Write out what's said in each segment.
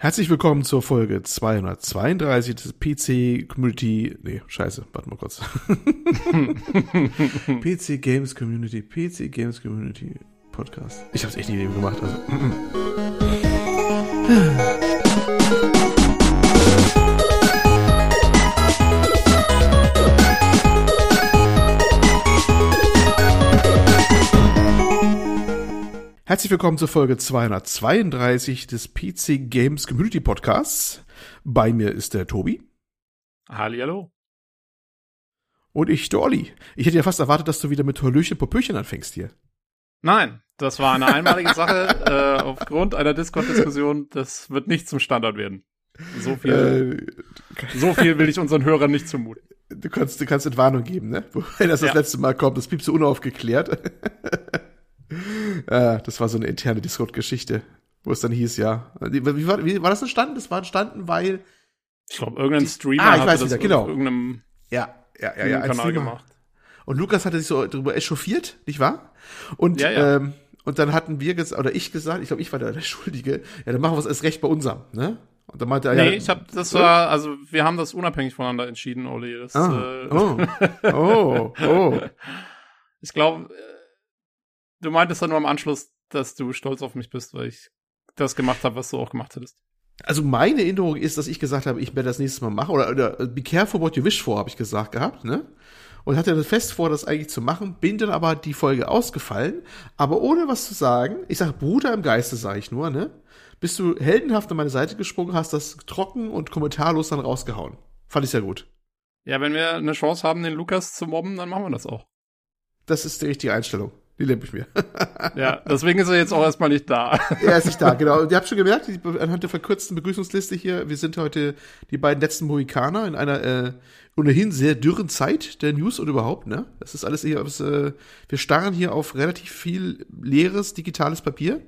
Herzlich willkommen zur Folge 232 des PC Community. Nee, scheiße, warte mal kurz. PC Games Community, PC Games Community Podcast. Ich hab's echt nie eben gemacht, also. Herzlich willkommen zur Folge 232 des PC Games Community Podcasts. Bei mir ist der Tobi. Hallihallo. Und ich, der Olli. Ich hätte ja fast erwartet, dass du wieder mit Hallöchen Popöchen anfängst hier. Nein, das war eine einmalige Sache äh, aufgrund einer Discord-Diskussion. Das wird nicht zum Standard werden. So viel, äh, so viel will ich unseren Hörern nicht zumuten. Du kannst, du kannst Entwarnung geben, ne? Wenn das ja. das letzte Mal kommt, das blieb so unaufgeklärt. Äh, das war so eine interne Discord-Geschichte, wo es dann hieß, ja. Wie, war, wie war das entstanden? Das war entstanden, weil. Ich glaube, irgendein Streamer ah, ich weiß wieder, genau. irgendeinem ja, ja, ja, ja, Kanal gemacht. Und Lukas hatte sich so darüber echauffiert, nicht wahr? Und, ja, ja. Ähm, und dann hatten wir gesagt, oder ich gesagt, ich glaube, ich war der, der Schuldige, ja, dann machen wir es erst recht bei unserem, ne? Und dann meinte er, nee, ja, ich habe das war, also wir haben das unabhängig voneinander entschieden, Oli. Das, ah, äh, oh, oh, oh. Ich glaube, Du meintest dann nur am Anschluss, dass du stolz auf mich bist, weil ich das gemacht habe, was du auch gemacht hättest. Also meine Erinnerung ist, dass ich gesagt habe, ich werde das nächstes Mal machen. Oder, oder be careful what you wish for, habe ich gesagt gehabt, ne? Und hatte dann fest vor, das eigentlich zu machen, bin dann aber die Folge ausgefallen, aber ohne was zu sagen, ich sag Bruder im Geiste, sage ich nur, ne? Bist du heldenhaft an meine Seite gesprungen, hast das trocken und kommentarlos dann rausgehauen. Fand ich sehr gut. Ja, wenn wir eine Chance haben, den Lukas zu mobben, dann machen wir das auch. Das ist die richtige Einstellung. Die lebe ich mir. ja, deswegen ist er jetzt auch erstmal nicht da. er ist nicht da, genau. Und ihr habt schon gemerkt, anhand der verkürzten Begrüßungsliste hier, wir sind heute die beiden letzten Mohikaner in einer äh, ohnehin sehr dürren Zeit der News und überhaupt, ne? Das ist alles hier, was, äh, wir starren hier auf relativ viel leeres digitales Papier.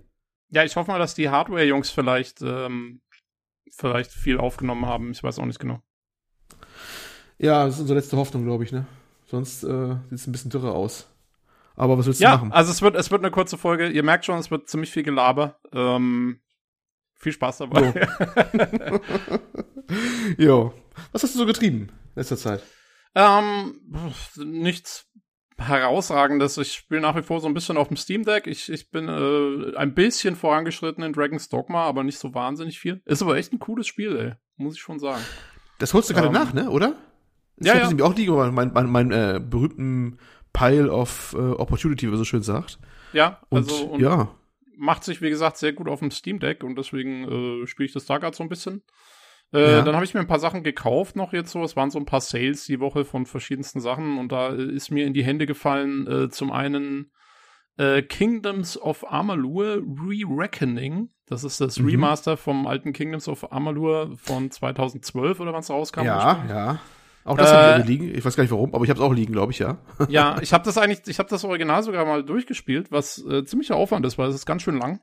Ja, ich hoffe mal, dass die Hardware-Jungs vielleicht, ähm, vielleicht viel aufgenommen haben. Ich weiß auch nicht genau. Ja, das ist unsere letzte Hoffnung, glaube ich, ne? Sonst äh, sieht es ein bisschen dürre aus. Aber was willst ja, du machen? Also es wird, es wird eine kurze Folge. Ihr merkt schon, es wird ziemlich viel Gelaber. Ähm, viel Spaß dabei. Jo. jo. Was hast du so getrieben in letzter Zeit? Ähm, nichts herausragendes. Ich spiele nach wie vor so ein bisschen auf dem Steam Deck. Ich, ich bin äh, ein bisschen vorangeschritten in Dragon's Dogma, aber nicht so wahnsinnig viel. Ist aber echt ein cooles Spiel, ey. Muss ich schon sagen. Das holst du gerade ähm, nach, ne? Oder? Das ja, ja. mir auch liegen, mein, mein, mein äh, berühmten Pile of äh, Opportunity, wie man so schön sagt. Ja, also und, ja. macht sich, wie gesagt, sehr gut auf dem Steam Deck und deswegen äh, spiele ich das da gerade so ein bisschen. Äh, ja. Dann habe ich mir ein paar Sachen gekauft noch jetzt so. Es waren so ein paar Sales die Woche von verschiedensten Sachen und da ist mir in die Hände gefallen äh, zum einen äh, Kingdoms of Amalur Re-Reckoning. Das ist das mhm. Remaster vom alten Kingdoms of Amalur von 2012 oder wann es rauskam. Ja, ja. Auch das äh, habe ich liegen. Ich weiß gar nicht warum, aber ich habe es auch liegen, glaube ich, ja. ja, ich habe das eigentlich, ich habe das Original sogar mal durchgespielt, was äh, ziemlicher Aufwand ist, weil es ist ganz schön lang.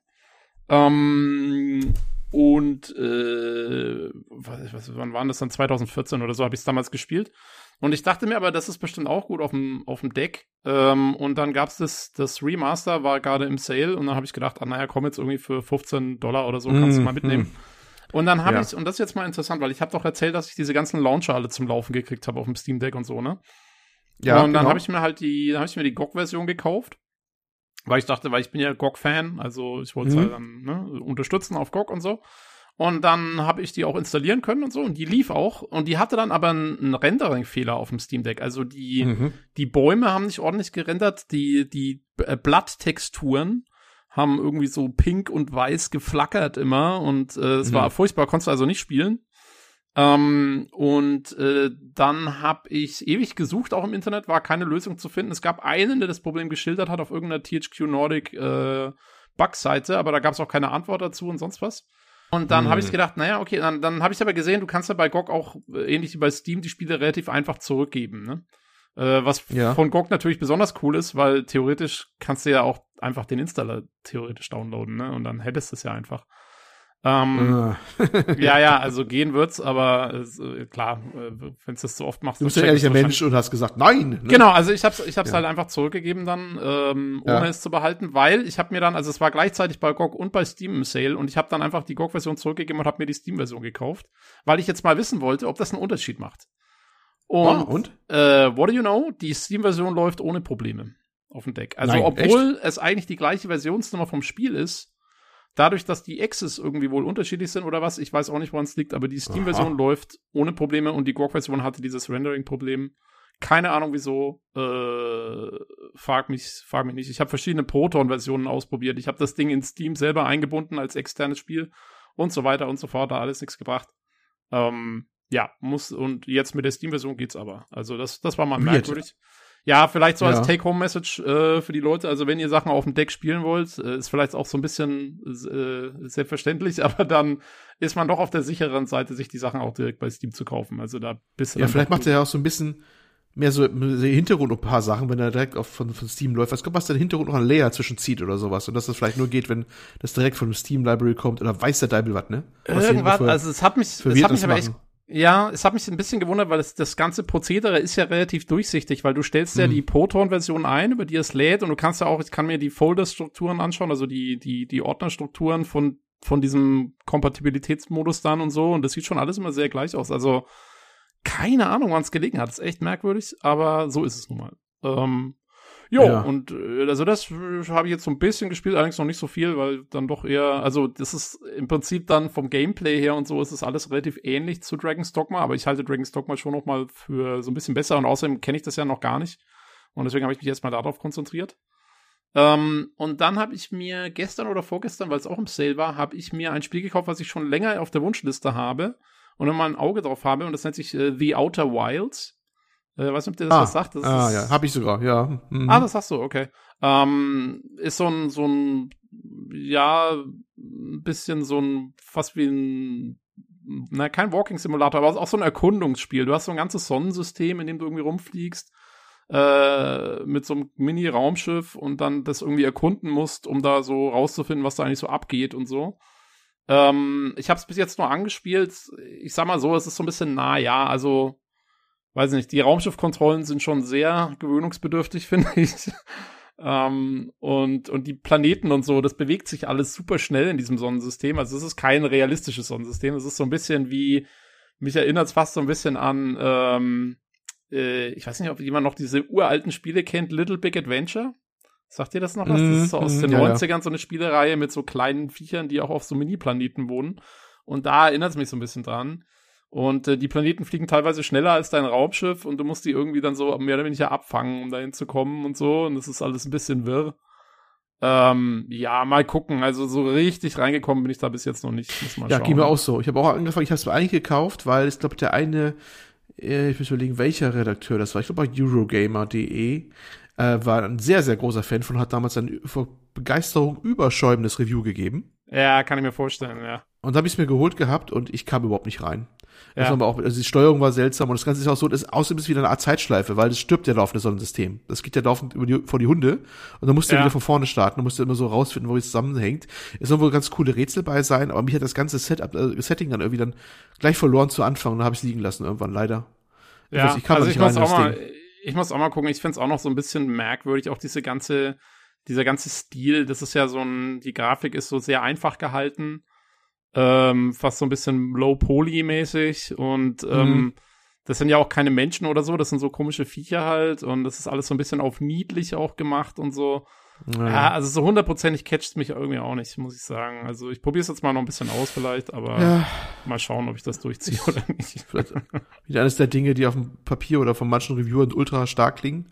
Ähm, und äh, was, was, wann waren das dann? 2014 oder so habe ich es damals gespielt. Und ich dachte mir aber, das ist bestimmt auch gut auf dem auf dem Deck. Ähm, und dann gab's das das Remaster war gerade im Sale und dann habe ich gedacht, ah naja, komm jetzt irgendwie für 15 Dollar oder so kannst mm, du mal mitnehmen. Mm. Und dann habe ja. ich, und das ist jetzt mal interessant, weil ich habe doch erzählt, dass ich diese ganzen Launcher alle zum Laufen gekriegt habe auf dem Steam Deck und so, ne? Ja. Und dann genau. habe ich mir halt die, dann habe ich mir die GOG-Version gekauft. Weil ich dachte, weil ich bin ja GOG-Fan, also ich wollte es mhm. halt dann ne, unterstützen auf GOG und so. Und dann habe ich die auch installieren können und so und die lief auch und die hatte dann aber einen Rendering-Fehler auf dem Steam Deck. Also die, mhm. die Bäume haben nicht ordentlich gerendert, die, die äh, Blatttexturen haben irgendwie so pink und weiß geflackert immer und äh, es mhm. war furchtbar, konntest du also nicht spielen. Ähm, und äh, dann habe ich ewig gesucht, auch im Internet, war keine Lösung zu finden. Es gab einen, der das Problem geschildert hat auf irgendeiner THQ Nordic äh, Bug-Seite, aber da gab es auch keine Antwort dazu und sonst was. Und dann mhm. habe ich gedacht, naja, okay, dann, dann habe ich aber gesehen, du kannst ja bei GOG auch, äh, ähnlich wie bei Steam, die Spiele relativ einfach zurückgeben. Ne? Äh, was ja. von GOG natürlich besonders cool ist, weil theoretisch kannst du ja auch einfach den Installer theoretisch downloaden, ne? Und dann hättest du es ja einfach. Ähm, Ah. ja, ja, also gehen wird's, aber äh, klar, äh, wenn es das so oft machst, Du bist ein ehrlicher Mensch und hast gesagt, nein. Ne? Genau, also ich hab's, ich hab's Ja. halt einfach zurückgegeben dann, ähm, ohne Ja. es zu behalten, weil ich habe mir dann, also es war gleichzeitig bei GOG und bei Steam im Sale und ich habe dann einfach die GOG-Version zurückgegeben und habe mir die Steam-Version gekauft, weil ich jetzt mal wissen wollte, ob das einen Unterschied macht. Und, Ah, und? Äh, what do you know? Die Steam-Version läuft ohne Probleme auf dem Deck. Also Nein, obwohl es eigentlich die gleiche Versionsnummer vom Spiel ist, dadurch, dass die Access irgendwie wohl unterschiedlich sind oder was, ich weiß auch nicht, woran es liegt, aber die Steam-Version läuft ohne Probleme und die GOG-Version hatte dieses Rendering-Problem. Keine Ahnung wieso. Äh, frag mich, frag mich nicht. Ich habe verschiedene Proton-Versionen ausprobiert. Ich habe das Ding in Steam selber eingebunden als externes Spiel und so weiter und so fort. Da alles nichts gebracht. Ähm, ja, muss und jetzt mit der Steam-Version geht's aber. Also das, das war mal Weird. merkwürdig. Ja, vielleicht so Ja. als Take-Home-Message äh, für die Leute. Also wenn ihr Sachen auf dem Deck spielen wollt, äh, ist vielleicht auch so ein bisschen äh, selbstverständlich, aber dann ist man doch auf der sicheren Seite, sich die Sachen auch direkt bei Steam zu kaufen. Also da bist du Ja, vielleicht macht er ja auch so ein bisschen mehr so im Hintergrund ein paar Sachen, wenn er direkt auf, von, von Steam läuft. Was kommt, was da im Hintergrund noch ein Layer zwischenzieht oder sowas. Und dass das vielleicht nur geht, wenn das direkt von dem Steam Library kommt. Oder weiß der Deibel was, ne? Was Irgendwas, also es hat mich, es hat mich aber echt, machen. Ja, es hat mich ein bisschen gewundert, weil das, das ganze Prozedere ist ja relativ durchsichtig, weil du stellst ja Mhm. die Proton-Version ein, über die es lädt und du kannst ja auch, ich kann mir die Folder-Strukturen anschauen, also die, die, die Ordnerstrukturen von, von diesem Kompatibilitätsmodus dann und so und das sieht schon alles immer sehr gleich aus, also keine Ahnung, wann es gelegen hat, das ist echt merkwürdig, aber so ist es nun mal. Ähm, Jo, Ja. und äh, also das äh, habe ich jetzt so ein bisschen gespielt, allerdings noch nicht so viel, weil dann doch eher, also das ist im Prinzip dann vom Gameplay her und so ist es alles relativ ähnlich zu Dragon's Dogma, aber ich halte Dragon's Dogma schon noch mal für so ein bisschen besser und außerdem kenne ich das ja noch gar nicht und deswegen habe ich mich jetzt mal darauf konzentriert. Ähm, und dann habe ich mir gestern oder vorgestern, weil es auch im Sale war, habe ich mir ein Spiel gekauft, was ich schon länger auf der Wunschliste habe und immer ein Auge drauf habe und das nennt sich äh, The Outer Wilds. Äh, weiß nicht, ob dir das ah, was sagt. Das ah, ist, ja, habe ich sogar, ja. Mhm. Ah, das hast du, okay. Ähm, ist so ein, so ein, ja, ein bisschen so ein, fast wie ein, na, kein Walking Simulator, aber auch so ein Erkundungsspiel. Du hast so ein ganzes Sonnensystem, in dem du irgendwie rumfliegst, äh, mit so einem Mini-Raumschiff und dann das irgendwie erkunden musst, um da so rauszufinden, was da eigentlich so abgeht und so. Ähm, ich habe es bis jetzt nur angespielt. Ich sag mal so, es ist so ein bisschen nah, ja, also weiß nicht, die Raumschiffkontrollen sind schon sehr gewöhnungsbedürftig, finde ich. ähm, und, und die Planeten und so, das bewegt sich alles super schnell in diesem Sonnensystem. Also es ist kein realistisches Sonnensystem. Es ist so ein bisschen wie, mich erinnert es fast so ein bisschen an, ähm, äh, ich weiß nicht, ob jemand noch diese uralten Spiele kennt, Little Big Adventure. Sagt ihr das noch was? Das ist so aus Mhm, den ja. 90ern so eine Spielereihe mit so kleinen Viechern, die auch auf so Mini-Planeten wohnen. Und da erinnert es mich so ein bisschen dran. Und äh, die Planeten fliegen teilweise schneller als dein Raumschiff und du musst die irgendwie dann so mehr oder weniger abfangen, um dahin zu kommen und so. Und das ist alles ein bisschen wirr. Ähm, ja, mal gucken. Also so richtig reingekommen bin ich da bis jetzt noch nicht. Muss mal Ja, schauen. ging mir auch so. Ich habe auch angefangen, ich habe es mir eigentlich gekauft, weil ich glaube, der eine, äh, ich muss überlegen, welcher Redakteur das war. Ich glaube, bei Eurogamer.de äh, war ein sehr, sehr großer Fan von, hat damals ein vor Begeisterung überschäumendes Review gegeben. Ja, kann ich mir vorstellen, ja. Und da habe ich es mir geholt gehabt und ich kam überhaupt nicht rein. Das Ja. aber auch, also die Steuerung war seltsam und das Ganze ist auch so, das außerdem ist es wieder eine Art Zeitschleife, weil das stirbt ja laufend, das Sonnensystem. Das geht ja laufend über die, vor die Hunde und dann musst du Ja. wieder von vorne starten, dann musst du immer so rausfinden, wo es zusammenhängt. Es sollen wohl ganz coole Rätsel bei sein, aber mich hat das ganze Setup, äh, Setting dann irgendwie dann gleich verloren zu Anfang und dann habe ich es liegen lassen irgendwann, leider. Ja, weiß, ich kann also nicht ich muss rein, auch ich muss auch mal gucken. Ich find's auch noch so ein bisschen merkwürdig, auch diese ganze, dieser ganze Stil. Das ist ja so ein, die Grafik ist so sehr einfach gehalten, ähm, fast so ein bisschen low poly mäßig und ähm, Mhm. das sind ja auch keine Menschen oder so. Das sind so komische Viecher halt und das ist alles so ein bisschen auf niedlich auch gemacht und so. Ja, also so hundertprozentig catcht mich irgendwie auch nicht, muss ich sagen. Also ich probiere es jetzt mal noch ein bisschen aus vielleicht, aber ja, mal schauen, ob ich das durchziehe oder nicht. vielleicht wieder eines der Dinge, die auf dem Papier oder von manchen Reviewern ultra stark klingen.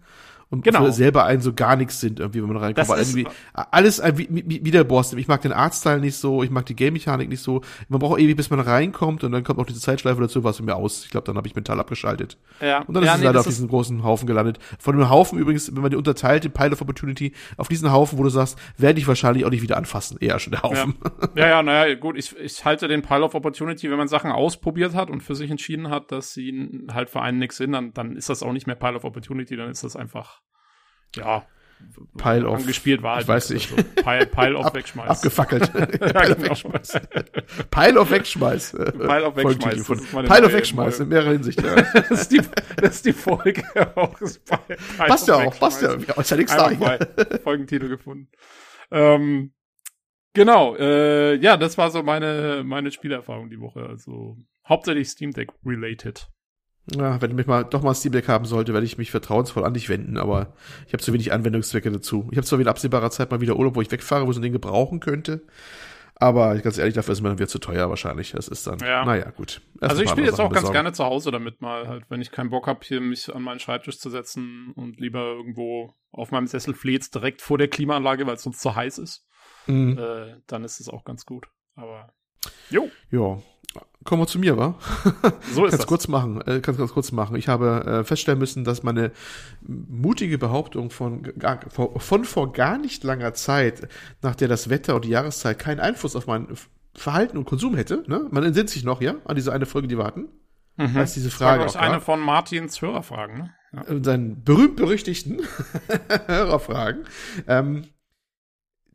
Und Genau. selber einen so gar nichts sind, irgendwie, wenn man reinkommt. Das ist- irgendwie alles ein wie, wie, wie der Boss. Ich mag den Artstyle nicht so, ich mag die Game-Mechanik nicht so. Man braucht ewig, bis man reinkommt und dann kommt noch diese Zeitschleife dazu, was mir aus. Ich glaube, dann habe ich mental abgeschaltet. Ja, Und dann ja, ist es nee, leider auf diesen großen Haufen gelandet. Von dem Haufen übrigens, wenn man die unterteilt, den Pile of Opportunity, auf diesen Haufen, wo du sagst, werde ich wahrscheinlich auch nicht wieder anfassen. Eher schon der Haufen. Ja, ja, naja, gut, ich, ich halte den Pile of Opportunity, wenn man Sachen ausprobiert hat und für sich entschieden hat, dass sie halt für einen nix sind, dann, dann ist das auch nicht mehr Pile of Opportunity, dann ist das einfach, ja, Pile of. angespielt war. Ich weiß nicht. Also Pile, Pile of Ab, wegschmeißen. abgefackelt. ja, Pile of genau. Wegschmeiß. Pile of Wegschmeiß. Pile of Wegschmeiß. Von, Pile of neue- Wegschmeiß, in mehrerer Hinsicht. Ja. das, ist die, das ist die Folge auch. Passt of ja auch, passt ja. Ja, ist ja nichts da. Mal Folgentitel gefunden. Ähm, genau, äh, ja, das war so meine, meine Spielerfahrung die Woche. Also hauptsächlich Steam Deck related. Ja, wenn ich mich mal doch mal Steam Deck haben sollte, werde ich mich vertrauensvoll an dich wenden, aber ich habe zu wenig Anwendungszwecke dazu. Ich habe zwar in absehbarer Zeit mal wieder Urlaub, wo ich wegfahre, wo ich so ein Ding gebrauchen könnte, aber ganz ehrlich, dafür ist mir dann wieder zu teuer wahrscheinlich. Das ist dann, Ja. naja, gut. Erst also ich spiele jetzt auch Sachen ganz besorgen. gerne zu Hause damit mal, halt, wenn ich keinen Bock habe, hier mich an meinen Schreibtisch zu setzen und lieber irgendwo auf meinem Sessel fleht, direkt vor der Klimaanlage, weil es sonst zu heiß ist, Mhm. äh, dann ist es auch ganz gut. Aber jo, Ja. Kommen wir zu mir, wa? so ist Kannst das. kurz machen, äh, kannst ganz kurz machen. Ich habe äh, feststellen müssen, dass meine mutige Behauptung von, gar, von, vor gar nicht langer Zeit, nach der das Wetter und die Jahreszeit keinen Einfluss auf mein Verhalten und Konsum hätte, ne? Man entsinnt sich noch, ja, an diese eine Folge, die wir hatten. Mhm. Als diese Das war, Frage auch ich, eine von Martins Hörerfragen, ne? Ja. äh, seinen berühmt-berüchtigten Hörerfragen, ähm,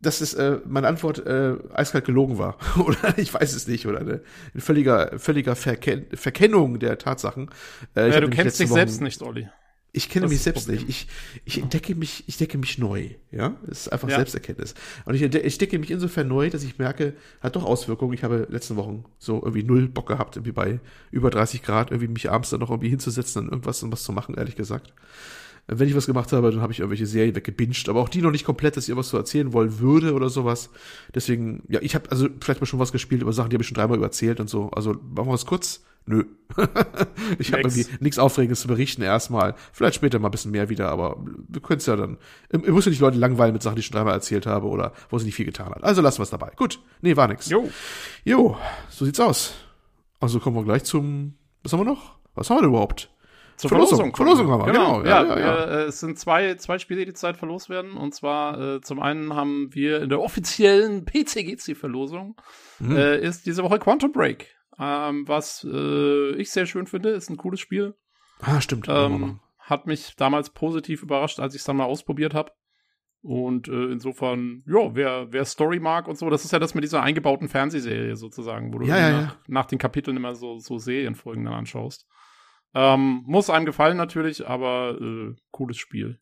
dass es äh, meine Antwort äh, eiskalt gelogen war. oder ich weiß es nicht. Oder eine, ein völliger, völliger Verken Verkennung der Tatsachen. Äh, ja, du kennst dich Wochen- selbst nicht, Olli. Ich kenne Das mich selbst nicht. Ich, ich entdecke mich, ich decke mich neu. Ja, das ist einfach Ja. Selbsterkenntnis. Und ich, entde- ich decke mich insofern neu, dass ich merke, hat doch Auswirkungen. Ich habe letzten Wochen so irgendwie null Bock gehabt, irgendwie bei über 30 Grad irgendwie mich abends dann noch irgendwie hinzusetzen und irgendwas und was zu machen, ehrlich gesagt. Wenn ich was gemacht habe, dann habe ich irgendwelche Serien weggebinged, aber auch die noch nicht komplett, dass ich irgendwas so erzählen wollen würde oder sowas. Deswegen, ja, ich habe also vielleicht mal schon was gespielt über Sachen, die habe ich schon dreimal übererzählt und so. Also machen wir es kurz? Nö. ich habe irgendwie nichts Aufregendes zu berichten erstmal. Vielleicht später mal ein bisschen mehr wieder, aber wir können es ja dann. Ihr müsst ja nicht Leute langweilen mit Sachen, die ich schon dreimal erzählt habe oder wo sie nicht viel getan hat. Also lassen wir es dabei. Gut. Nee, war nix. Jo. Jo, so sieht's aus. Also kommen wir gleich zum. Was haben wir noch? Was haben wir denn überhaupt? Zur Verlosung. Verlosung. Verlosung haben wir, Genau. genau. Ja, Ja, ja, ja. äh, es sind zwei, zwei Spiele, die zurzeit verlost werden. Und zwar äh, zum einen haben wir in der offiziellen PCGC-Verlosung Mhm. äh, ist diese Woche Quantum Break. Ähm, was äh, ich sehr schön finde, ist ein cooles Spiel. Ah, stimmt. Ähm, hat mich damals positiv überrascht, als ich es dann mal ausprobiert habe. Und äh, insofern, ja, wer, wer Story mag und so, das ist ja das mit dieser eingebauten Fernsehserie sozusagen, wo du Ja, ja, nach, nach den Kapiteln immer so, so Serienfolgen dann anschaust. Ähm, muss einem gefallen natürlich, aber äh, cooles Spiel.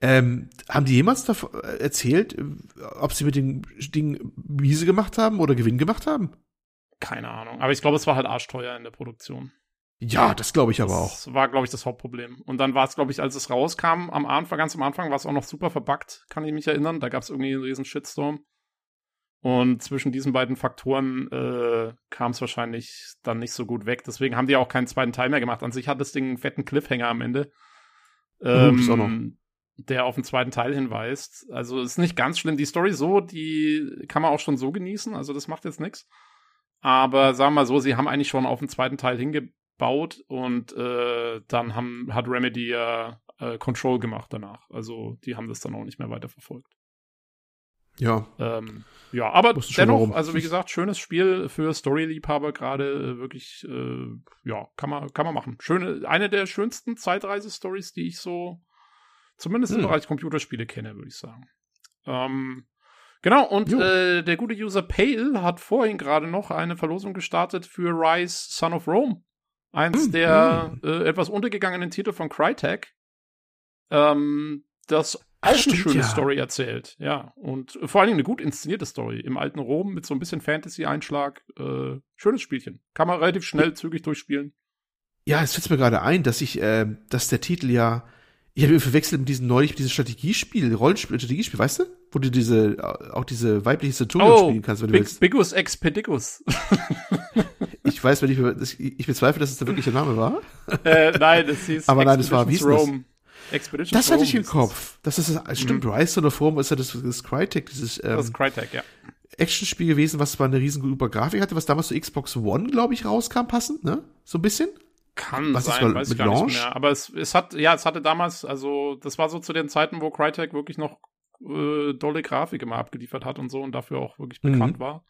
Ähm, haben die jemals davon äh, erzählt, äh, ob sie mit dem Ding Miese gemacht haben oder Gewinn gemacht haben? Keine Ahnung. Aber ich glaube, es war halt arschteuer in der Produktion. Ja, das glaube ich aber auch. Das war, glaube ich, das Hauptproblem. Und dann war es, glaube ich, als es rauskam, am Anfang, ganz am Anfang, war es auch noch super verbuggt, kann ich mich erinnern. Da gab es irgendwie einen riesen Shitstorm. Und zwischen diesen beiden Faktoren äh, kam es wahrscheinlich dann nicht so gut weg. Deswegen haben die auch keinen zweiten Teil mehr gemacht. An sich hat das Ding einen fetten Cliffhanger am Ende. Ähm, noch. Der auf den zweiten Teil hinweist. Also ist nicht ganz schlimm. Die Story so, die kann man auch schon so genießen. Also das macht jetzt nichts. Aber sagen wir mal so, sie haben eigentlich schon auf den zweiten Teil hingebaut und äh, dann haben, hat Remedy ja äh, Control gemacht danach. Also die haben das dann auch nicht mehr weiter verfolgt. Ja. Ähm, ja, aber dennoch, also wie gesagt, schönes Spiel für Story-Liebhaber gerade äh, wirklich, äh, ja, kann man, kann man machen. Schöne, eine der schönsten Zeitreise-Stories, die ich so zumindest im Hm. Bereich Computerspiele kenne, würde ich sagen. Ähm, genau, und äh, der gute User Pale hat vorhin gerade noch eine Verlosung gestartet für Rise Son of Rome. Eins Hm, der äh, etwas untergegangenen Titel von Crytek. Ähm, das auch eine schöne ja. Story erzählt, ja. Und vor allen Dingen eine gut inszenierte Story im alten Rom mit so ein bisschen Fantasy-Einschlag. Äh, schönes Spielchen. Kann man relativ schnell, zügig durchspielen. Ja, es fällt mir gerade ein, dass ich, äh, dass der Titel ja, ich habe ihn verwechselt mit diesem neulich, mit diesem Strategiespiel, Rollenspiel, Strategiespiel, weißt du? Wo du diese, auch diese weibliche Centurion Oh, spielen kannst, wenn du Big, willst. Bigus Expedicus. Ich Ich weiß, wenn ich, ich, ich bezweifle, dass es der wirkliche Name war. äh, nein, das hieß Aber nein, das war- wie hieß das? Rome. Expeditions Das hatte ich im. Kopf. Das ist, stimmt, Rise of the Form ist ja das, das Crytek, dieses, Das ähm, ist Crytek, ja. Actionspiel gewesen, was zwar eine riesen super Grafik hatte, was damals zu Xbox One, glaube ich, rauskam, passend, ne? So ein bisschen. Kann Was ist sein, weiß ich gar Launch? nicht mehr. Aber es, es hat, ja, es hatte damals, also das war so zu den Zeiten, wo Crytek wirklich noch äh, dolle Grafik immer abgeliefert hat und so und dafür auch wirklich Mhm. bekannt war.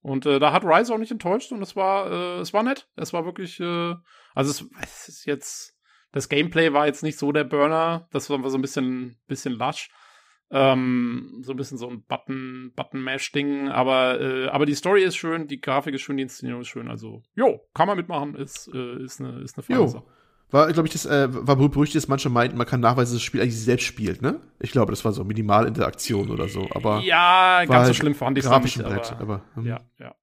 Und äh, da hat Rise auch nicht enttäuscht und es war, äh, es war nett. Es war wirklich, äh, also es, es ist jetzt Das Gameplay war jetzt nicht so der Burner, das war so ein bisschen, bisschen lasch. Ähm, so ein bisschen so ein Button, Button-Mash-Ding, aber, äh, aber die Story ist schön, die Grafik ist schön, die Inszenierung ist schön. Also, jo, kann man mitmachen, ist, äh, ist eine, ist eine feine Sache. War, glaube ich, das äh, war berüchtigt, dass manche meinten, man kann nachweisen, dass das Spiel eigentlich selbst spielt, ne? Ich glaube, das war so Minimalinteraktion oder so, aber. Ja, ganz so halt schlimm fand ich es nicht, aber, aber hm. ja, ja.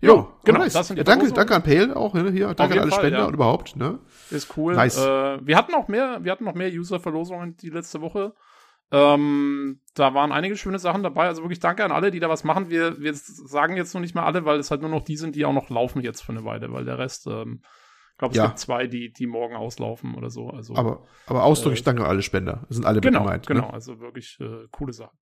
Jo, genau. Nice. Das sind die ja, danke, danke an Pale auch, ne? hier, danke an alle Fall, Spender ja. und überhaupt, ne? Ist cool. Nice. Äh, wir hatten auch mehr, wir hatten noch mehr User-Verlosungen die letzte Woche. Ähm, da waren einige schöne Sachen dabei. Also wirklich danke an alle, die da was machen. Wir, wir sagen jetzt noch nicht mal alle, weil es halt nur noch die sind, die auch noch laufen jetzt für eine Weile, weil der Rest, ähm, ich glaube, es ja. gibt zwei, die, die morgen auslaufen oder so. Also, aber, aber ausdrücklich äh, danke an alle Spender. Das sind alle genau, gemeint. Ne? Genau, ne? also wirklich äh, coole Sachen.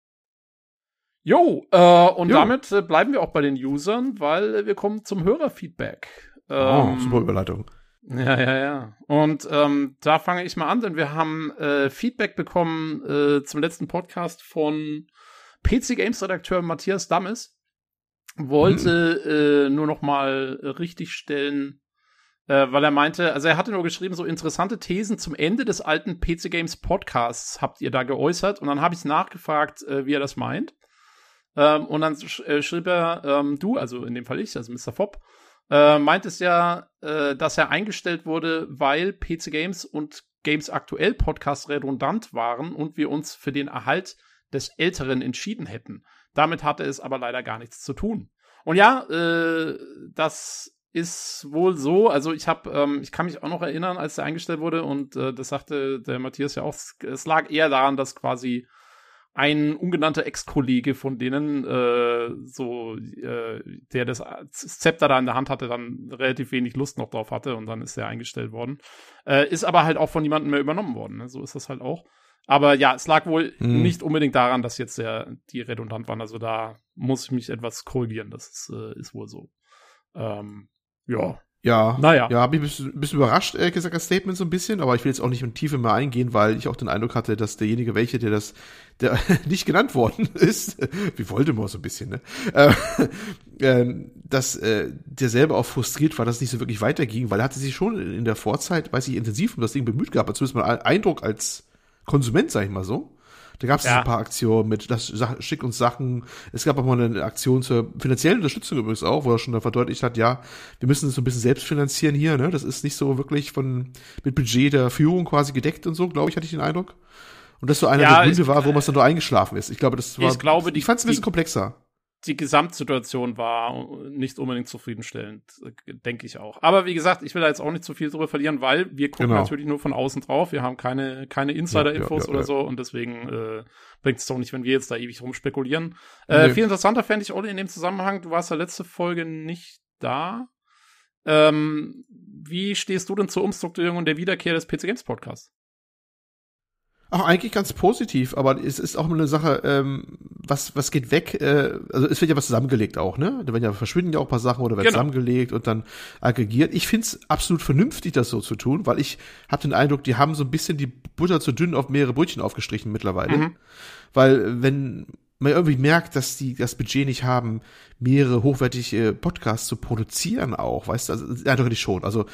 Jo, äh, und jo. damit äh, bleiben wir auch bei den Usern, weil äh, wir kommen zum Hörerfeedback. Oh, ähm, oh, super Überleitung. Ja, ja, ja. Und ähm, da fange ich mal an, denn wir haben äh, Feedback bekommen äh, zum letzten Podcast von PC Games Redakteur Matthias Dammes. Wollte hm. äh, nur noch mal richtig stellen, äh, weil er meinte, also er hatte nur geschrieben, so interessante Thesen zum Ende des alten PC Games Podcasts habt ihr da geäußert. Und dann habe ich nachgefragt, äh, wie er das meint. Ähm, und dann sch äh, schrieb er, ähm, du, also in dem Fall ich, also Mr. Fopp, äh, meint es ja, äh, dass er eingestellt wurde, weil PC Games und Games Aktuell Podcast redundant waren und wir uns für den Erhalt des Älteren entschieden hätten. Damit hatte es aber leider gar nichts zu tun. Und ja, äh, das ist wohl so. Also ich habe, ähm, ich kann mich auch noch erinnern, als der eingestellt wurde und äh, das sagte der Matthias ja auch. Es lag eher daran, dass quasi ein ungenannter Ex-Kollege von denen, äh, so, äh, der das Zepter da in der Hand hatte, dann relativ wenig Lust noch drauf hatte und dann ist er eingestellt worden. Äh, ist aber halt auch von niemandem mehr übernommen worden. Ne? So ist das halt auch. Aber ja, es lag wohl hm. nicht unbedingt daran, dass jetzt der, die redundant waren. Also da muss ich mich etwas korrigieren. Das ist, äh, ist wohl so. Ähm, ja, ja, naja. Ja, habe ich ein bisschen, bisschen überrascht, ehrlich gesagt, das Statement so ein bisschen, aber ich will jetzt auch nicht in Tiefe mehr eingehen, weil ich auch den Eindruck hatte, dass derjenige, welche, der das, der nicht genannt worden ist, wie Voldemort so ein bisschen, ne, äh, äh, dass äh, der selber auch frustriert war, dass es nicht so wirklich weiterging, weil er hatte sich schon in der Vorzeit, weiß ich, intensiv um das Ding bemüht gehabt, zumindest mal Eindruck als Konsument, sag ich mal so. Da gab es ja. ein paar Aktionen mit, das schick uns Sachen. Es gab auch mal eine Aktion zur finanziellen Unterstützung übrigens auch, wo er schon verdeutlicht hat, ja, wir müssen es so ein bisschen selbst finanzieren hier, ne? Das ist nicht so wirklich von mit Budget der Führung quasi gedeckt und so, glaube ich, hatte ich den Eindruck. Und das so einer ja, der Gründe war, wo man dann nur eingeschlafen ist. Ich glaube, das war. Ich glaube, die, ich fand es ein bisschen komplexer die Gesamtsituation war nicht unbedingt zufriedenstellend, denke ich auch. Aber wie gesagt, ich will da jetzt auch nicht zu viel drüber verlieren, weil wir gucken genau. natürlich nur von außen drauf. Wir haben keine, keine Insider-Infos ja, ja, ja, oder so und deswegen äh, bringt es doch nicht, wenn wir jetzt da ewig rumspekulieren. Äh, nee. Viel interessanter fände ich, Olli, in dem Zusammenhang, du warst ja letzte Folge nicht da. Ähm, wie stehst du denn zur Umstrukturierung und der Wiederkehr des PC Games Podcasts? Ach, eigentlich ganz positiv, aber es ist auch eine Sache, ähm, was, was geht weg, äh, also es wird ja was zusammengelegt auch, ne? Da werden ja verschwinden ja auch ein paar Sachen oder werden genau. zusammengelegt und dann aggregiert. Ich find's absolut vernünftig, das so zu tun, weil ich habe den Eindruck, die haben so ein bisschen die Butter zu dünn auf mehrere Brötchen aufgestrichen mittlerweile. Mhm. Weil wenn man irgendwie merkt, dass die das Budget nicht haben, mehrere hochwertige Podcasts zu produzieren auch, weißt du, also eindeutig schon. Also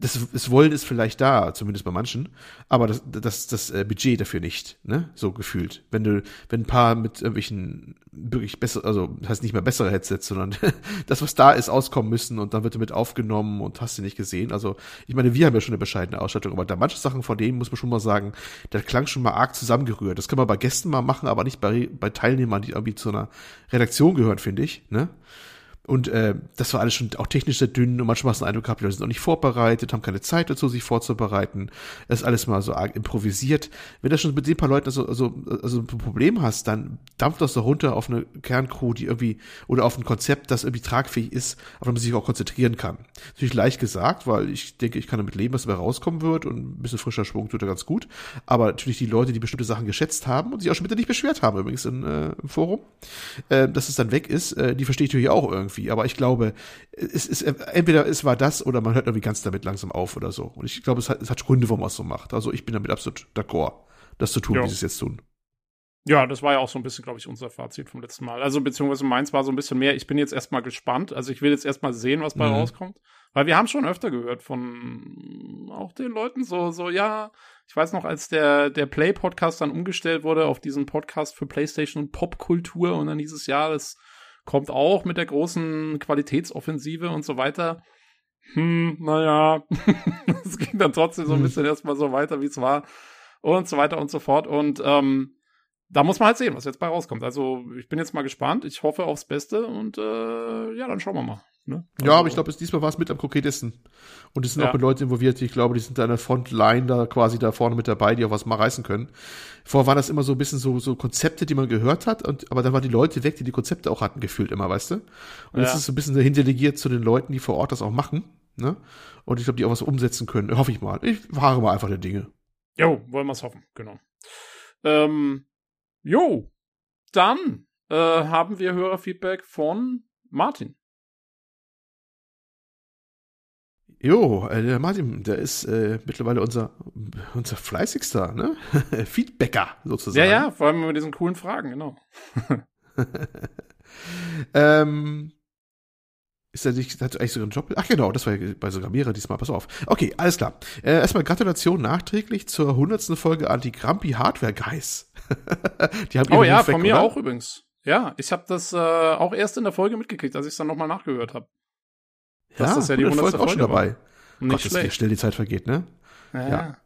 das, das Wollen ist vielleicht da, zumindest bei manchen, aber das, das, das äh, Budget dafür nicht, ne? So gefühlt. Wenn du, wenn ein paar mit irgendwelchen wirklich besser, also das heißt nicht mehr bessere Headsets, sondern das, was da ist, auskommen müssen und dann wird damit aufgenommen und hast du nicht gesehen. Also, ich meine, wir haben ja schon eine bescheidene Ausstattung, aber da manche Sachen von denen muss man schon mal sagen, der klang schon mal arg zusammengerührt. Das kann man bei Gästen mal machen, aber nicht bei, bei Teilnehmern, die irgendwie zu einer Redaktion gehören, finde ich, ne? Und äh, das war alles schon auch technisch sehr dünn und manchmal hast du den Eindruck gehabt, die Leute sind auch nicht vorbereitet, haben keine Zeit dazu, sich vorzubereiten. Das ist alles mal so arg improvisiert. Wenn du schon mit den paar Leuten also, also, also ein Problem hast, dann dampft das doch runter auf eine Kerncrew, die irgendwie, oder auf ein Konzept, das irgendwie tragfähig ist, auf das man sich auch konzentrieren kann. Natürlich leicht gesagt, weil ich denke, ich kann damit leben, was dabei rauskommen wird und ein bisschen frischer Schwung tut er ganz gut. Aber natürlich die Leute, die bestimmte Sachen geschätzt haben und sich auch schon bitte nicht beschwert haben, übrigens in, äh, im Forum, äh, dass es dann weg ist, äh, die verstehe ich natürlich auch irgendwie irgendwie. Aber ich glaube, es ist entweder es war das oder man hört irgendwie ganz damit langsam auf oder so. Und ich glaube, es hat, es hat Gründe, warum man es so macht. Also ich bin damit absolut d'accord, das zu tun, ja. wie sie es jetzt tun. Ja, das war ja auch so ein bisschen, glaube ich, unser Fazit vom letzten Mal. Also, beziehungsweise meins war so ein bisschen mehr, ich bin jetzt erstmal gespannt. Also, ich will jetzt erstmal sehen, was bei mhm. rauskommt. Weil wir haben schon öfter gehört von auch den Leuten so, so, ja, ich weiß noch, als der, der Play-Podcast dann umgestellt wurde auf diesen Podcast für PlayStation und Popkultur und dann dieses Jahr, das kommt auch mit der großen Qualitätsoffensive und so weiter. Hm, naja, es ging dann trotzdem so ein hm. bisschen erstmal so weiter, wie es war und so weiter und so fort. Und ähm, da muss man halt sehen, was jetzt bei rauskommt. Also ich bin jetzt mal gespannt. Ich hoffe aufs Beste und äh, ja, dann schauen wir mal. Ne? Also, ja, aber ich glaube, diesmal war es mit am konkretesten. Und es sind ja. auch mit Leuten involviert, die ich glaube, die sind da in der Frontline da quasi da vorne mit dabei, die auch was mal reißen können. Vorher waren das immer so ein bisschen so, so Konzepte, die man gehört hat, und, aber dann waren die Leute weg, die die Konzepte auch hatten, gefühlt immer, weißt du? Und ja. jetzt ist es so ein bisschen dahin delegiert zu den Leuten, die vor Ort das auch machen. Ne? Und ich glaube, die auch was umsetzen können. Hoffe ich mal. Ich wahre mal einfach der Dinge. Jo, wollen wir es hoffen, genau. Ähm, jo, dann äh, haben wir Hörerfeedback von Martin. Jo, äh, der Martin, der ist äh, mittlerweile unser, unser fleißigster, ne? Feedbacker sozusagen. Ja, ja, vor allem mit diesen coolen Fragen, genau. ähm, ist er nicht, hat eigentlich sogar einen Job? Ach genau, das war ja bei sogar mehrere diesmal, pass auf. Okay, alles klar. Äh, erstmal Gratulation nachträglich zur hundertsten Folge Anti-Grampi Hardware Guys. die haben oh ja, weg, von mir oder? auch übrigens. Ja, ich habe das äh, auch erst in der Folge mitgekriegt, als ich es dann nochmal nachgehört habe. Ja, das ist ja die hundertste Folge auch schon dabei. Nicht Gott, schlecht. Ist, schnell die Zeit vergeht, ne? Ja. ja.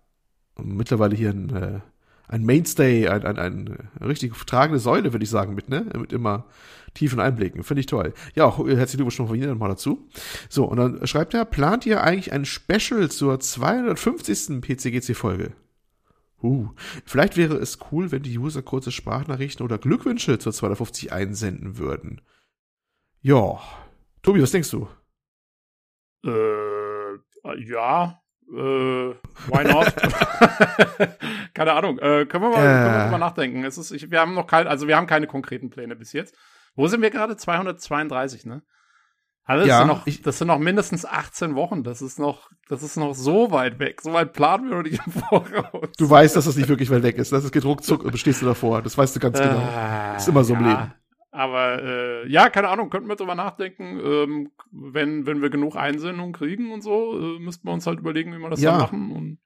Und mittlerweile hier ein, äh, ein Mainstay, ein, ein, ein richtig tragende Säule, würde ich sagen, mit, ne? Mit immer tiefen Einblicken. Finde ich toll. Ja, auch herzlichen Glückwunsch noch von Ihnen nochmal dazu. So, und dann schreibt er, plant ihr eigentlich ein Special zur 250. PCGC-Folge? Uh, vielleicht wäre es cool, wenn die User kurze Sprachnachrichten oder Glückwünsche zur 250 einsenden würden. Ja. Tobi, was denkst du? Äh, ja, äh, why not? keine Ahnung. Äh, können wir mal, äh. können wir drüber nachdenken. Es ist, ich, wir haben noch keine, also wir haben keine konkreten Pläne bis jetzt. Wo sind wir gerade? 232, ne? Also das, ja, sind noch, ich, das sind noch mindestens 18 Wochen. Das ist noch, das ist noch so weit weg. So weit planen wir noch nicht im Voraus. Du weißt, dass das nicht wirklich weit weg ist. Das geht ruckzuck und bestehst du davor. Das weißt du ganz genau. Das ist immer so im ja, Leben. Aber äh, ja, keine Ahnung, könnten wir drüber nachdenken. Ähm, wenn, wenn wir genug Einsendungen kriegen und so, äh, müssten wir uns halt überlegen, wie wir das ja. dann machen. Und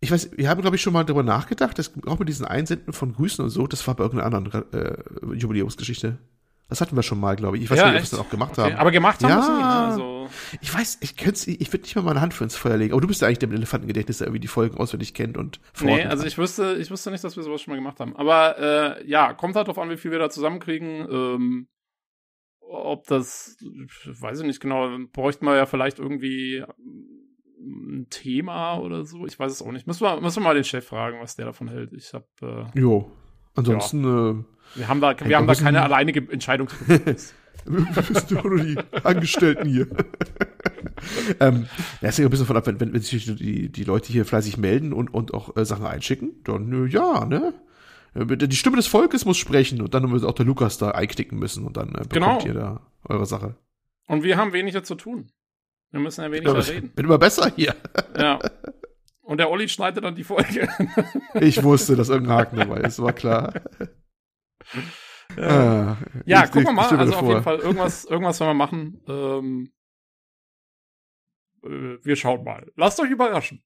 ich weiß, wir haben, glaube ich, schon mal darüber nachgedacht, dass auch mit diesen Einsenden von Grüßen und so, das war bei irgendeiner anderen äh, Jubiläumsgeschichte. Das hatten wir schon mal, glaube ich. Ich weiß ja, nicht, ob wir das dann auch gemacht okay. haben. Aber gemacht haben ja. wir es nie. Ne? Ich weiß, ich könnte ich würde nicht mal meine Hand für ins Feuer legen. Aber du bist ja eigentlich der mit Elefantengedächtnis, der irgendwie die Folgen auswendig kennt und Nee, also ich wüsste, ich wüsste nicht, dass wir sowas schon mal gemacht haben. Aber äh, ja, kommt halt drauf an, wie viel wir da zusammenkriegen. Ähm, ob das, weiß ich nicht genau, bräuchten wir ja vielleicht irgendwie ein Thema oder so. Ich weiß es auch nicht. Müssen wir, müssen wir mal den Chef fragen, was der davon hält. Ich habe. Äh, jo. Ansonsten. Ja. Äh, wir haben da, wir haben da keine alleinige Entscheidung. wir sind doch nur die Angestellten hier. ähm, ja, ist ja ein bisschen von ab, wenn, wenn, wenn sich die, die Leute hier fleißig melden und, und auch äh, Sachen einschicken, dann äh, ja, ne? Äh, die Stimme des Volkes muss sprechen und dann wird auch der Lukas da einknicken müssen und dann äh, bekommt genau. ihr da eure Sache. Und wir haben weniger zu tun. Wir müssen ja weniger ja, reden. Bin immer besser hier. Ja. Und der Olli schneidet dann die Folge. ich wusste, dass irgendein Haken dabei ist, war klar. Ja, ah, ja ich, gucken wir mal. Also auf jeden Fall irgendwas, irgendwas werden wir machen. Ähm, äh, wir schauen mal. Lasst euch überraschen.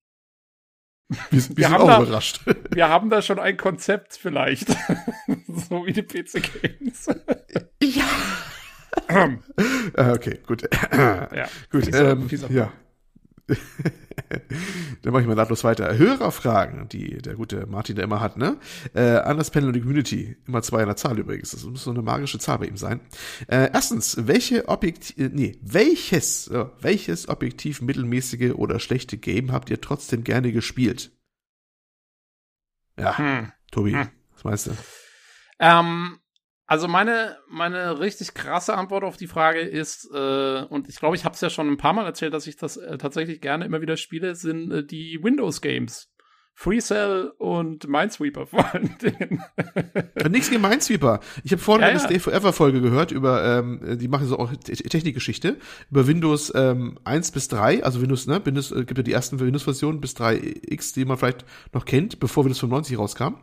Wir, wir, wir sind auch da, überrascht. Wir haben da schon ein Konzept vielleicht. so wie die PC Games. ja. Ah, okay, gut. ja, gut. Ähm, ja. Dann mache ich mal nahtlos weiter. Hörerfragen, die der gute Martin da immer hat, ne? Äh, an das Panel und die Community. Immer zwei in der Zahl übrigens. Das muss so eine magische Zahl bei ihm sein. Äh, erstens, welche Objektiv, äh, nee, welches, äh, welches objektiv mittelmäßige oder schlechte Game habt ihr trotzdem gerne gespielt? Ja, hm. Tobi, hm. was meinst du? Ähm, also meine, meine richtig krasse Antwort auf die Frage ist, äh, und ich glaube, ich habe es ja schon ein paar Mal erzählt, dass ich das äh, tatsächlich gerne immer wieder spiele, sind äh, die Windows-Games. Free Cell und Minesweeper vor allen Dingen. Nichts gegen Minesweeper. Ich habe vorhin ja, eine ja. Stay Forever Folge gehört über, ähm, die machen so auch Technikgeschichte, über Windows ähm, 1 bis 3, also Windows, ne, Windows, äh, gibt ja die ersten Windows-Versionen bis 3X, die man vielleicht noch kennt, bevor Windows 95 rauskam.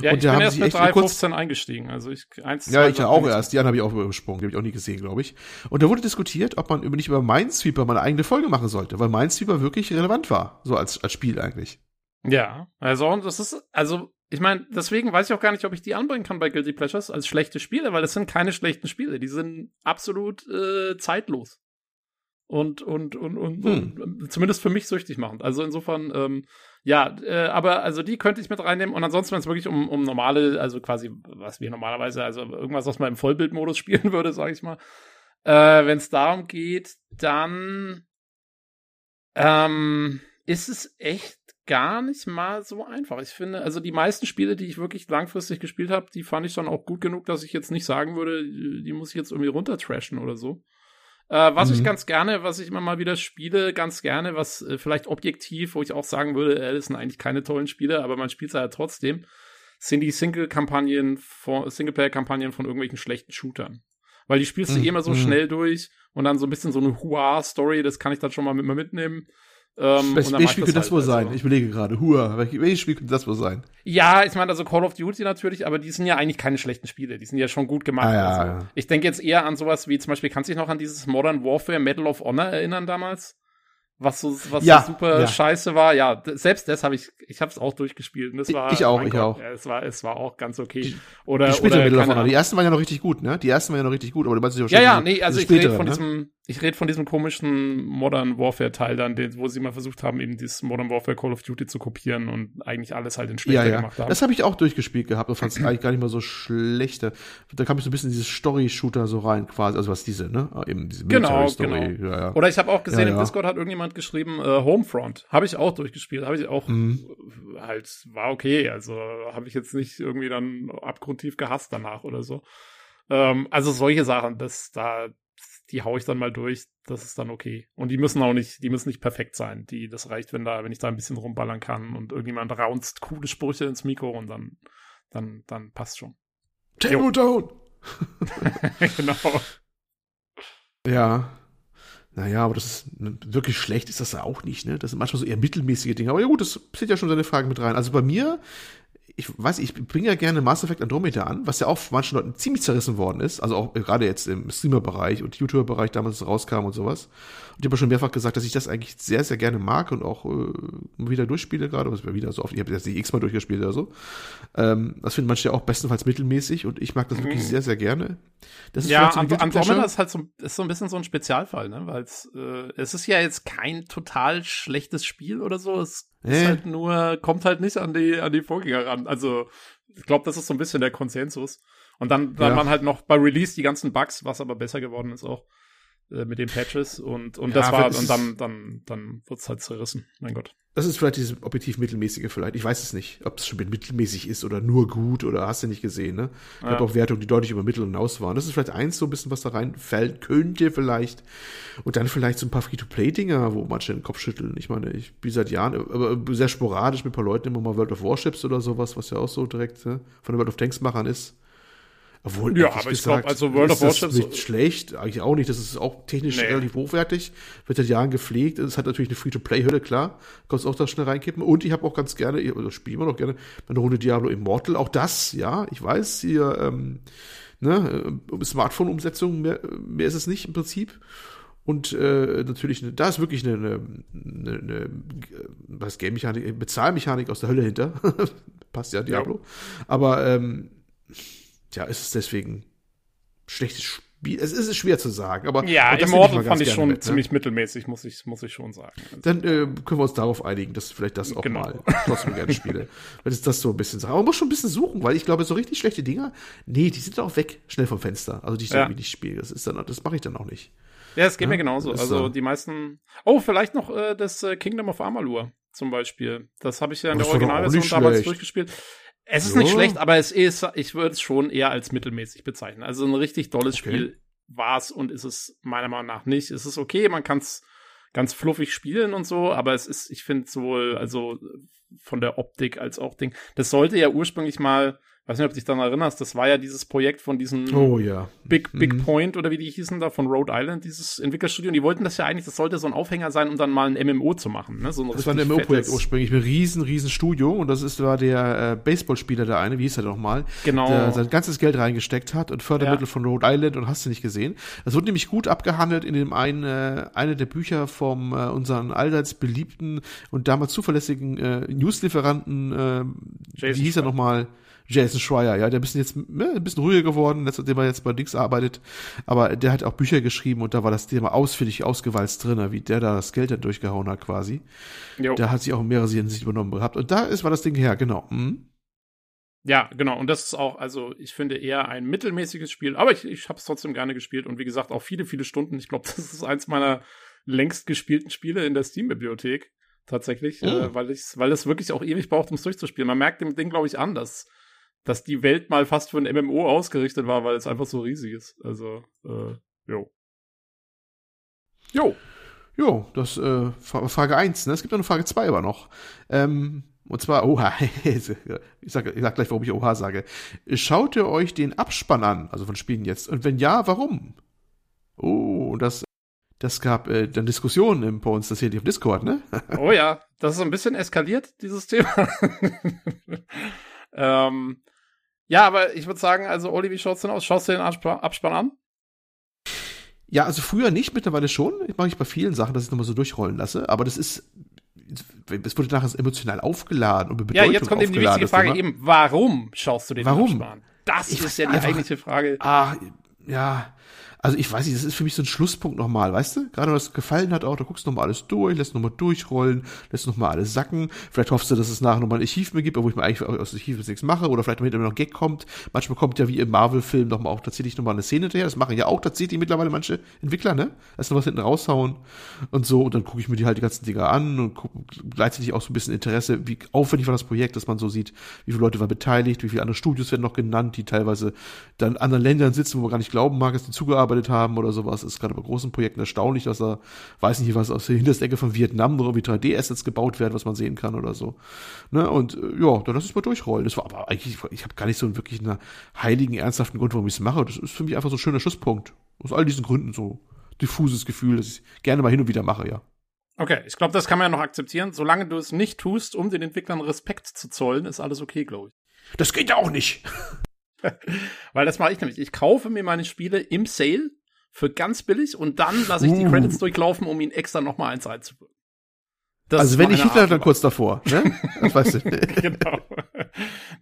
Ja, und ich bin erst mit 3.15 eingestiegen, also ich, eins, Ja, ich ja auch erst, die anderen habe ich auch übersprungen, die habe ich auch nie gesehen, glaube ich. Und da wurde diskutiert, ob man nicht über Minesweeper mal eine eigene Folge machen sollte, weil Minesweeper wirklich relevant war, so als, als Spiel eigentlich. Ja, also das ist, also ich meine, deswegen weiß ich auch gar nicht, ob ich die anbringen kann bei Guilty Pleasures als schlechte Spiele, weil das sind keine schlechten Spiele, die sind absolut äh, zeitlos. Und, und, und, und, hm. und zumindest für mich süchtig machend. Also insofern, ähm, ja, äh, aber also die könnte ich mit reinnehmen und ansonsten, wenn es wirklich um, um normale, also quasi, was wir normalerweise, also irgendwas, was man im Vollbildmodus spielen würde, sage ich mal, äh, wenn es darum geht, dann ähm, ist es echt gar nicht mal so einfach. Ich finde, also die meisten Spiele, die ich wirklich langfristig gespielt habe, die fand ich dann auch gut genug, dass ich jetzt nicht sagen würde, die muss ich jetzt irgendwie runtertrashen oder so. Äh, was mhm. ich ganz gerne, was ich immer mal wieder spiele, ganz gerne, was äh, vielleicht objektiv, wo ich auch sagen würde, äh, das sind eigentlich keine tollen Spiele, aber man spielt es ja trotzdem, sind die Single-Kampagnen, Singleplayer-Kampagnen von irgendwelchen schlechten Shootern. Weil die spielst du mhm. eh immer so mhm. schnell durch und dann so ein bisschen so eine Hua-Story, das kann ich dann schon mal mit mir mitnehmen. Ähm, welches Spiel könnte das, halt, wohl also. sein? Ich überlege gerade. Hua, welches Spiel könnte das wohl sein? Ja, ich meine, also Call of Duty natürlich, aber die sind ja eigentlich keine schlechten Spiele. Die sind ja schon gut gemacht. Ah, ja, also. ja. Ich denke jetzt eher an sowas wie zum Beispiel, kannst du dich noch an dieses Modern Warfare Medal of Honor erinnern damals? was so was ja, so super scheiße war. Ja, selbst das habe ich ich habe es auch durchgespielt und das war ich auch, ich Gott, auch. Es war es war auch ganz okay. Oder die spätere oder, davon, die ersten waren ja noch richtig gut, ne? Die ersten waren ja noch richtig gut, aber du meinst ja Ja, ja, nee, also ich rede von ne? diesem ich rede von diesem komischen Modern Warfare Teil dann, wo sie mal versucht haben, eben dieses Modern Warfare Call of Duty zu kopieren und eigentlich alles halt in schlechter ja, ja. gemacht haben. Das habe ich auch durchgespielt gehabt und fand es eigentlich gar nicht mal so schlecht. Da kam ich so ein bisschen dieses Story Shooter so rein quasi, also was diese, ne? Eben diese genau, Story. Genau. Ja, ja. Oder ich habe auch gesehen, im Discord hat irgendjemand geschrieben, äh, Homefront. Habe ich auch durchgespielt. Habe ich auch mhm. halt, war okay. Also habe ich jetzt nicht irgendwie dann abgrundtief gehasst danach oder so. Ähm, also solche Sachen, das da, die hau ich dann mal durch. Das ist dann okay. Und die müssen auch nicht, die müssen nicht perfekt sein. Die, das reicht, wenn da, wenn ich da ein bisschen rumballern kann und irgendjemand raunzt coole Sprüche ins Mikro und dann, dann, dann passt schon. Table down! genau. Ja. Naja, aber das ist wirklich schlecht ist das ja auch nicht, ne? Das sind manchmal so eher mittelmäßige Dinge. Aber ja gut, das zieht ja schon seine Fragen mit rein. Also bei mir ich weiß, ich bringe ja gerne Mass Effect Andromeda an, was ja auch von manchen Leuten ziemlich zerrissen worden ist. Also auch gerade jetzt im Streamer-Bereich und YouTuber-Bereich damals rauskam und sowas. Und ich habe schon mehrfach gesagt, dass ich das eigentlich sehr, sehr gerne mag und auch äh, wieder durchspiele gerade. Was wieder so oft, ich habe jetzt die x-mal durchgespielt oder so. Ähm, das finden manche ja auch bestenfalls mittelmäßig und ich mag das wirklich mhm. sehr, sehr gerne. Das ist ja, so Andromeda ist halt so, ist so ein bisschen so ein Spezialfall, ne? Weil äh, es ist ja jetzt kein total schlechtes Spiel oder so. Es. Ist halt nur, kommt halt nicht an die, an die Vorgänger ran. Also, ich glaube, das ist so ein bisschen der Konsensus. Und dann, dann ja. waren halt noch bei Release die ganzen Bugs, was aber besser geworden ist auch äh, mit den Patches und und ja, das war und dann dann dann wird's halt zerrissen. Mein Gott. Das ist vielleicht dieses objektiv mittelmäßige vielleicht. Ich weiß es nicht, ob es schon mittelmäßig ist oder nur gut oder hast du nicht gesehen, ne? Ich ja. habe auch Wertungen, die deutlich über Mittel hinaus waren. Das ist vielleicht eins so ein bisschen, was da reinfällt könnte vielleicht. Und dann vielleicht so ein paar Free-to-Play-Dinger, wo manche den Kopf schütteln. Ich meine, ich bin seit Jahren, aber sehr sporadisch mit ein paar Leuten immer mal World of Warships oder sowas, was ja auch so direkt ne, von den World of Tanks-Machern ist. Obwohl, ja, aber ich glaube, also World of Warships ist nicht schlecht, eigentlich auch nicht. Das ist auch technisch nee. relativ hochwertig, wird seit Jahren gepflegt. Es hat natürlich eine Free-to-Play-Hülle, klar. Kannst auch da schnell reinkippen. Und ich habe auch ganz gerne, oder spielen wir noch gerne, eine Runde Diablo Immortal. Auch das, ja, ich weiß, hier, ähm, ne, äh, Smartphone-Umsetzung, mehr, mehr ist es nicht im Prinzip. Und äh, natürlich, da ist wirklich eine, eine, eine, eine was Game-Mechanik, Bezahlmechanik aus der Hölle hinter. Passt ja, Diablo. Ja. Aber ähm, ja, ist es deswegen schlechtes Spiel? Es ist schwer zu sagen, aber ja, Immortal fand ich schon mit, ne? ziemlich mittelmäßig, muss ich muss ich schon sagen. Dann äh, können wir uns darauf einigen, dass vielleicht das auch genau. mal trotzdem gerne spiele, wenn es das so ein bisschen sagt. Aber man muss schon ein bisschen suchen, weil ich glaube, so richtig schlechte Dinger, nee, die sind auch weg, schnell vom Fenster. Also die ich ja. irgendwie nicht spiele, das ist dann, das mache ich dann auch nicht. Ja, es geht ja, mir genauso. Also die meisten. Oh, vielleicht noch äh, das äh, Kingdom of Amalur zum Beispiel. Das habe ich ja in der Originalversion damals durchgespielt. Es ist so. nicht schlecht, aber es ist, ich würde es schon eher als mittelmäßig bezeichnen. Also ein richtig tolles okay. Spiel war es und ist es meiner Meinung nach nicht. Es ist okay, man kann es ganz fluffig spielen und so, aber es ist, ich finde sowohl, also von der Optik als auch Ding, das sollte ja ursprünglich mal weiß nicht, ob du dich daran erinnerst, das war ja dieses Projekt von diesem oh, ja. Big, Big mhm. Point oder wie die hießen da, von Rhode Island, dieses Entwicklerstudio. Und die wollten das ja eigentlich, das sollte so ein Aufhänger sein, um dann mal ein MMO zu machen. Ne? So ein das war ein MMO-Projekt ursprünglich, ein riesen, riesen Studio. Und das ist, war der äh, Baseballspieler, der eine, wie hieß er doch mal, genau. der sein ganzes Geld reingesteckt hat und Fördermittel ja. von Rhode Island und hast du nicht gesehen. Das wurde nämlich gut abgehandelt in dem einen, äh, eine der Bücher vom äh, unseren allseits beliebten und damals zuverlässigen äh, Newslieferanten, äh, wie hieß er nochmal? Jason Schreier, ja, der ist jetzt ne, ein bisschen ruhiger geworden, seitdem er jetzt bei Dix arbeitet, aber der hat auch Bücher geschrieben und da war das Thema ausführlich ausgewalzt drin, wie der da das Geld dann durchgehauen hat quasi. Jo. Da hat sich auch in mehrere Hinsicht übernommen gehabt und da ist war das Ding her, genau. Hm? Ja, genau. Und das ist auch, also ich finde eher ein mittelmäßiges Spiel, aber ich, ich habe es trotzdem gerne gespielt und wie gesagt auch viele, viele Stunden. Ich glaube, das ist eins meiner längst gespielten Spiele in der Steam-Bibliothek tatsächlich, oh. äh, weil ich, weil es wirklich auch ewig braucht, um es durchzuspielen. Man merkt dem Ding, glaube ich, an, dass dass die Welt mal fast für ein MMO ausgerichtet war, weil es einfach so riesig ist. Also, äh, jo. Jo. Jo, das äh, Frage 1, ne? Es gibt noch eine Frage 2 aber noch. Ähm, und zwar, oha, ich sag, ich sag gleich, warum ich oha sage. Schaut ihr euch den Abspann an, also von Spielen jetzt? Und wenn ja, warum? Oh, das, das gab äh, dann Diskussionen im, bei uns, das hier auf Discord, ne? oh ja, das ist so ein bisschen eskaliert, dieses Thema. ähm, ja, aber ich würde sagen, also Olli, wie schaut's denn aus? Schaust du den Abspann an? Ja, also früher nicht, mittlerweile schon. Ich mache ich bei vielen Sachen, dass ich nochmal so durchrollen lasse. Aber das ist, es wurde nachher emotional aufgeladen und mit Bedeutung Ja, jetzt kommt eben die wichtige Frage eben, warum schaust du den warum? Abspann? Das ich ist ja die eigentliche Frage. Ah, ja, also ich weiß nicht, das ist für mich so ein Schlusspunkt nochmal, weißt du? Gerade was gefallen hat auch, da guckst du nochmal alles durch, lässt nochmal durchrollen, lässt nochmal alles sacken. Vielleicht hoffst du, dass es nachher nochmal ein Archiv mehr gibt, wo ich mir eigentlich aus Archiv nichts mache, oder vielleicht immer noch Gag kommt. Manchmal kommt ja wie im Marvel-Film nochmal auch tatsächlich nochmal eine Szene hinterher. Das machen ja auch tatsächlich mittlerweile manche Entwickler, ne? Erst noch was hinten raushauen und so, und dann gucke ich mir die halt die ganzen Dinger an und guck, gleichzeitig auch so ein bisschen Interesse, wie aufwendig war das Projekt, dass man so sieht, wie viele Leute waren beteiligt, wie viele andere Studios werden noch genannt, die teilweise dann in anderen Ländern sitzen, wo man gar nicht glauben mag, dass die zugearbeitet haben oder sowas. Ist gerade bei großen Projekten erstaunlich, dass da, weiß nicht, was aus der hintersten Ecke von Vietnam noch irgendwie 3D-Assets gebaut werden, was man sehen kann oder so. Ne? Und äh, ja, dann lass es mal durchrollen. Das war aber eigentlich, ich habe gar nicht so einen wirklich einen heiligen, ernsthaften Grund, warum ich es mache. Das ist für mich einfach so ein schöner Schusspunkt. Aus all diesen Gründen so diffuses Gefühl, das ich gerne mal hin und wieder mache, ja. Okay, ich glaube, das kann man ja noch akzeptieren. Solange du es nicht tust, um den Entwicklern Respekt zu zollen, ist alles okay, glaube ich. Das geht ja auch nicht. Weil das mache ich nämlich. Ich kaufe mir meine Spiele im Sale für ganz billig und dann lasse ich die uh. Credits durchlaufen, um ihn extra nochmal eins einzuführen. Das also wenn ich Hitler, dann kurz davor, ne? Das weißt du. genau.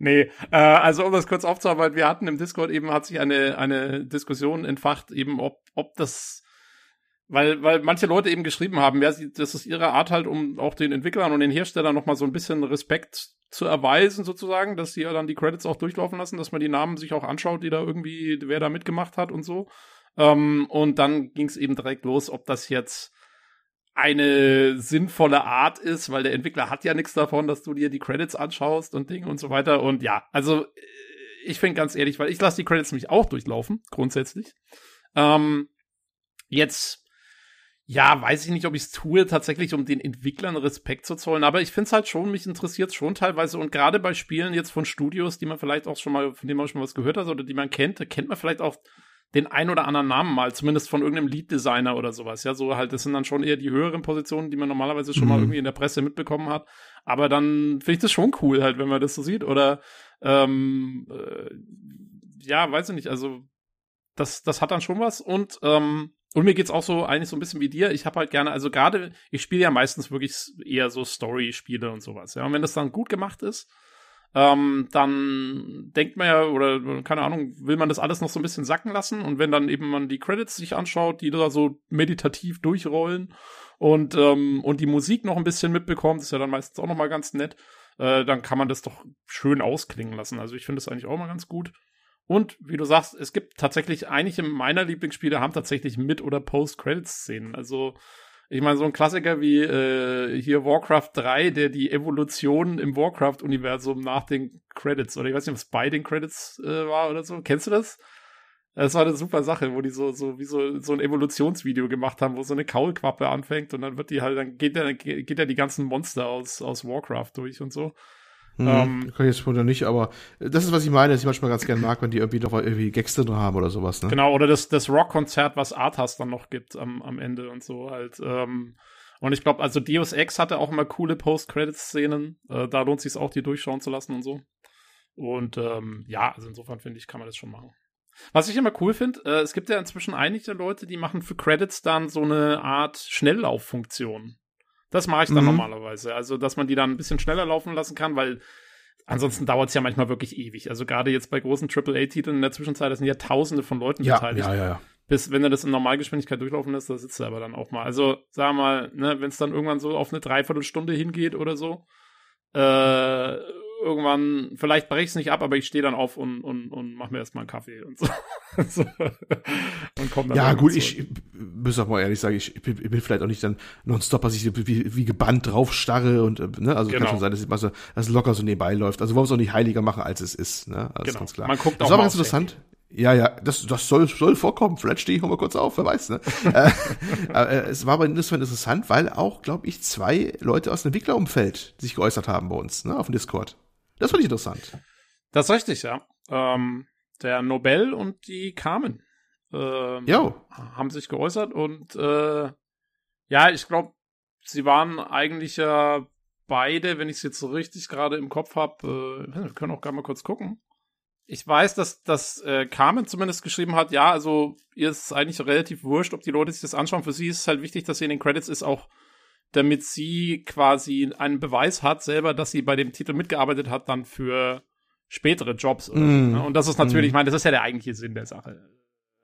nee, äh, also um das kurz aufzuarbeiten, wir hatten im Discord eben, hat sich eine, eine Diskussion entfacht, eben ob, ob das, weil, weil manche Leute eben geschrieben haben, ja, das ist ihre Art halt, um auch den Entwicklern und den Herstellern nochmal so ein bisschen Respekt zu erweisen, sozusagen, dass sie ja dann die Credits auch durchlaufen lassen, dass man die Namen sich auch anschaut, die da irgendwie, wer da mitgemacht hat und so. Ähm, und dann ging es eben direkt los, ob das jetzt eine sinnvolle Art ist, weil der Entwickler hat ja nichts davon, dass du dir die Credits anschaust und Dinge und so weiter. Und ja, also ich finde ganz ehrlich, weil ich lasse die Credits nämlich auch durchlaufen, grundsätzlich. Ähm, jetzt, ja, weiß ich nicht, ob ich es tue, tatsächlich, um den Entwicklern Respekt zu zollen, aber ich finde es halt schon, mich interessiert schon teilweise und gerade bei Spielen jetzt von Studios, die man vielleicht auch schon mal, von denen man schon mal was gehört hat oder die man kennt, kennt man vielleicht auch den ein oder anderen Namen mal, zumindest von irgendeinem Lead-Designer oder sowas. Ja, so halt, das sind dann schon eher die höheren Positionen, die man normalerweise schon mhm. mal irgendwie in der Presse mitbekommen hat. Aber dann finde ich das schon cool halt, wenn man das so sieht. Oder ähm, äh, ja, weiß ich nicht, also das, das hat dann schon was und ähm, und mir geht's auch so eigentlich so ein bisschen wie dir. Ich habe halt gerne, also gerade, ich spiele ja meistens wirklich eher so Story-Spiele und sowas. Ja, und wenn das dann gut gemacht ist, ähm, dann denkt man ja, oder keine Ahnung, will man das alles noch so ein bisschen sacken lassen und wenn dann eben man die Credits sich anschaut, die da so meditativ durchrollen und, ähm, und die Musik noch ein bisschen mitbekommt, ist ja dann meistens auch noch mal ganz nett, äh, dann kann man das doch schön ausklingen lassen. Also ich finde das eigentlich auch mal ganz gut. Und wie du sagst, es gibt tatsächlich einige meiner Lieblingsspiele haben tatsächlich Mit- oder Post-Credits-Szenen. Also ich meine, so ein Klassiker wie äh, hier Warcraft 3, der die Evolution im Warcraft-Universum nach den Credits, oder ich weiß nicht, was bei den Credits äh, war oder so. Kennst du das? Das war eine super Sache, wo die so, so, wie so, so ein Evolutionsvideo gemacht haben, wo so eine Kaulquappe anfängt und dann wird die halt, dann geht ja, geht ja die ganzen Monster aus, aus Warcraft durch und so. Hm, ähm, kann ich jetzt wohl nicht, aber das ist, was ich meine, dass ich manchmal ganz gerne mag, wenn die irgendwie noch irgendwie Gags drin haben oder sowas, ne? Genau, oder das, das Rock-Konzert, was Arthas dann noch gibt am, am Ende und so halt. Ähm, und ich glaube, also Deus Ex hatte auch immer coole Post-Credits-Szenen. Äh, da lohnt sich auch, die durchschauen zu lassen und so. Und ähm, ja, also insofern finde ich, kann man das schon machen. Was ich immer cool finde, äh, es gibt ja inzwischen einige Leute, die machen für Credits dann so eine Art Schnelllauffunktion. Das mache ich dann mhm. normalerweise. Also, dass man die dann ein bisschen schneller laufen lassen kann, weil ansonsten dauert es ja manchmal wirklich ewig. Also gerade jetzt bei großen AAA-Titeln in der Zwischenzeit, das sind ja tausende von Leuten ja, beteiligt. Ja, ja, ja. Bis, wenn du das in Normalgeschwindigkeit durchlaufen lässt, da sitzt du aber dann auch mal. Also, sag mal, ne, wenn es dann irgendwann so auf eine Dreiviertelstunde hingeht oder so, äh, irgendwann, vielleicht breche ich es nicht ab, aber ich stehe dann auf und, und, und mache mir erstmal einen Kaffee und so. und komm dann ja, gut, ich, ich muss auch mal ehrlich sagen, ich, ich, bin, ich bin vielleicht auch nicht dann nonstop, dass ich wie, wie gebannt drauf starre und, äh, ne, also genau. kann schon sein, dass, ich, dass locker so nebenbei läuft. Also wollen wir es auch nicht heiliger machen, als es ist, ne, also genau. ganz klar. Man guckt das auch war ganz interessant. Handy. Ja, ja, das, das soll, soll vorkommen. Vielleicht stehe ich mal kurz auf, wer weiß, ne? äh, äh, es war aber insofern interessant, weil auch, glaube ich, zwei Leute aus dem Entwicklerumfeld sich geäußert haben bei uns, ne, auf dem Discord. Das fand ich interessant. Das ist richtig, ja. Ähm, der Nobel und die Carmen ähm, haben sich geäußert und äh, ja, ich glaube, sie waren eigentlich ja beide, wenn ich es jetzt so richtig gerade im Kopf habe, äh, wir können auch gar mal kurz gucken. Ich weiß, dass, dass äh, Carmen zumindest geschrieben hat, ja, also ihr ist eigentlich relativ wurscht, ob die Leute sich das anschauen. Für sie ist es halt wichtig, dass sie in den Credits ist, auch damit sie quasi einen Beweis hat selber, dass sie bei dem Titel mitgearbeitet hat, dann für spätere Jobs. Oder mm. so, ne? Und das ist natürlich, mm. ich meine, das ist ja der eigentliche Sinn der Sache.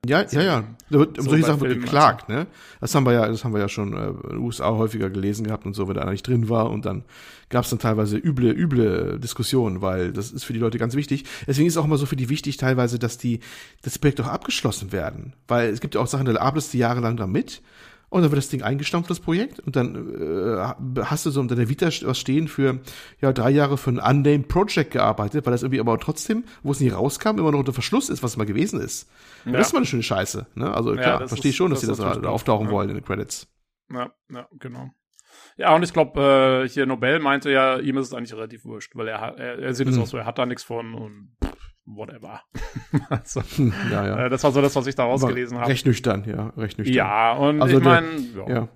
Ja, ja, ja. Da wird, um so solche Sachen wird geklagt, also. ne? Das haben wir ja, das haben wir ja schon äh, in den USA häufiger gelesen gehabt und so, wenn da nicht drin war und dann gab es dann teilweise üble, üble Diskussionen, weil das ist für die Leute ganz wichtig. Deswegen ist es auch immer so für die wichtig teilweise, dass die, dass die Projekte auch abgeschlossen werden. Weil es gibt ja auch Sachen, da arbeitest du jahrelang da mit und dann wird das Ding eingestampft, das Projekt. Und dann äh, hast du so unter der Vita was stehen für ja drei Jahre für ein Unnamed Project gearbeitet, weil das irgendwie aber trotzdem, wo es nie rauskam, immer noch unter Verschluss ist, was es mal gewesen ist. Ja. Das ist mal eine schöne Scheiße. Ne? Also klar, ja, verstehe ich schon, dass das sie das da auftauchen ja. wollen in den Credits. Ja, ja, genau. Ja, und ich glaube, äh, hier Nobel meinte ja, ihm ist es eigentlich relativ wurscht, weil er, er, er sieht es mhm. auch so, er hat da nichts von und whatever. also, ja, ja. Äh, das war so das, was ich da rausgelesen habe. Recht nüchtern, ja, recht nüchtern. Ja, und also ich meine, ja. ja.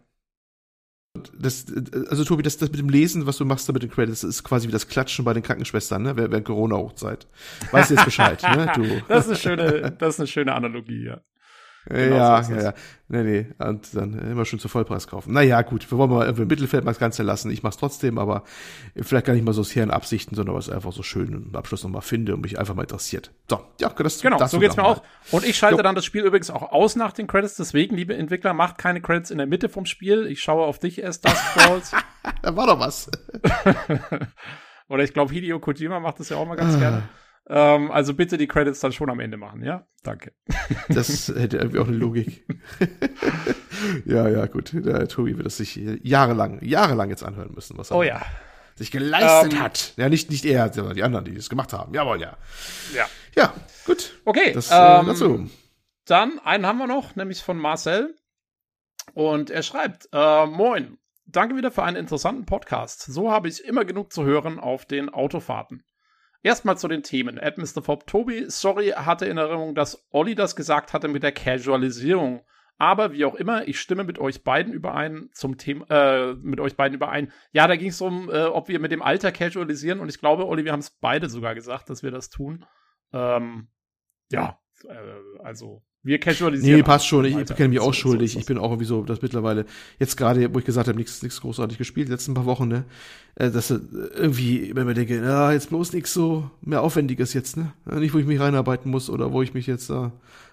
Das, also Tobi, das, das mit dem Lesen, was du machst da mit den Credits, ist quasi wie das Klatschen bei den Krankenschwestern, ne, während Corona-Hochzeit. Weißt du jetzt Bescheid, ne, du. Das ist eine schöne, das ist eine schöne Analogie, ja. Genau ja, so ja, ja. Nee, nee. Und dann immer schön zu Vollpreis kaufen. Naja, gut, wir wollen mal im Mittelfeld mal das Ganze lassen. Ich mach's trotzdem, aber vielleicht gar nicht mal so sehr in Absichten, sondern was einfach so schön im Abschluss nochmal finde und mich einfach mal interessiert. So, ja, das Genau, das so geht's mir auch. Und ich schalte jo. dann das Spiel übrigens auch aus nach den Credits. Deswegen, liebe Entwickler, macht keine Credits in der Mitte vom Spiel. Ich schaue auf dich erst, das Falls. da war doch was. Oder ich glaube, Hideo Kojima macht das ja auch mal ganz gerne. Ähm, also bitte die Credits dann schon am Ende machen, ja? Danke. Das hätte irgendwie auch eine Logik. ja, ja, gut. Der Tobi wird das sich jahrelang, jahrelang jetzt anhören müssen, was er oh, ja. sich geleistet ähm, hat. Ja, nicht, nicht er, sondern die anderen, die das gemacht haben. Jawohl, ja. Ja. Ja, gut. Okay. Das, äh, ähm, dazu. Dann einen haben wir noch, nämlich von Marcel. Und er schreibt, äh, Moin, danke wieder für einen interessanten Podcast. So habe ich immer genug zu hören auf den Autofahrten. Erstmal zu den Themen. Ed Mr. Fob Tobi, sorry, hatte in Erinnerung, dass Olli das gesagt hatte mit der Casualisierung. Aber wie auch immer, ich stimme mit euch beiden überein zum Thema, äh, mit euch beiden überein. Ja, da ging es um, äh, ob wir mit dem Alter casualisieren und ich glaube, Olli, wir haben es beide sogar gesagt, dass wir das tun. Ähm, ja, äh, also wir casualisieren. Nee, passt schon. Ich, ich kenne mich auch schuldig. ich bin auch irgendwie so, dass mittlerweile, jetzt gerade, wo ich gesagt habe, nichts nichts großartig gespielt, die letzten paar Wochen, ne? Äh, dass irgendwie, wenn man denke, ja, jetzt bloß nichts so mehr Aufwendiges jetzt, ne? Nicht, wo ich mich reinarbeiten muss oder wo ich mich jetzt da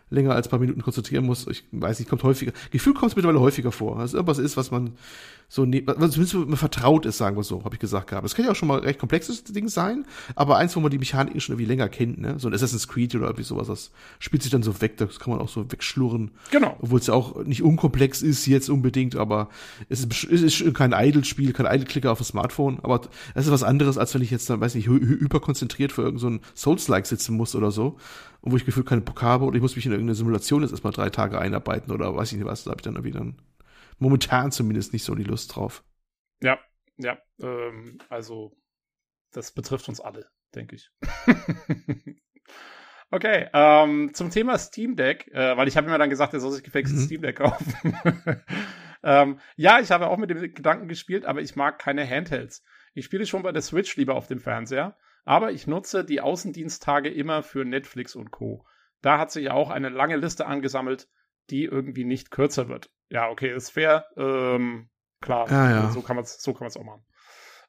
länger als paar Minuten konzentrieren muss. Ich weiß nicht, kommt häufiger. Gefühl kommt es mittlerweile häufiger vor. Also irgendwas ist, was man so, ne, was zumindest mir vertraut ist, sagen wir so, habe ich gesagt gehabt. Das kann ja auch schon mal recht komplexes Ding sein, aber eins, wo man die Mechanik schon irgendwie länger kennt, ne? So ein Assassin's Creed oder irgendwie sowas, das spielt sich dann so weg, das kann man auch so wegschlurren. Genau. Obwohl es ja auch nicht unkomplex ist jetzt unbedingt, aber es ist, es ist kein Idle-Spiel, kein Idle-Klicker auf dem Smartphone, aber es ist was anderes, als wenn ich jetzt dann, weiß nicht, hyperkonzentriert für irgendein so Souls-like sitzen muss oder so und wo ich gefühlt keinen Bock habe oder ich muss mich in irgendeine Simulation jetzt erstmal drei Tage einarbeiten oder weiß ich nicht was, da habe ich dann irgendwie dann momentan zumindest nicht so die Lust drauf. Ja, ja, ähm, also das betrifft uns alle, denke ich. okay, ähm, zum Thema Steam Deck, äh, weil ich habe immer dann gesagt, er soll sich gefälligst mhm. Steam Deck kaufen. ähm, ja, ich habe auch mit dem Gedanken gespielt, aber ich mag keine Handhelds. Ich spiele schon bei der Switch lieber auf dem Fernseher, aber ich nutze die Außendiensttage immer für Netflix und Co. Da hat sich auch eine lange Liste angesammelt, die irgendwie nicht kürzer wird. Ja, okay, ist fair. Ähm, klar, ja, ja. so kann man es so auch machen.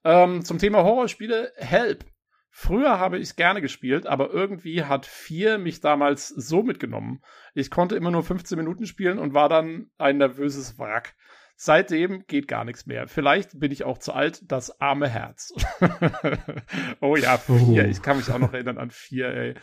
Ähm, zum Thema Horrorspiele, Help. Früher habe ich es gerne gespielt, aber irgendwie hat 4 mich damals so mitgenommen. Ich konnte immer nur 15 Minuten spielen und war dann ein nervöses Wrack. Seitdem geht gar nichts mehr. Vielleicht bin ich auch zu alt, das arme Herz. oh ja, 4. Oh. Ich kann mich auch noch erinnern an 4, ey.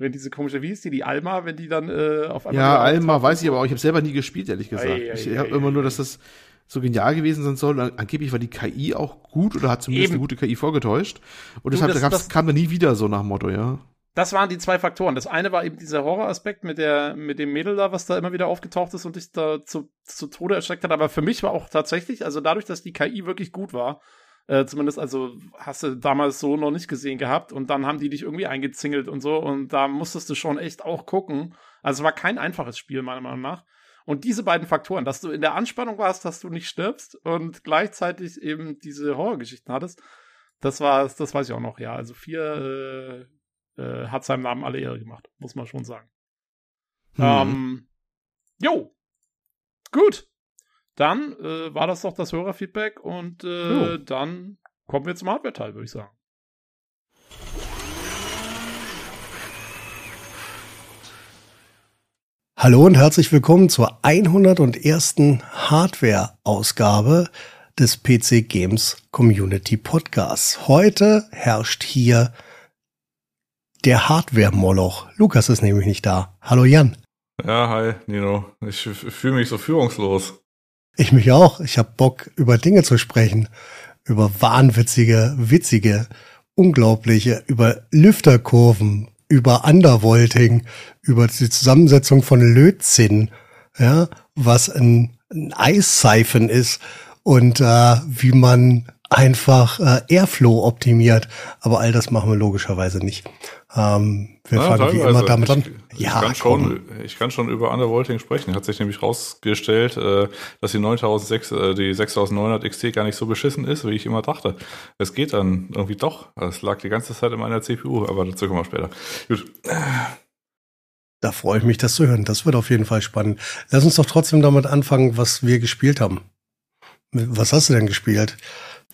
Wenn diese komische, wie ist die, die Alma, wenn die dann äh, auf einmal. Ja, Alma weiß ich aber auch. Ich habe selber nie gespielt, ehrlich gesagt. Ei, ei, ich habe immer nur, dass das so genial gewesen sein soll. Angeblich war die KI auch gut oder hat zumindest Eben. eine gute KI vorgetäuscht. Und deshalb das, das, kam da nie wieder so nach Motto, ja. Das waren die zwei Faktoren. Das eine war eben dieser Horroraspekt mit der, mit dem Mädel da, was da immer wieder aufgetaucht ist und dich da zu, zu Tode erschreckt hat. Aber für mich war auch tatsächlich, also dadurch, dass die KI wirklich gut war, äh, zumindest, also hast du damals so noch nicht gesehen gehabt und dann haben die dich irgendwie eingezingelt und so und da musstest du schon echt auch gucken. Also es war kein einfaches Spiel, meiner Meinung nach. Und diese beiden Faktoren, dass du in der Anspannung warst, dass du nicht stirbst und gleichzeitig eben diese Horrorgeschichten hattest, das war, das weiß ich auch noch, ja. Also vier äh, äh, hat seinem Namen alle Ehre gemacht, muss man schon sagen. Hm. Ähm, jo. Gut. Dann äh, war das doch das Hörerfeedback und äh, dann kommen wir zum Hardware-Teil, würde ich sagen. Hallo und herzlich willkommen zur 101. Hardware-Ausgabe des PC Games Community Podcasts. Heute herrscht hier der Hardware-Moloch. Lukas ist nämlich nicht da. Hallo Jan. Ja, hi Nino. Ich fühle mich so führungslos. Ich mich auch. Ich habe Bock, über Dinge zu sprechen. Über wahnwitzige, witzige, unglaubliche, über Lüfterkurven, über Undervolting, über die Zusammensetzung von Lötzinn, ja, was ein, ein Eissiphon ist und äh, wie man einfach äh, Airflow optimiert. Aber all das machen wir logischerweise nicht. Ähm, wir ja, fangen wie immer damit an. Ich, ja, ich kann, schon, ich kann schon über Undervolting sprechen. Hat sich nämlich rausgestellt, äh, dass die 9006, äh, die 6900 XT gar nicht so beschissen ist, wie ich immer dachte. Es geht dann irgendwie doch. Es lag die ganze Zeit in meiner CPU, aber dazu kommen wir später. Gut. Da freue ich mich, das zu hören. Das wird auf jeden Fall spannend. Lass uns doch trotzdem damit anfangen, was wir gespielt haben. Was hast du denn gespielt?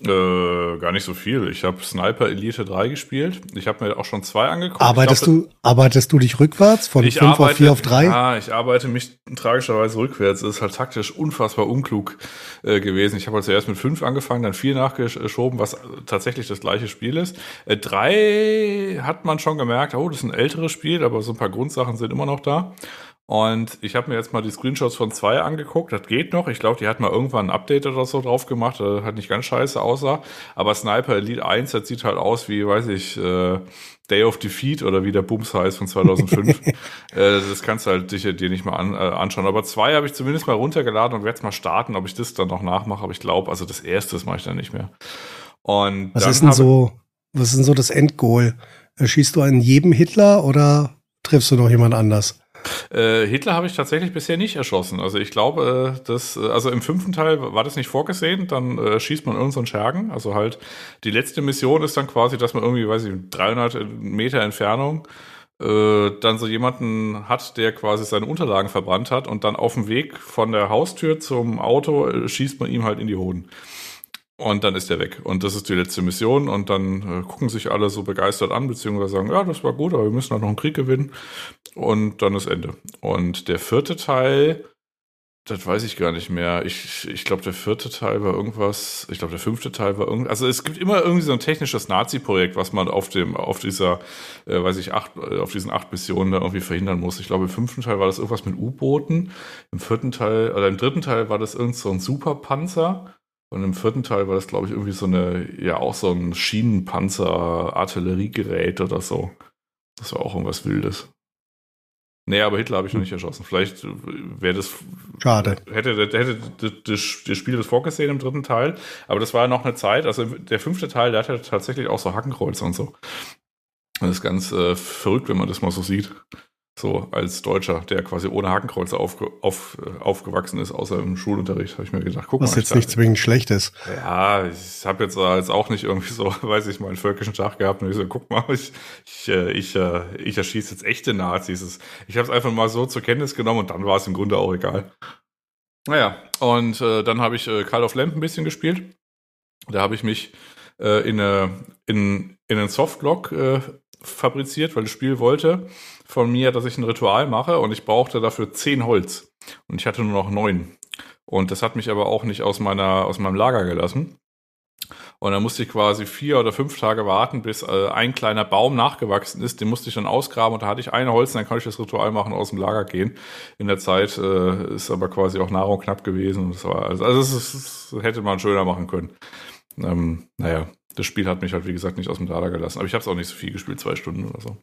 Äh, gar nicht so viel. Ich habe Sniper Elite 3 gespielt. Ich habe mir auch schon zwei angeguckt. Arbeitest glaub, du, arbeitest du dich rückwärts von 5 arbeite, auf 4 auf 3? Ja, ich arbeite mich tragischerweise rückwärts. Das ist halt taktisch unfassbar unklug äh, gewesen. Ich habe halt zuerst mit 5 angefangen, dann 4 nachgeschoben, was tatsächlich das gleiche Spiel ist. Äh, 3 hat man schon gemerkt, oh, das ist ein älteres Spiel, aber so ein paar Grundsachen sind immer noch da. Und ich habe mir jetzt mal die Screenshots von zwei angeguckt. Das geht noch. Ich glaube, die hat mal irgendwann ein Update oder so drauf gemacht. Das hat nicht ganz scheiße aussah. Aber Sniper Elite 1, das sieht halt aus wie, weiß ich, äh, Day of Defeat oder wie der Booms heißt von 2005. äh, das kannst du halt dir, dir nicht mal an, äh, anschauen. Aber zwei habe ich zumindest mal runtergeladen und werde mal starten, ob ich das dann noch nachmache. Aber ich glaube, also das erste mache ich dann nicht mehr. Und was ist denn so, was ist denn so das Endgoal? Schießt du an jedem Hitler oder triffst du noch jemand anders? Äh, Hitler habe ich tatsächlich bisher nicht erschossen. Also ich glaube, äh, dass, äh, also im fünften Teil war das nicht vorgesehen, dann äh, schießt man irgendeinen Schergen. Also halt, die letzte Mission ist dann quasi, dass man irgendwie, weiß ich, 300 Meter Entfernung äh, dann so jemanden hat, der quasi seine Unterlagen verbrannt hat und dann auf dem Weg von der Haustür zum Auto schießt man ihm halt in die Hoden. Und dann ist er weg. Und das ist die letzte Mission. Und dann äh, gucken sich alle so begeistert an, beziehungsweise sagen, ja, das war gut, aber wir müssen halt noch einen Krieg gewinnen. Und dann ist Ende. Und der vierte Teil, das weiß ich gar nicht mehr. Ich, ich glaube, der vierte Teil war irgendwas, ich glaube, der fünfte Teil war irgendwas. Also es gibt immer irgendwie so ein technisches Nazi-Projekt, was man auf dem, auf dieser, äh, weiß ich, acht, äh, auf diesen acht Missionen da irgendwie verhindern muss. Ich glaube, im fünften Teil war das irgendwas mit U-Booten. Im vierten Teil, oder im dritten Teil war das irgend so ein Superpanzer. Und im vierten Teil war das, glaube ich, irgendwie so eine, ja, auch so ein Schienenpanzer-Artilleriegerät oder so. Das war auch irgendwas Wildes. Nee, aber Hitler habe ich noch nicht erschossen. Vielleicht äh, wäre das. Schade. Hätte, hätte das, das Spiel das vorgesehen im dritten Teil. Aber das war ja noch eine Zeit. Also der fünfte Teil, der hatte tatsächlich auch so Hackenkreuze und so. Das ist ganz äh, verrückt, wenn man das mal so sieht. So als Deutscher, der quasi ohne Hakenkreuze aufge auf, äh, aufgewachsen ist, außer im Schulunterricht, habe ich mir gedacht, guck Was mal. jetzt nicht zwingend schlecht ist. Ja, ich habe jetzt als auch nicht irgendwie so, weiß ich mal, einen völkischen Tag gehabt und ich so, guck mal, ich, ich, äh, ich, äh, ich erschieße jetzt echte Nazis. Ich habe es einfach mal so zur Kenntnis genommen und dann war es im Grunde auch egal. Naja, und äh, dann habe ich äh, Call of Lamp ein bisschen gespielt. Da habe ich mich äh, in, eine, in, in einen Softlock äh, fabriziert, weil das Spiel wollte von mir, dass ich ein Ritual mache und ich brauchte dafür zehn Holz. Und ich hatte nur noch neun. Und das hat mich aber auch nicht aus meiner, aus meinem Lager gelassen. Und dann musste ich quasi vier oder fünf Tage warten, bis äh, ein kleiner Baum nachgewachsen ist. Den musste ich dann ausgraben und da hatte ich eine Holz und dann konnte ich das Ritual machen und aus dem Lager gehen. In der Zeit äh, ist aber quasi auch Nahrung knapp gewesen. Das war, also, also es, es hätte man schöner machen können. Ähm, naja, das Spiel hat mich halt, wie gesagt, nicht aus dem Radar gelassen. Aber ich habe es auch nicht so viel gespielt, zwei Stunden oder so.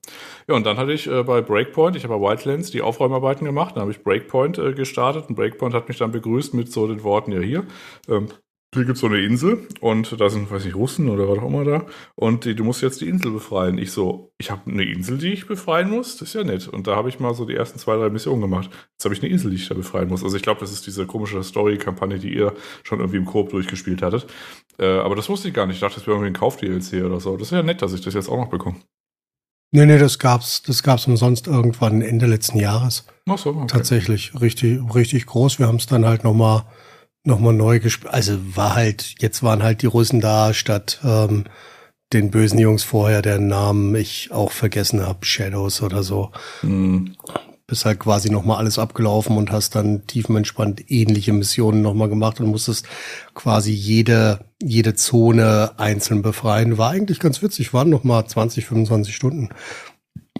Ja, und dann hatte ich äh, bei Breakpoint, ich habe bei Wildlands die Aufräumarbeiten gemacht. Dann habe ich Breakpoint äh, gestartet und Breakpoint hat mich dann begrüßt mit so den Worten, ja hier, ähm, hier gibt es so eine Insel und da sind, weiß ich, Russen oder was auch immer da. Und die, du musst jetzt die Insel befreien. Ich so, ich habe eine Insel, die ich befreien muss? Das ist ja nett. Und da habe ich mal so die ersten zwei, drei Missionen gemacht. Jetzt habe ich eine Insel, die ich da befreien muss. Also ich glaube, das ist diese komische Story-Kampagne, die ihr schon irgendwie im Koop durchgespielt hattet. Äh, aber das wusste ich gar nicht. Ich dachte, das wäre irgendwie ein Kauf-DLC oder so. Das ist ja nett, dass ich das jetzt auch noch bekomme. Nee, nee, das gab's, das gab's umsonst irgendwann Ende letzten Jahres. Ach so, okay. Tatsächlich richtig, richtig groß. Wir haben es dann halt nochmal noch mal neu gespielt. Also war halt, jetzt waren halt die Russen da statt ähm, den bösen Jungs vorher, deren Namen ich auch vergessen habe, Shadows oder so. Hm. Bist halt quasi nochmal alles abgelaufen und hast dann tiefenentspannt ähnliche Missionen nochmal gemacht und musstest quasi jede, jede Zone einzeln befreien. War eigentlich ganz witzig, waren nochmal 20, 25 Stunden.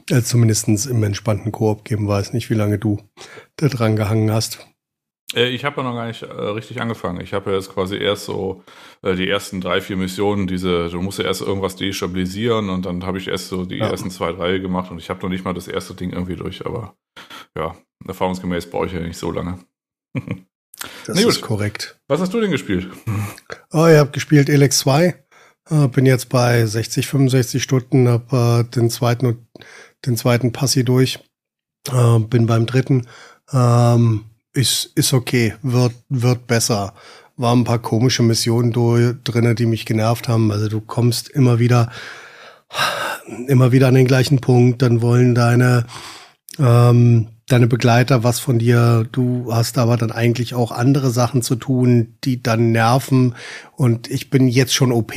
Äh, zumindestens im entspannten Koop geben, weiß nicht, wie lange du da dran gehangen hast. Äh, Ich habe ja noch gar nicht äh, richtig angefangen. Ich habe ja jetzt quasi erst so äh, die ersten drei, vier Missionen, diese, du musst ja erst irgendwas destabilisieren und dann habe ich erst so die Ja. ersten zwei, drei gemacht und ich habe noch nicht mal das erste Ding irgendwie durch, aber ja, erfahrungsgemäß brauche ich ja nicht so lange. Das Nee, gut. ist korrekt. Was hast du denn gespielt? Oh, ich habe gespielt Elex 2. Äh, bin jetzt bei 60, 65 Stunden, habe den zweiten und den zweiten Passi durch. Bin beim dritten. Ähm, ist, ist okay, wird, wird besser. Waren ein paar komische Missionen drinne, die mich genervt haben. Also du kommst immer wieder, immer wieder an den gleichen Punkt. Dann wollen deine, ähm, deine Begleiter was von dir. Du hast aber dann eigentlich auch andere Sachen zu tun, die dann nerven. Und ich bin jetzt schon OP.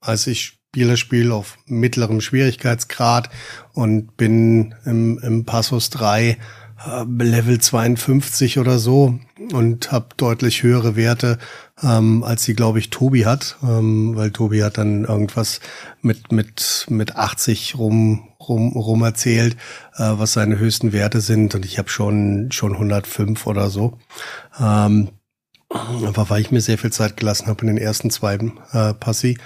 Also ich spiele das Spiel auf mittlerem Schwierigkeitsgrad und bin im, im Passus 3 äh, Level 52 oder so und habe deutlich höhere Werte, ähm, als sie, glaube ich, Tobi hat, ähm, weil Tobi hat dann irgendwas mit mit mit 80 rum rum rum erzählt, äh, was seine höchsten Werte sind und ich habe schon schon 105 oder so. Ähm, aber weil ich mir sehr viel Zeit gelassen habe in den ersten zwei äh, Passi.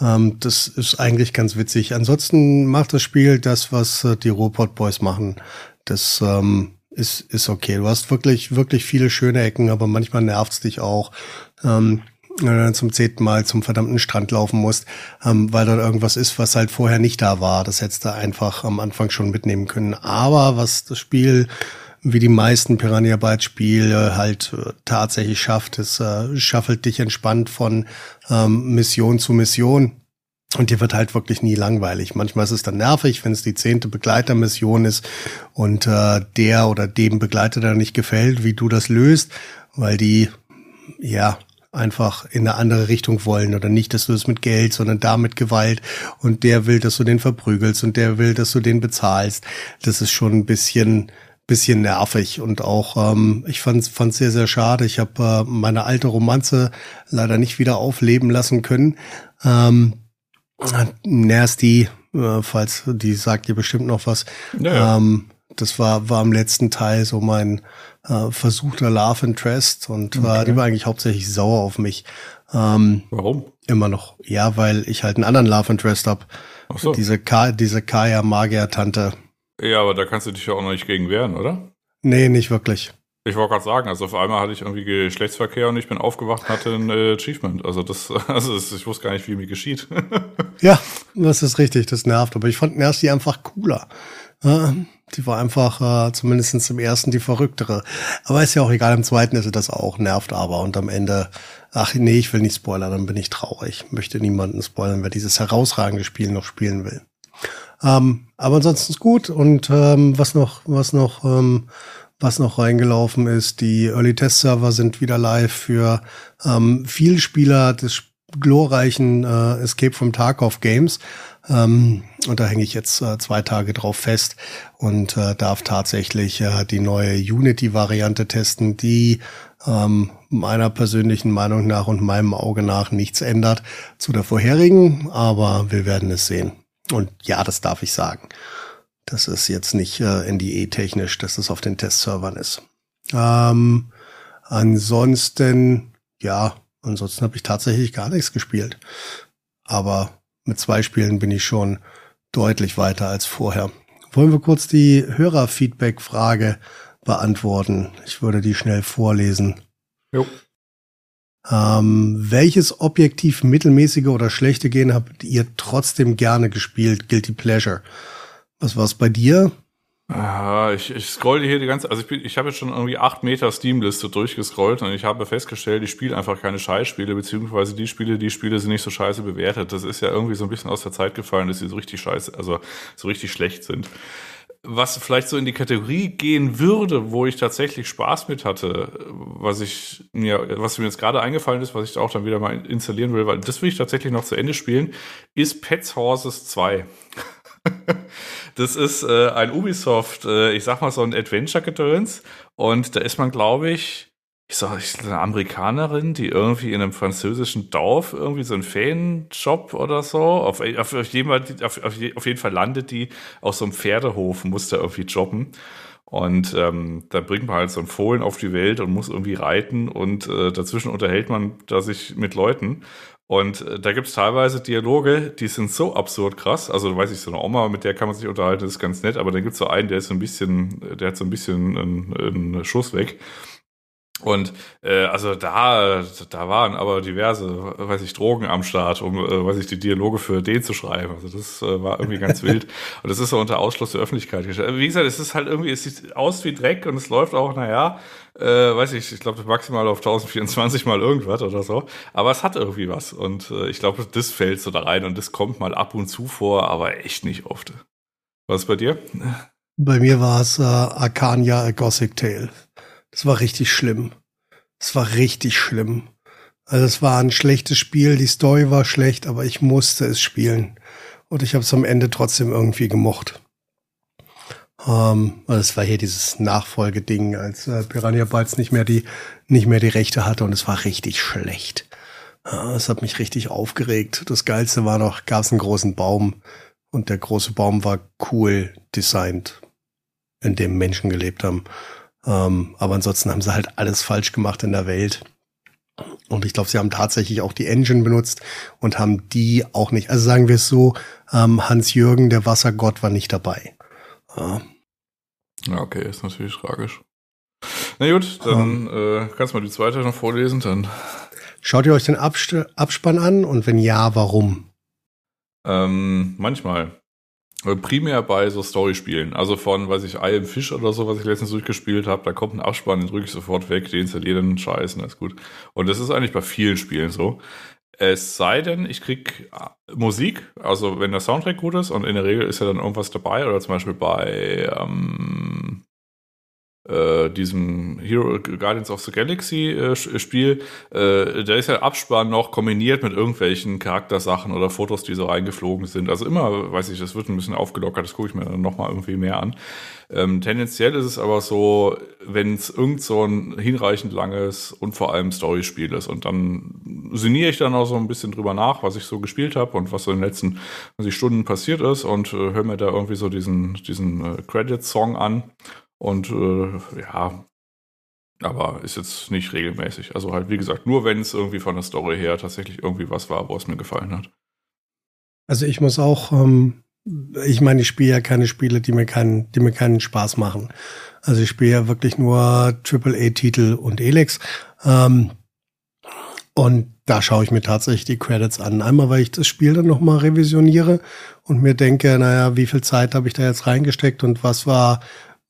Ähm, das ist eigentlich ganz witzig. Ansonsten macht das Spiel das, was äh, die Robot Boys machen. Das ähm, ist, ist okay. Du hast wirklich, wirklich viele schöne Ecken, aber manchmal nervt's dich auch. Ähm, wenn du dann zum zehnten Mal zum verdammten Strand laufen musst, ähm, weil dort irgendwas ist, was halt vorher nicht da war. Das hättest du einfach am Anfang schon mitnehmen können. Aber was das Spiel wie die meisten Piranha Bytes Spiele halt äh, tatsächlich schafft. Es äh, schaffelt dich entspannt von ähm, Mission zu Mission. Und dir wird halt wirklich nie langweilig. Manchmal ist es dann nervig, wenn es die zehnte Begleitermission ist und äh, der oder dem Begleiter dann nicht gefällt, wie du das löst, weil die ja einfach in eine andere Richtung wollen oder nicht, dass du es mit Geld, sondern da mit Gewalt und der will, dass du den verprügelst und der will, dass du den bezahlst. Das ist schon ein bisschen bisschen nervig und auch ähm, ich fand fand sehr sehr schade. Ich habe äh, meine alte Romanze leider nicht wieder aufleben lassen können. Ähm, Nasty, äh, falls die sagt dir bestimmt noch was. Ja, ja. Ähm, das war war im letzten Teil so mein äh, versuchter Love Interest und Okay. die war eigentlich hauptsächlich sauer auf mich. Ähm, Warum? immer noch. Ja, weil ich halt einen anderen Love Interest hab. Ach so. Diese Ka diese Kaya Magier Tante. Ja, aber da kannst du dich ja auch noch nicht gegen wehren, oder? Nee, nicht wirklich. Ich wollte gerade sagen, also auf einmal hatte ich irgendwie Geschlechtsverkehr und ich bin aufgewacht und hatte ein äh, Achievement. Also das, also das, ich wusste gar nicht, wie mir geschieht. ja, das ist richtig, das nervt. Aber ich fand Nersti einfach cooler. Die war einfach, äh, zumindest im ersten, die verrücktere. Aber ist ja auch egal, im zweiten ist sie das auch, nervt aber. Und am Ende, ach nee, ich will nicht spoilern, dann bin ich traurig. Möchte niemanden spoilern, wer dieses herausragende Spiel noch spielen will. Ähm, aber ansonsten ist gut. Und ähm, was noch, was noch, ähm, was noch reingelaufen ist, die Early Test Server sind wieder live für ähm, Vielspieler des glorreichen äh, Escape from Tarkov Games. Ähm, und da hänge ich jetzt äh, zwei Tage drauf fest und äh, darf tatsächlich äh, die neue Unity-Variante testen, die ähm, meiner persönlichen Meinung nach und meinem Auge nach nichts ändert zu der vorherigen, aber wir werden es sehen. Und ja, das darf ich sagen. Das ist jetzt nicht äh, NDE-technisch, dass es auf den Testservern ist. Ähm, ansonsten, ja, ansonsten habe ich tatsächlich gar nichts gespielt. Aber mit zwei Spielen bin ich schon deutlich weiter als vorher. Wollen wir kurz die Hörerfeedback-Frage beantworten? Ich würde die schnell vorlesen. Jo. Ähm, welches objektiv mittelmäßige oder schlechte Gehen habt ihr trotzdem gerne gespielt? Guilty Pleasure. Was war's bei dir? Ah, ich, ich scroll hier die ganze, also ich ich habe jetzt schon irgendwie acht Meter Steam-Liste durchgescrollt und ich habe festgestellt, ich spiele einfach keine Scheißspiele, beziehungsweise die Spiele, die Spiele sind nicht so scheiße bewertet. Das ist ja irgendwie so ein bisschen aus der Zeit gefallen, dass sie so richtig scheiße, also so richtig schlecht sind. Was vielleicht so in die Kategorie gehen würde, wo ich tatsächlich Spaß mit hatte, was ich mir, was mir jetzt gerade eingefallen ist, was ich auch dann wieder mal installieren will, weil das will ich tatsächlich noch zu Ende spielen, ist Pets Horses 2. das ist äh, ein Ubisoft, äh, ich sag mal so ein Adventure-Gedöns. Und da ist man, glaube ich, ich sag, ich eine Amerikanerin, die irgendwie in einem französischen Dorf irgendwie so einen Ferienjob oder so, auf, auf, auf, jeden Fall, auf, auf jeden Fall landet die aus so einem Pferdehof, muss da irgendwie jobben. Und ähm, da bringt man halt so einen Fohlen auf die Welt und muss irgendwie reiten und äh, dazwischen unterhält man da sich mit Leuten. Und äh, da gibt's teilweise Dialoge, die sind so absurd krass. Also, weiß ich, so eine Oma, mit der kann man sich unterhalten, das ist ganz nett, aber dann gibt's so einen, der ist so ein bisschen, der hat so ein bisschen einen, einen Schuss weg. Und äh, also da, da waren aber diverse, weiß ich, Drogen am Start, um, äh, weiß ich, die Dialoge für den zu schreiben. Also das äh, war irgendwie ganz wild. Und das ist so unter Ausschluss der Öffentlichkeit gestellt. Wie gesagt, es ist halt irgendwie, es sieht aus wie Dreck und es läuft auch, naja, äh, weiß ich, ich glaube maximal auf 1024 mal irgendwas oder so. Aber es hat irgendwie was. Und äh, ich glaube, das fällt so da rein und das kommt mal ab und zu vor, aber echt nicht oft. Was ist bei dir? Bei mir war es äh, Arcania A Gothic Tale. Das war richtig schlimm. Es war richtig schlimm. Also es war ein schlechtes Spiel, die Story war schlecht, aber ich musste es spielen. Und ich habe es am Ende trotzdem irgendwie gemocht. Ähm, also es war hier dieses Nachfolgeding, als äh, Piranha Bytes nicht mehr die nicht mehr die Rechte hatte und es war richtig schlecht. Es hat mich richtig aufgeregt. Das Geilste war noch, gab es einen großen Baum und der große Baum war cool designt, in dem Menschen gelebt haben. Ähm, aber ansonsten haben sie halt alles falsch gemacht in der Welt. Und ich glaube, sie haben tatsächlich auch die Engine benutzt und haben die auch nicht. Also sagen wir es so, ähm, Hans-Jürgen, der Wassergott, war nicht dabei. Ja. ja, okay, ist natürlich tragisch. Na gut, dann ähm. äh, kannst du mal die zweite noch vorlesen, dann. Schaut ihr euch den Abst Abspann an und wenn ja, warum? Ähm, manchmal. Äh, primär bei so Story-Spielen. Also von, weiß ich, I am Fish oder so, was ich letztens durchgespielt habe, da kommt ein Abspann, den drücke ich sofort weg, den installiere dann Scheiß und das ist gut. Und das ist eigentlich bei vielen Spielen so. Es sei denn, ich krieg äh, Musik, also wenn der Soundtrack gut ist und in der Regel ist ja dann irgendwas dabei, oder zum Beispiel bei ähm, äh, diesem Hero Guardians of the Galaxy äh, Spiel, äh, da ist ja Abspann noch kombiniert mit irgendwelchen Charaktersachen oder Fotos, die so reingeflogen sind. Also immer, weiß ich, das wird ein bisschen aufgelockert, das gucke ich mir dann nochmal irgendwie mehr an. Ähm, tendenziell ist es aber so, wenn es irgend so ein hinreichend langes und vor allem Story-Spiel ist und dann sinniere ich dann auch so ein bisschen drüber nach, was ich so gespielt habe und was so in den letzten Stunden passiert ist und äh, höre mir da irgendwie so diesen, diesen äh, Credit-Song an und äh, ja, aber ist jetzt nicht regelmäßig. Also halt, wie gesagt, nur wenn es irgendwie von der Story her tatsächlich irgendwie was war, wo es mir gefallen hat. Also ich muss auch ähm, ich meine, ich spiele ja keine Spiele, die mir keinen, die mir keinen Spaß machen. Also ich spiele ja wirklich nur AAA-Titel und Elex. Ähm, und da schaue ich mir tatsächlich die Credits an. Einmal, weil ich das Spiel dann nochmal revisioniere und mir denke, naja, wie viel Zeit habe ich da jetzt reingesteckt und was war,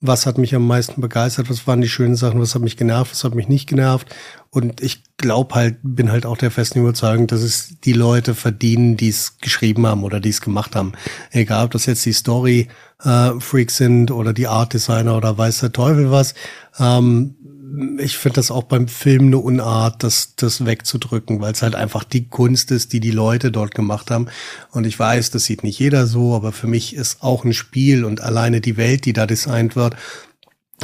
was hat mich am meisten begeistert, was waren die schönen Sachen, was hat mich genervt, was hat mich nicht genervt. Und ich glaube halt, bin halt auch der festen Überzeugung, dass es die Leute verdienen, die es geschrieben haben oder die es gemacht haben. Egal, ob das jetzt die Story-Freaks äh, sind oder die Art-Designer oder weiß der Teufel was. Ähm, ich finde das auch beim Film eine Unart, das, das wegzudrücken, weil es halt einfach die Kunst ist, die die Leute dort gemacht haben. Und ich weiß, das sieht nicht jeder so, aber für mich ist auch ein Spiel und alleine die Welt, die da designt wird,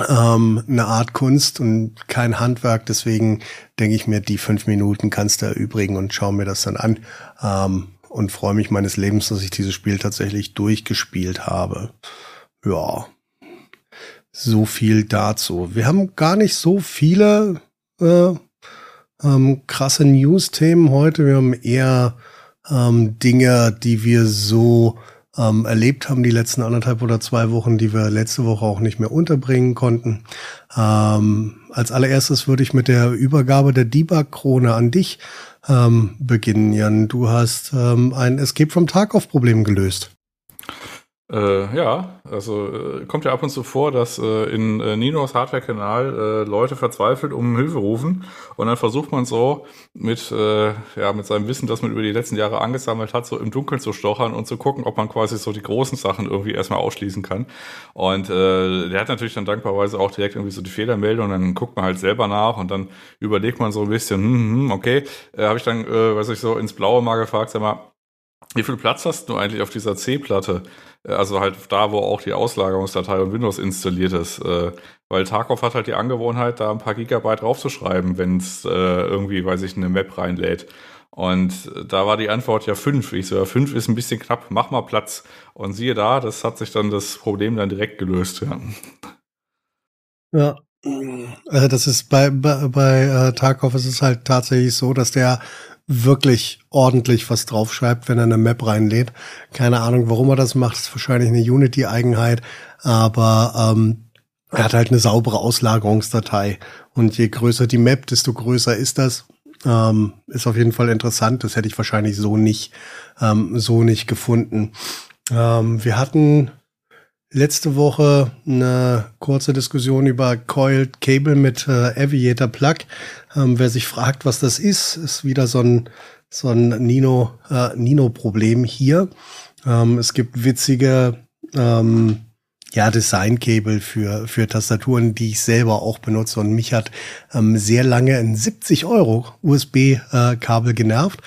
ähm, eine Art Kunst und kein Handwerk. Deswegen denke ich mir, die fünf Minuten kannst du erübrigen und schau mir das dann an. Ähm, und freue mich meines Lebens, dass ich dieses Spiel tatsächlich durchgespielt habe. Ja, so viel dazu. Wir haben gar nicht so viele äh, ähm, krasse News-Themen heute. Wir haben eher ähm, Dinge, die wir so ähm, erlebt haben, die letzten anderthalb oder zwei Wochen, die wir letzte Woche auch nicht mehr unterbringen konnten. Ähm, als allererstes würde ich mit der Übergabe der Debug-Krone an dich ähm, beginnen, Jan. Du hast ähm, ein Escape from Tarkov-Problem gelöst. Äh, ja, also äh, kommt ja ab und zu vor, dass äh, in äh, Ninos Hardware-Kanal äh, Leute verzweifelt um Hilfe rufen und dann versucht man so mit, äh, ja, mit seinem Wissen, das man über die letzten Jahre angesammelt hat, so im Dunkeln zu stochern und zu gucken, ob man quasi so die großen Sachen irgendwie erstmal ausschließen kann. Und äh, der hat natürlich dann dankbarweise auch direkt irgendwie so die Fehlermeldung und dann guckt man halt selber nach und dann überlegt man so ein bisschen, hm, hm, okay, äh, habe ich dann, äh, weiß ich so, ins Blaue mal gefragt, sag mal, wie viel Platz hast du eigentlich auf dieser C-Platte? Äh, also halt da, wo auch die Auslagerungsdatei und Windows installiert ist. Äh, weil Tarkov hat halt die Angewohnheit, da ein paar Gigabyte draufzuschreiben, wenn es äh, irgendwie, weiß ich, eine Map reinlädt. Und da war die Antwort ja fünf. Ich so, ja, fünf ist ein bisschen knapp, mach mal Platz. Und siehe da, das hat sich dann das Problem dann direkt gelöst. Ja. Ja, also das ist bei, bei, bei Tarkov ist es halt tatsächlich so, dass der wirklich ordentlich was draufschreibt, wenn er eine Map reinlädt. Keine Ahnung, warum er das macht. Das ist wahrscheinlich eine Unity-Eigenheit, aber ähm, er hat halt eine saubere Auslagerungsdatei. Und je größer die Map, desto größer ist das. Ähm, ist auf jeden Fall interessant. Das hätte ich wahrscheinlich so nicht, ähm, so nicht gefunden. Ähm, wir hatten letzte Woche eine kurze Diskussion über Coiled Cable mit äh, Aviator Plug. Ähm, wer sich fragt, was das ist, ist wieder so ein, so ein Nino, äh, Nino-Problem hier. Ähm, es gibt witzige ähm, ja, Design-Cable für, für Tastaturen, die ich selber auch benutze. Und mich hat ähm, sehr lange ein 70 Euro USB-Kabel äh, genervt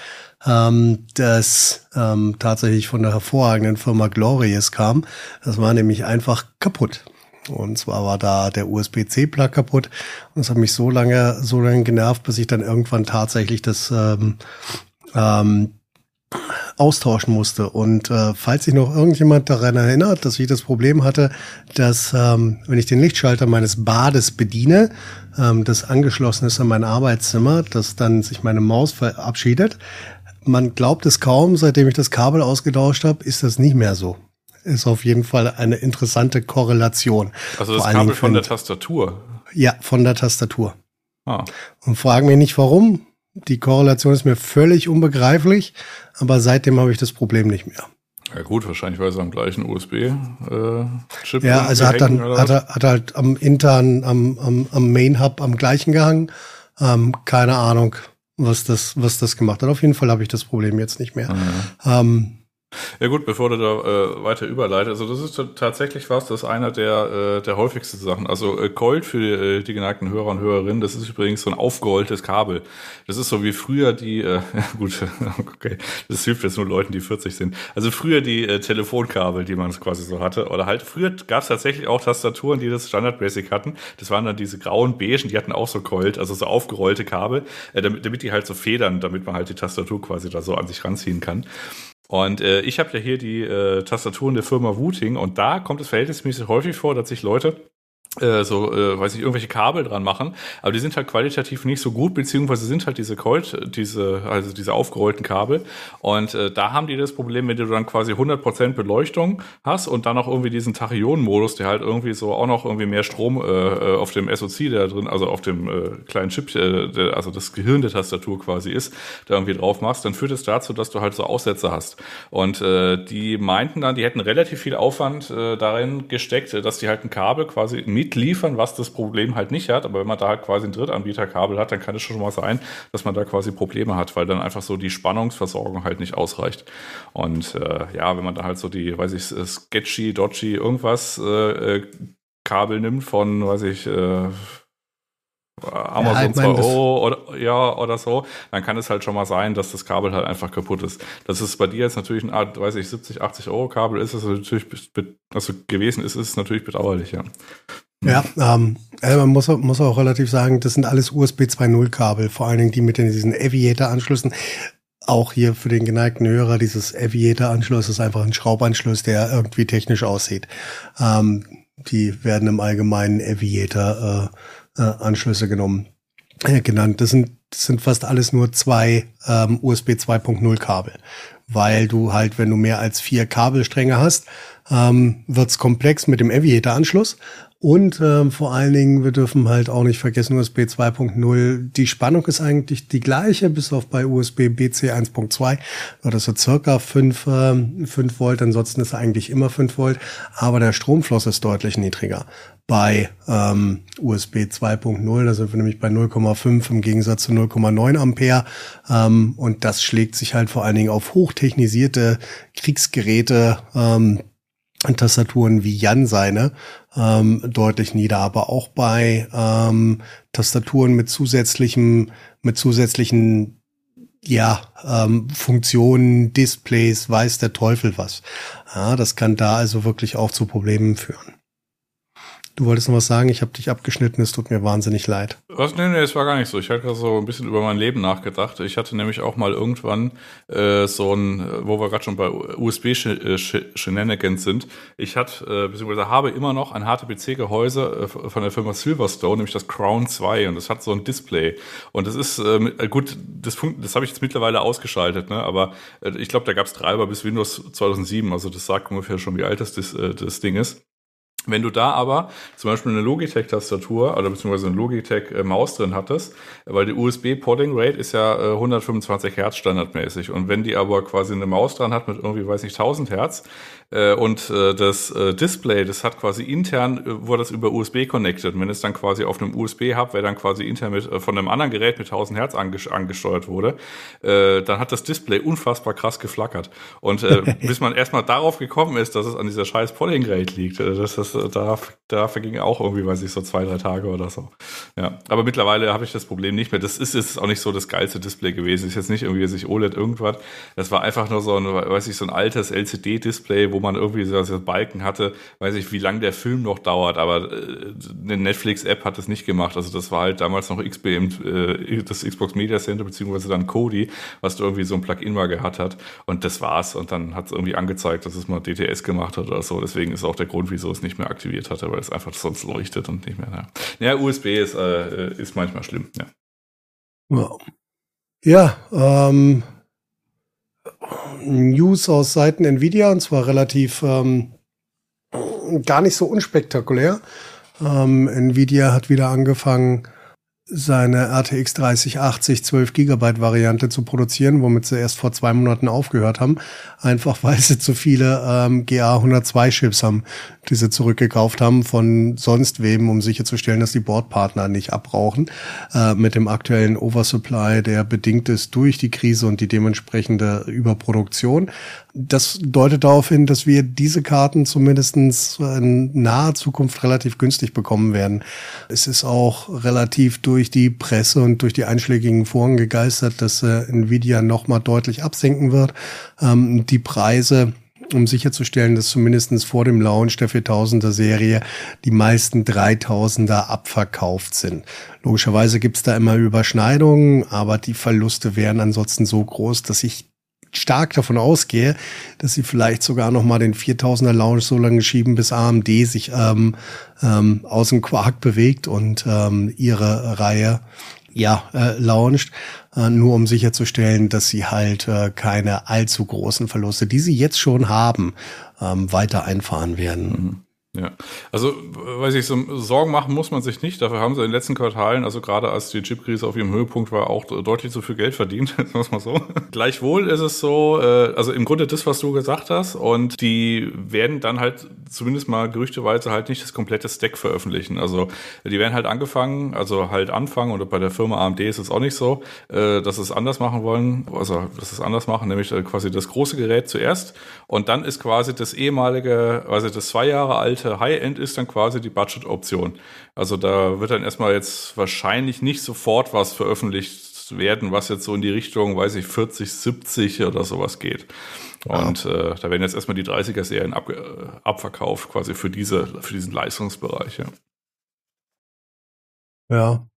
ähm, das ähm, tatsächlich von der hervorragenden Firma Glorious kam. Das war nämlich einfach kaputt. Und zwar war da der USB-C-Plug kaputt. Und es hat mich so lange, so lange genervt, bis ich dann irgendwann tatsächlich das ähm, ähm, austauschen musste. Und äh, falls sich noch irgendjemand daran erinnert, dass ich das Problem hatte, dass ähm, wenn ich den Lichtschalter meines Bades bediene, ähm, das angeschlossen ist an mein Arbeitszimmer, dass dann sich meine Maus verabschiedet, man glaubt es kaum, seitdem ich das Kabel ausgetauscht habe, ist das nicht mehr so. Ist auf jeden Fall eine interessante Korrelation. Also das Kabel von der Tastatur? Ja, von der Tastatur. Ah. Und fragen mich nicht warum. Die Korrelation ist mir völlig unbegreiflich, aber seitdem habe ich das Problem nicht mehr. Ja gut, wahrscheinlich weil es am gleichen USB-Chip. Äh, ja, also hat dann hat er, hat halt am internen, am, am, am Main Hub am gleichen gehangen. Ähm, keine Ahnung was das, was das gemacht hat. Auf jeden Fall habe ich das Problem jetzt nicht mehr. Mhm. Ähm, ja gut, bevor du da äh, weiter überleitest, also das ist tatsächlich was, das ist einer der, äh, der häufigsten Sachen. Also äh, Colt für die, äh, die geneigten Hörer und Hörerinnen, das ist übrigens so ein aufgerolltes Kabel. Das ist so wie früher die, äh, gut, okay, das hilft jetzt nur Leuten, die 40 sind. Also früher die äh, Telefonkabel, die man quasi so hatte. Oder halt, früher gab es tatsächlich auch Tastaturen, die das Standard-Basic hatten. Das waren dann diese grauen Beigen, die hatten auch so Colt, also so aufgerollte Kabel, äh, damit, damit die halt so federn, damit man halt die Tastatur quasi da so an sich ranziehen kann. Und äh, ich habe ja hier die äh, Tastaturen der Firma Wooting und da kommt es verhältnismäßig häufig vor, dass sich Leute äh, so, äh, weiß ich, irgendwelche Kabel dran machen, aber die sind halt qualitativ nicht so gut, beziehungsweise sind halt diese Colt, diese, also diese aufgerollten Kabel. Und äh, da haben die das Problem, wenn du dann quasi 100% Beleuchtung hast und dann auch irgendwie diesen Tachyon-Modus, der halt irgendwie so auch noch irgendwie mehr Strom äh, äh auf dem SoC der drin, also auf dem äh, kleinen Chip, äh, der, also das Gehirn der Tastatur quasi ist, da irgendwie drauf machst, dann führt es dazu, dass du halt so Aussätze hast. Und äh, die meinten dann, die hätten relativ viel Aufwand äh, darin gesteckt, dass die halt ein Kabel quasi mitliefern, was das Problem halt nicht hat. Aber wenn man da halt quasi ein Drittanbieterkabel hat, dann kann es schon mal sein, dass man da quasi Probleme hat, weil dann einfach so die Spannungsversorgung halt nicht ausreicht. Und äh, ja, wenn man da halt so die, weiß ich, sketchy, dodgy, irgendwas äh, äh Kabel nimmt von, weiß ich, äh, Amazon ja, 2 Euro oder, ja, oder so, dann kann es halt schon mal sein, dass das Kabel halt einfach kaputt ist. Das ist bei dir jetzt natürlich ein Art, weiß ich, 70, 80 Euro Kabel ist es natürlich, also gewesen ist, ist es natürlich bedauerlich, ja. Ja, ähm, also man muss, muss auch relativ sagen, das sind alles USB 2.0 Kabel, vor allen Dingen die mit diesen Aviator-Anschlüssen. Auch hier für den geneigten Hörer, dieses Aviator-Anschluss ist einfach ein Schraubanschluss, der irgendwie technisch aussieht. Ähm, die werden im Allgemeinen Aviator äh, äh, genommen, äh, genannt. Das sind, das sind fast alles nur zwei ähm, USB 2.0 Kabel, weil du halt, wenn du mehr als vier Kabelstränge hast, ähm, wird's komplex mit dem Aviator-Anschluss. Und ähm, vor allen Dingen, wir dürfen halt auch nicht vergessen, USB 2.0, die Spannung ist eigentlich die gleiche, bis auf bei USB BC 1.2, das so circa 5, äh, 5 Volt, ansonsten ist eigentlich immer 5 Volt, aber der Stromfluss ist deutlich niedriger. Bei ähm, USB 2.0. Da sind wir nämlich bei 0,5 im Gegensatz zu 0,9 Ampere. Ähm, und das schlägt sich halt vor allen Dingen auf hochtechnisierte Kriegsgeräte, ähm, Tastaturen wie Jan seine ähm, deutlich nieder, aber auch bei ähm, Tastaturen mit zusätzlichem, mit zusätzlichen ja, ähm, Funktionen, Displays, weiß der Teufel was. Ja, das kann da also wirklich auch zu Problemen führen. Du wolltest noch was sagen, ich habe dich abgeschnitten, es tut mir wahnsinnig leid. Was? Nee, nee, es war gar nicht so. Ich hatte so ein bisschen über mein Leben nachgedacht. Ich hatte nämlich auch mal irgendwann äh, so ein, wo wir gerade schon bei USB-Shenanigans sind. Ich hatte, äh, beziehungsweise habe immer noch ein HTPC-Gehäuse äh, von der Firma Silverstone, nämlich das Crown 2 und das hat so ein Display. Und das ist, äh, äh gut, das, das habe ich jetzt mittlerweile ausgeschaltet, ne? aber äh, ich glaube, da gab es Treiber bis Windows 2007, also das sagt ungefähr schon, wie alt das, das, äh, das Ding ist. Wenn du da aber zum Beispiel eine Logitech-Tastatur oder beziehungsweise eine Logitech-Maus drin hattest, weil die USB-Podding-Rate ist ja 125 Hertz standardmäßig. Und wenn die aber quasi eine Maus dran hat mit irgendwie, weiß nicht, 1000 Hertz, äh, und äh, das äh, Display, das hat quasi intern, äh, wurde das über USB connected. Und wenn es dann quasi auf einem USB-Hub, wer dann quasi intern mit, äh, von einem anderen Gerät mit 1000 Hertz anges angesteuert wurde, äh, dann hat das Display unfassbar krass geflackert. Und äh, bis man erstmal darauf gekommen ist, dass es an dieser scheiß Polling-Rate liegt, äh, das, das, äh, da, da verging auch irgendwie, weiß ich, so zwei, drei Tage oder so. Ja, aber mittlerweile habe ich das Problem nicht mehr. Das ist jetzt auch nicht so das geilste Display gewesen. Ist jetzt nicht irgendwie sich OLED irgendwas. Das war einfach nur so ein, weiß ich, so ein altes LCD-Display, wo wo man irgendwie so einen Balken hatte, weiß ich, wie lange der Film noch dauert, aber äh, eine Netflix-App hat das nicht gemacht. Also das war halt damals noch XBM, äh, das Xbox Media Center, beziehungsweise dann Kodi, was da irgendwie so ein Plugin mal gehabt hat. Und das war's. Und dann hat es irgendwie angezeigt, dass es mal DTS gemacht hat oder so. Deswegen ist auch der Grund, wieso es nicht mehr aktiviert hatte, weil es einfach sonst leuchtet und nicht mehr. Ja, ja USB ist, äh, ist manchmal schlimm, ja. Ja, ähm, News aus Seiten Nvidia und zwar relativ ähm, gar nicht so unspektakulär. Ähm, Nvidia hat wieder angefangen, seine RTX 3080 12 Gigabyte Variante zu produzieren, womit sie erst vor zwei Monaten aufgehört haben. Einfach weil sie zu viele ähm, GA 102 Chips haben, die sie zurückgekauft haben von sonst wem, um sicherzustellen, dass die Bordpartner nicht abrauchen. Äh, mit dem aktuellen Oversupply, der bedingt ist durch die Krise und die dementsprechende Überproduktion. Das deutet darauf hin, dass wir diese Karten zumindestens in naher Zukunft relativ günstig bekommen werden. Es ist auch relativ durch die Presse und durch die einschlägigen Foren gegeistert, dass äh, Nvidia nochmal deutlich absenken wird. Ähm, die Preise um sicherzustellen, dass zumindestens vor dem Launch der 4000er Serie die meisten 3000er abverkauft sind. Logischerweise gibt's da immer Überschneidungen, aber die Verluste wären ansonsten so groß, dass ich stark davon ausgehe, dass sie vielleicht sogar noch mal den 4000er Launch so lange schieben, bis AMD sich ähm, ähm, aus dem Quark bewegt und ähm, ihre Reihe ja äh, launcht, äh, nur um sicherzustellen, dass sie halt äh, keine allzu großen Verluste, die sie jetzt schon haben, ähm, weiter einfahren werden. Mhm. Ja, also weiß ich, so Sorgen machen muss man sich nicht. Dafür haben sie in den letzten Quartalen, also gerade als die Chipkrise auf ihrem Höhepunkt war, auch deutlich zu viel Geld verdient, muss man so. Gleichwohl ist es so, äh, also im Grunde das, was du gesagt hast, und die werden dann halt zumindest mal gerüchteweise halt nicht das komplette Stack veröffentlichen. Also die werden halt angefangen, also halt anfangen, und bei der Firma AMD ist es auch nicht so, äh, dass sie es anders machen wollen, also dass sie es anders machen, nämlich äh, quasi das große Gerät zuerst und dann ist quasi das ehemalige, also das zwei Jahre alte Seite High-End ist dann quasi die Budget-Option. Also da wird dann erstmal jetzt wahrscheinlich nicht sofort was veröffentlicht werden, was jetzt so in die Richtung, weiß ich, 40, 70 oder sowas geht. Und äh, da werden jetzt erstmal die 30er-Serien ab, äh, abverkauft, quasi für diese, für diesen Leistungsbereich, ja. Ja.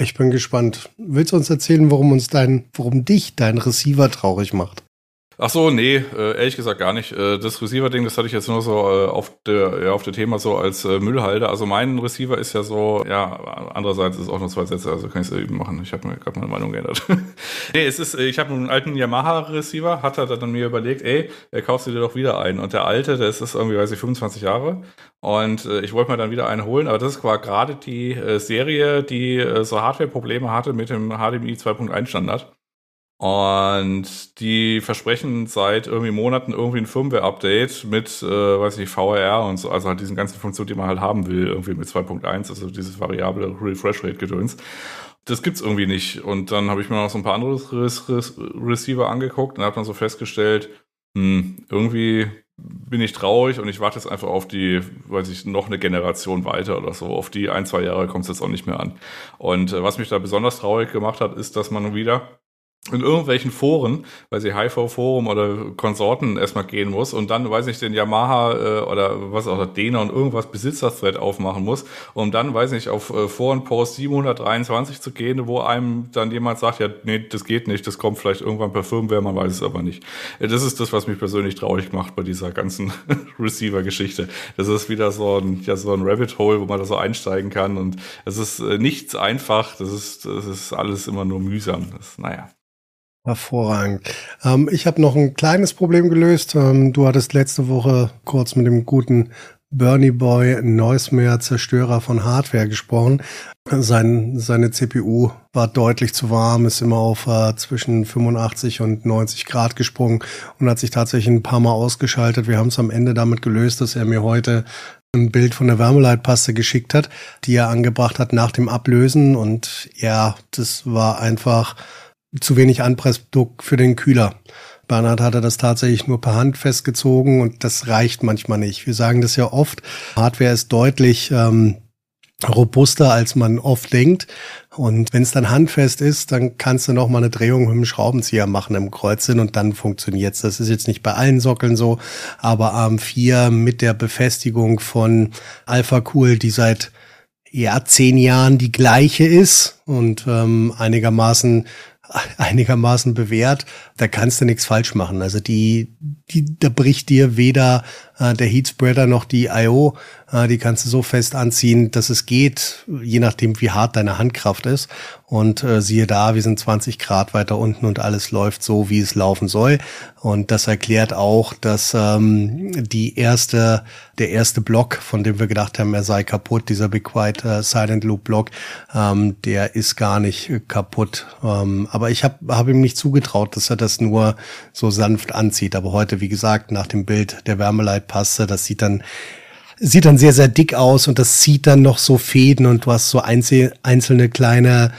Ich bin gespannt. Willst du uns erzählen, warum uns dein, warum dich dein Receiver traurig macht? Ach so, nee, äh, ehrlich gesagt gar nicht. Äh, das Receiver-Ding, das hatte ich jetzt nur so äh, auf der, ja, auf der Thema so als Müllhalter. Also mein Receiver ist ja so, ja, andererseits ist es auch nur zwei Sätze, also kann ich es eben machen. Ich habe mir gerade meine Meinung geändert. nee, es ist, ich habe einen alten Yamaha-Receiver, hat er dann mir überlegt, ey, er kaufst du dir doch wieder einen. Und der alte, der ist, irgendwie, weiß ich, 25 Jahre. Und ich wollte mir dann wieder einen holen, aber das war gerade die Serie, die so Hardware-Probleme hatte mit dem HDMI 2.1 Standard. Und die versprechen seit irgendwie Monaten irgendwie ein Firmware-Update mit, äh, weiß ich, VR und so, also halt diesen ganzen Funktionen, die man halt haben will, irgendwie mit 2.1, also dieses variable Refresh-Rate-Gedöns. Das gibt's irgendwie nicht. Und dann habe ich mir noch so ein paar andere Receiver angeguckt und habe dann so festgestellt, hm, irgendwie bin ich traurig und ich warte jetzt einfach auf die, weiß ich, noch eine Generation weiter oder so. Auf die ein, zwei Jahre kommt es jetzt auch nicht mehr an. Und äh, was mich da besonders traurig gemacht hat, ist, dass man wieder in irgendwelchen Foren, weil sie HIV-Forum oder Konsorten erstmal gehen muss und dann, weiß ich, den Yamaha äh, oder was auch, Dena und irgendwas Besitzer-Thread aufmachen muss, um dann, weiß ich, auf äh, Forenpost 723 zu gehen, wo einem dann jemand sagt, ja, nee, das geht nicht, das kommt vielleicht irgendwann per Firmware, man weiß es aber nicht. Äh, das ist das, was mich persönlich traurig macht bei dieser ganzen Receiver-Geschichte. Das ist wieder so ein, ja, so ein Rabbit Hole, wo man da so einsteigen kann und es ist äh, nichts einfach, das ist, das ist alles immer nur mühsam. Das, naja. Hervorragend. Ähm, ich habe noch ein kleines Problem gelöst. Ähm, du hattest letzte Woche kurz mit dem guten Bernie Boy Neusmeer Zerstörer von Hardware gesprochen. Sein, seine CPU war deutlich zu warm, ist immer auf äh, zwischen 85 und 90 Grad gesprungen und hat sich tatsächlich ein paar Mal ausgeschaltet. Wir haben es am Ende damit gelöst, dass er mir heute ein Bild von der Wärmeleitpaste geschickt hat, die er angebracht hat nach dem Ablösen. Und ja, das war einfach zu wenig Anpressdruck für den Kühler. Bernhard hatte das tatsächlich nur per Hand festgezogen und das reicht manchmal nicht. Wir sagen das ja oft. Hardware ist deutlich ähm, robuster, als man oft denkt. Und wenn es dann handfest ist, dann kannst du noch mal eine Drehung mit dem Schraubenzieher machen im Kreuzsinn und dann funktioniert's. Das ist jetzt nicht bei allen Sockeln so, aber AM4 mit der Befestigung von Alpha Cool, die seit ja zehn Jahren die gleiche ist und ähm, einigermaßen einigermaßen bewährt, da kannst du nichts falsch machen. Also die, die, da bricht dir weder äh, der Heatspreader noch die I.O. Äh, die kannst du so fest anziehen, dass es geht, je nachdem wie hart deine Handkraft ist. Und äh, siehe da, wir sind 20 Grad weiter unten und alles läuft so, wie es laufen soll. Und das erklärt auch, dass ähm, die erste, der erste Block, von dem wir gedacht haben, er sei kaputt, dieser Be Quiet äh, Silent Loop Block, ähm, der ist gar nicht kaputt. Ähm, aber ich habe hab ihm nicht zugetraut, dass er das nur so sanft anzieht. Aber heute, wie gesagt, nach dem Bild der Wärmeleitpaste, das sieht dann sieht dann sehr, sehr dick aus und das zieht dann noch so Fäden und du hast so einzelne kleine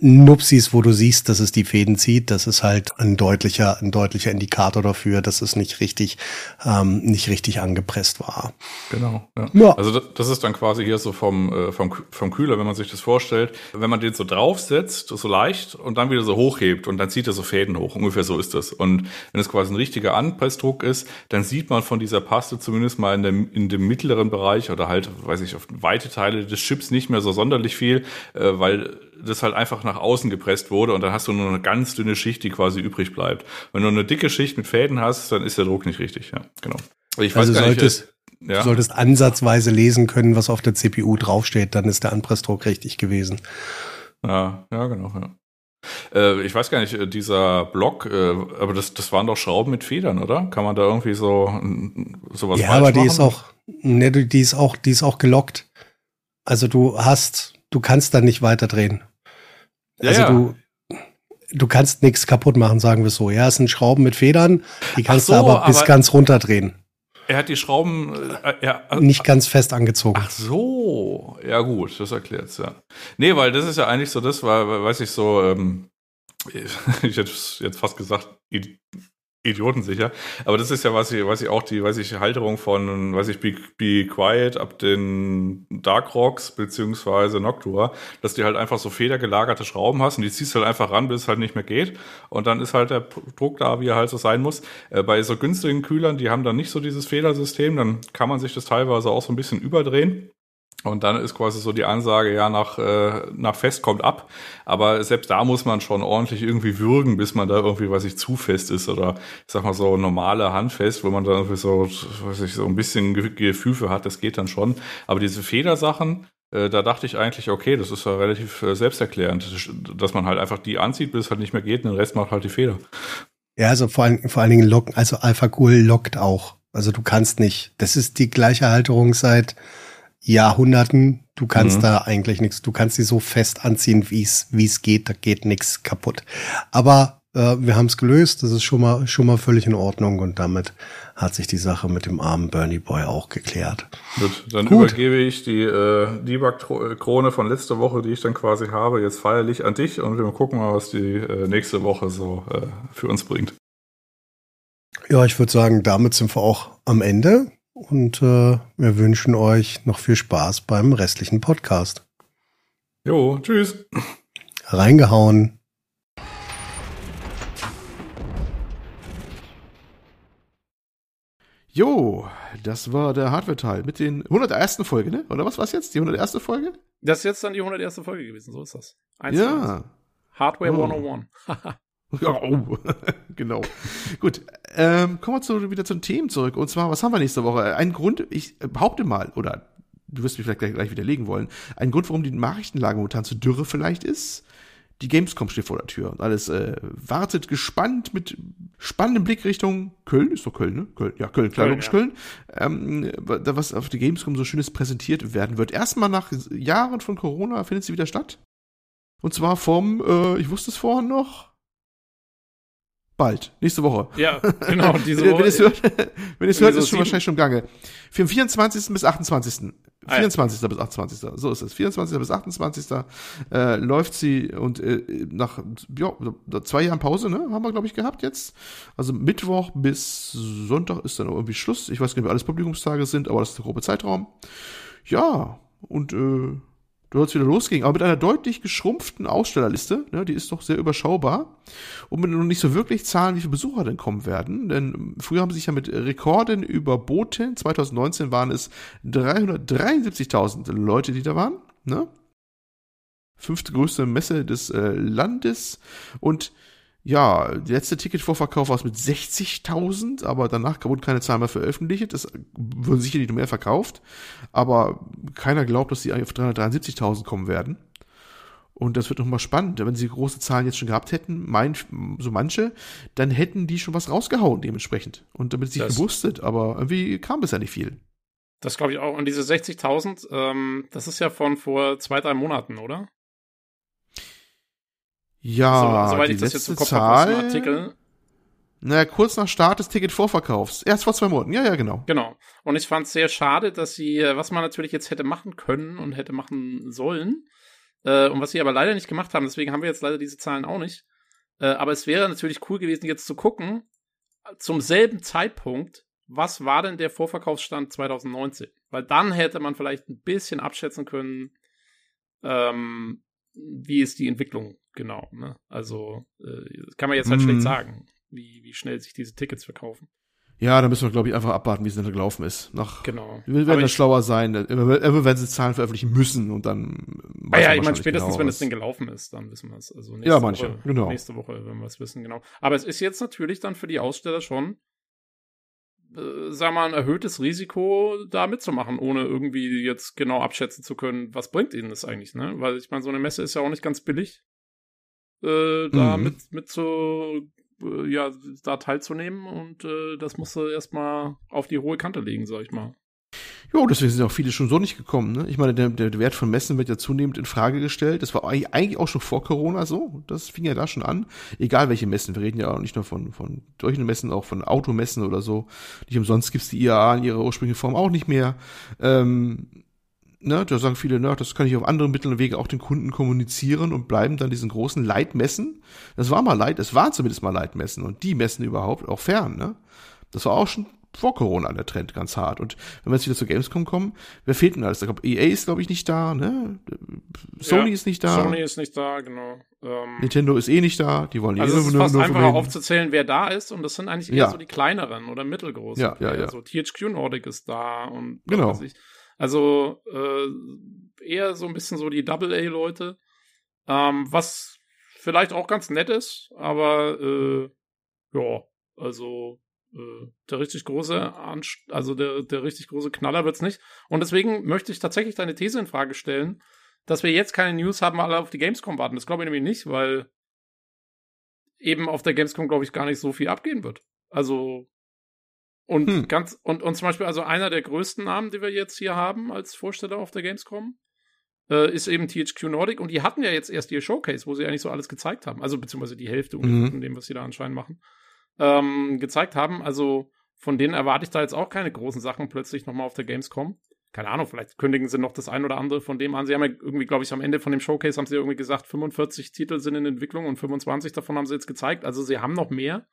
Nupsis, wo du siehst, dass es die Fäden zieht, das ist halt ein deutlicher, ein deutlicher Indikator dafür, dass es nicht richtig, ähm, nicht richtig angepresst war. Genau. Ja. ja. Also das, ist dann quasi hier so vom, äh, vom, vom Kühler, wenn man sich das vorstellt, wenn man den so draufsetzt, so leicht und dann wieder so hochhebt und dann zieht er so Fäden hoch. Ungefähr so ist das. Und wenn es quasi ein richtiger Anpressdruck ist, dann sieht man von dieser Paste zumindest mal in dem, in dem mittleren Bereich oder halt, weiß ich, auf weite Teile des Chips nicht mehr so sonderlich viel, äh, weil das halt einfach nach außen gepresst wurde und dann hast du nur eine ganz dünne Schicht, die quasi übrig bleibt. Wenn du eine dicke Schicht mit Fäden hast, dann ist der Druck nicht richtig, ja, genau. Ich also solltest, nicht, ja. du solltest ansatzweise lesen können, was auf der CPU draufsteht, dann ist der Anpressdruck richtig gewesen. Ja, ja, genau, ja. Äh, ich weiß gar nicht, äh, dieser Block, äh, aber das, das waren doch Schrauben mit Federn, oder? Kann man da irgendwie so sowas Ja, aber die machen? ist auch, ne, die ist auch, die ist auch gelockt. Also du hast, du kannst da nicht weiter drehen. Ja, also ja. du, du kannst nichts kaputt machen, sagen wir so. Ja, es sind Schrauben mit Federn, die kannst so, du aber bis aber ganz runterdrehen. Er hat die Schrauben äh, ja, äh, nicht ganz fest angezogen. Ach so, ja gut, das erklärt's ja. Nee, weil das ist ja eigentlich so das, weil, weiß ich so, ähm, ich hätte jetzt fast gesagt, idiotensicher. Aber das ist ja, was ich, was ich auch die, weiß ich, Halterung von, weiß ich, Be, Be Quiet ab den Dark Rocks beziehungsweise Noctua, dass die halt einfach so federgelagerte Schrauben hast und die ziehst halt einfach ran, bis es halt nicht mehr geht. Und dann ist halt der Druck da, wie er halt so sein muss. Äh, bei so günstigen Kühlern, die haben dann nicht so dieses Federsystem, dann kann man sich das teilweise auch so ein bisschen überdrehen. Und dann ist quasi so die Ansage, ja, nach, äh, nach Fest kommt ab. Aber selbst da muss man schon ordentlich irgendwie würgen, bis man da irgendwie, weiß ich, zu fest ist. Oder ich sag mal so normale Handfest, wo man da irgendwie so, weiß ich, so ein bisschen Gefühl für hat, das geht dann schon. Aber diese Federsachen, äh, da dachte ich eigentlich, okay, das ist ja relativ äh, selbsterklärend, dass man halt einfach die anzieht, bis es halt nicht mehr geht, und den Rest macht halt die Feder. Ja, also vor allen, vor allen Dingen locken, also Alpha Cool lockt auch. Also du kannst nicht, das ist die gleiche Halterung seit Jahrhunderten. Du kannst mhm. da eigentlich nichts, du kannst sie so fest anziehen, wie es wie es geht, da geht nichts kaputt. Aber äh, wir haben es gelöst, das ist schon mal schon mal völlig in Ordnung und damit hat sich die Sache mit dem armen Bernie Boy auch geklärt. Gut, dann Gut. übergebe ich die äh, Debug-Krone von letzter Woche, die ich dann quasi habe, jetzt feierlich an dich und wir gucken mal, was die äh, nächste Woche so äh, für uns bringt. Ja, ich würde sagen, damit sind wir auch am Ende. Und äh, wir wünschen euch noch viel Spaß beim restlichen Podcast. Jo, tschüss. Reingehauen. Jo, das war der Hardware-Teil mit den 101. Folge, ne? Oder was war es jetzt? Die 101. Folge? Das ist jetzt dann die 101. Folge gewesen, so ist das. Eins ja. Hardware oh. 101. Ja, oh. genau. Gut, ähm, kommen wir zu, wieder zu den Themen zurück. Und zwar, was haben wir nächste Woche? Ein Grund, ich behaupte mal, oder du wirst mich vielleicht gleich, gleich widerlegen wollen, ein Grund, warum die Nachrichtenlage momentan zu dürre vielleicht ist, die Gamescom steht vor der Tür und alles äh, wartet gespannt mit spannendem Blick Richtung Köln. Ist doch Köln, ne? Köln, ja, Köln, klar, logisch ja. Köln. Ähm, was auf die Gamescom so schönes präsentiert werden wird. Erstmal nach Jahren von Corona findet sie wieder statt. Und zwar vom, äh, ich wusste es vorhin noch, Bald, nächste Woche. Ja, genau, diese Woche. wenn ihr es hört, wenn es hört ist schon wahrscheinlich schon im Gange. Für den 24. bis 28. Ah, 24. Ja. bis 28. So ist es. 24. bis 28. Äh, läuft sie und äh, nach ja, zwei Jahren Pause, ne, haben wir, glaube ich, gehabt jetzt. Also Mittwoch bis Sonntag ist dann irgendwie Schluss. Ich weiß gar nicht, wie alles Publikumstage sind, aber das ist der grobe Zeitraum. Ja, und äh, es wieder losgehen, aber mit einer deutlich geschrumpften Ausstellerliste, ne, die ist doch sehr überschaubar. Und mit noch nicht so wirklich Zahlen, wie viele Besucher denn kommen werden, denn früher haben sie sich ja mit Rekorden überboten, 2019 waren es 373.000 Leute, die da waren, ne? Fünfte größte Messe des äh, Landes. Und ja, der letzte Ticketvorverkauf war es mit 60.000, aber danach wurden keine Zahlen mehr veröffentlicht. Das würden sicherlich noch mehr verkauft, aber keiner glaubt, dass sie auf 373.000 kommen werden. Und das wird nochmal spannend. Wenn sie große Zahlen jetzt schon gehabt hätten, mein, so manche, dann hätten die schon was rausgehauen dementsprechend. Und damit sich gewusstet, aber irgendwie kam bisher nicht viel. Das glaube ich auch. Und diese 60.000, ähm, das ist ja von vor zwei, drei Monaten, oder? Ja, so, soweit ich das jetzt im Kopf Zahl, habe Artikel. Naja, kurz nach Start des Ticketvorverkaufs. Erst vor zwei Monaten. Ja, ja, genau. Genau. Und ich fand es sehr schade, dass sie, äh, was man natürlich jetzt hätte machen können und hätte machen sollen, äh, und was sie aber leider nicht gemacht haben, deswegen haben wir jetzt leider diese Zahlen auch nicht. Äh, aber es wäre natürlich cool gewesen, jetzt zu gucken, zum selben Zeitpunkt, was war denn der Vorverkaufsstand 2019? Weil dann hätte man vielleicht ein bisschen abschätzen können, ähm, wie ist die Entwicklung genau. Ne? Also äh, kann man jetzt halt mm. schlecht sagen, wie, wie schnell sich diese Tickets verkaufen. Ja, da müssen wir, glaube ich, einfach abwarten, wie es dann gelaufen ist. Nach, Genau. Wir werden da schlauer sein. Immer, immer werden sie Zahlen veröffentlichen müssen und dann. Ah ja, ich meine, wahrscheinlich spätestens, genau, wenn das was- Ding gelaufen ist, dann wissen wir es. Also nächste Ja, manche, Woche, genau. Nächste Woche, wenn wir es wissen, genau. Aber es ist jetzt natürlich dann für die Aussteller schon, äh, sag mal, ein erhöhtes Risiko, da mitzumachen, ohne irgendwie jetzt genau abschätzen zu können, was bringt ihnen das eigentlich, ne? Weil ich meine, so eine Messe ist ja auch nicht ganz billig, äh, da Mhm. mit, mit so, äh, ja, da teilzunehmen und äh, das musst du erstmal auf die hohe Kante legen, sag ich mal. Jo, deswegen sind auch viele schon so nicht gekommen. Ne? Ich meine, der, der Wert von Messen wird ja zunehmend in Frage gestellt. Das war eigentlich auch schon vor Corona so. Das fing ja da schon an. Egal welche Messen. Wir reden ja auch nicht nur von, von solchen Messen, auch von Automessen oder so. Nicht umsonst gibt's die IAA in ihrer ursprünglichen Form auch nicht mehr. Ähm, ne, da sagen viele, ne, das kann ich auf anderen Mitteln und Wege auch den Kunden kommunizieren und bleiben dann diesen großen Leitmessen. Das war mal Leit, es waren zumindest mal Leitmessen und die Messen überhaupt auch fern, ne? Das war auch schon vor Corona der Trend ganz hart. Und wenn wir jetzt wieder zu Gamescom kommen, wer fehlt denn alles? Ich glaube, EA ist, glaube ich, nicht da, ne? Sony Ja, ist nicht da. Sony ist nicht da, genau. Ähm, Nintendo ist eh nicht da. Die wollen eh Also es ist nur- fast nur vermelden. aufzuzählen, wer da ist und das sind eigentlich eher Ja. so die kleineren oder mittelgroßen. Ja, ja, ja. So THQ Nordic ist da und Genau. weiß ich. Also äh, eher so ein bisschen so die Double-A-Leute, ähm, was vielleicht auch ganz nett ist, aber äh, ja, also der richtig große, Anst also der, der richtig große Knaller wird's nicht. Und deswegen möchte ich tatsächlich deine These in Frage stellen, dass wir jetzt keine News haben, alle auf die Gamescom warten. Das glaube ich nämlich nicht, weil eben auf der Gamescom, glaube ich, gar nicht so viel abgehen wird. Also und Hm. ganz und, und zum Beispiel also einer der größten Namen, die wir jetzt hier haben als Vorsteller auf der Gamescom, äh, ist eben THQ Nordic und die hatten ja jetzt erst ihr Showcase, wo sie eigentlich so alles gezeigt haben, also beziehungsweise die Hälfte Mhm. von dem, was sie da anscheinend machen, ähm, gezeigt haben. Also von denen erwarte ich da jetzt auch keine großen Sachen plötzlich nochmal auf der Gamescom. Keine Ahnung, vielleicht kündigen sie noch das ein oder andere von dem an. Sie haben ja irgendwie, glaube ich, am Ende von dem Showcase haben sie irgendwie gesagt, 45 Titel sind in Entwicklung und 25 davon haben sie jetzt gezeigt. Also sie haben noch mehr.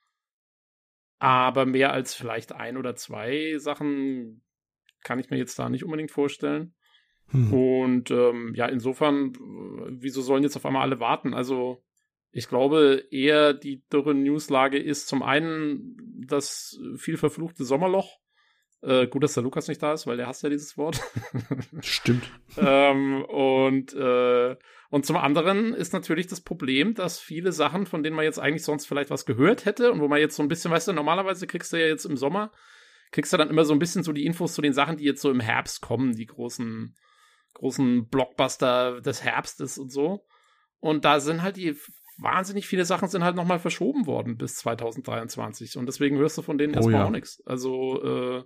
Aber mehr als vielleicht ein oder zwei Sachen kann ich mir jetzt da nicht unbedingt vorstellen. Hm. Und ähm, ja, insofern, äh, wieso sollen jetzt auf einmal alle warten? Also, ich glaube, eher die dürre Newslage ist zum einen das viel verfluchte Sommerloch. Äh, gut, dass der Lukas nicht da ist, weil der hasst ja dieses Wort. Stimmt. ähm, und, äh, und zum anderen ist natürlich das Problem, dass viele Sachen, von denen man jetzt eigentlich sonst vielleicht was gehört hätte und wo man jetzt so ein bisschen, weißt du, normalerweise kriegst du ja jetzt im Sommer, kriegst du dann immer so ein bisschen so die Infos zu den Sachen, die jetzt so im Herbst kommen, die großen, großen Blockbuster des Herbstes und so. Und da sind halt die wahnsinnig viele Sachen sind halt nochmal verschoben worden bis 2023. Und deswegen hörst du von denen Oh erstmal ja. auch nichts. Also, äh,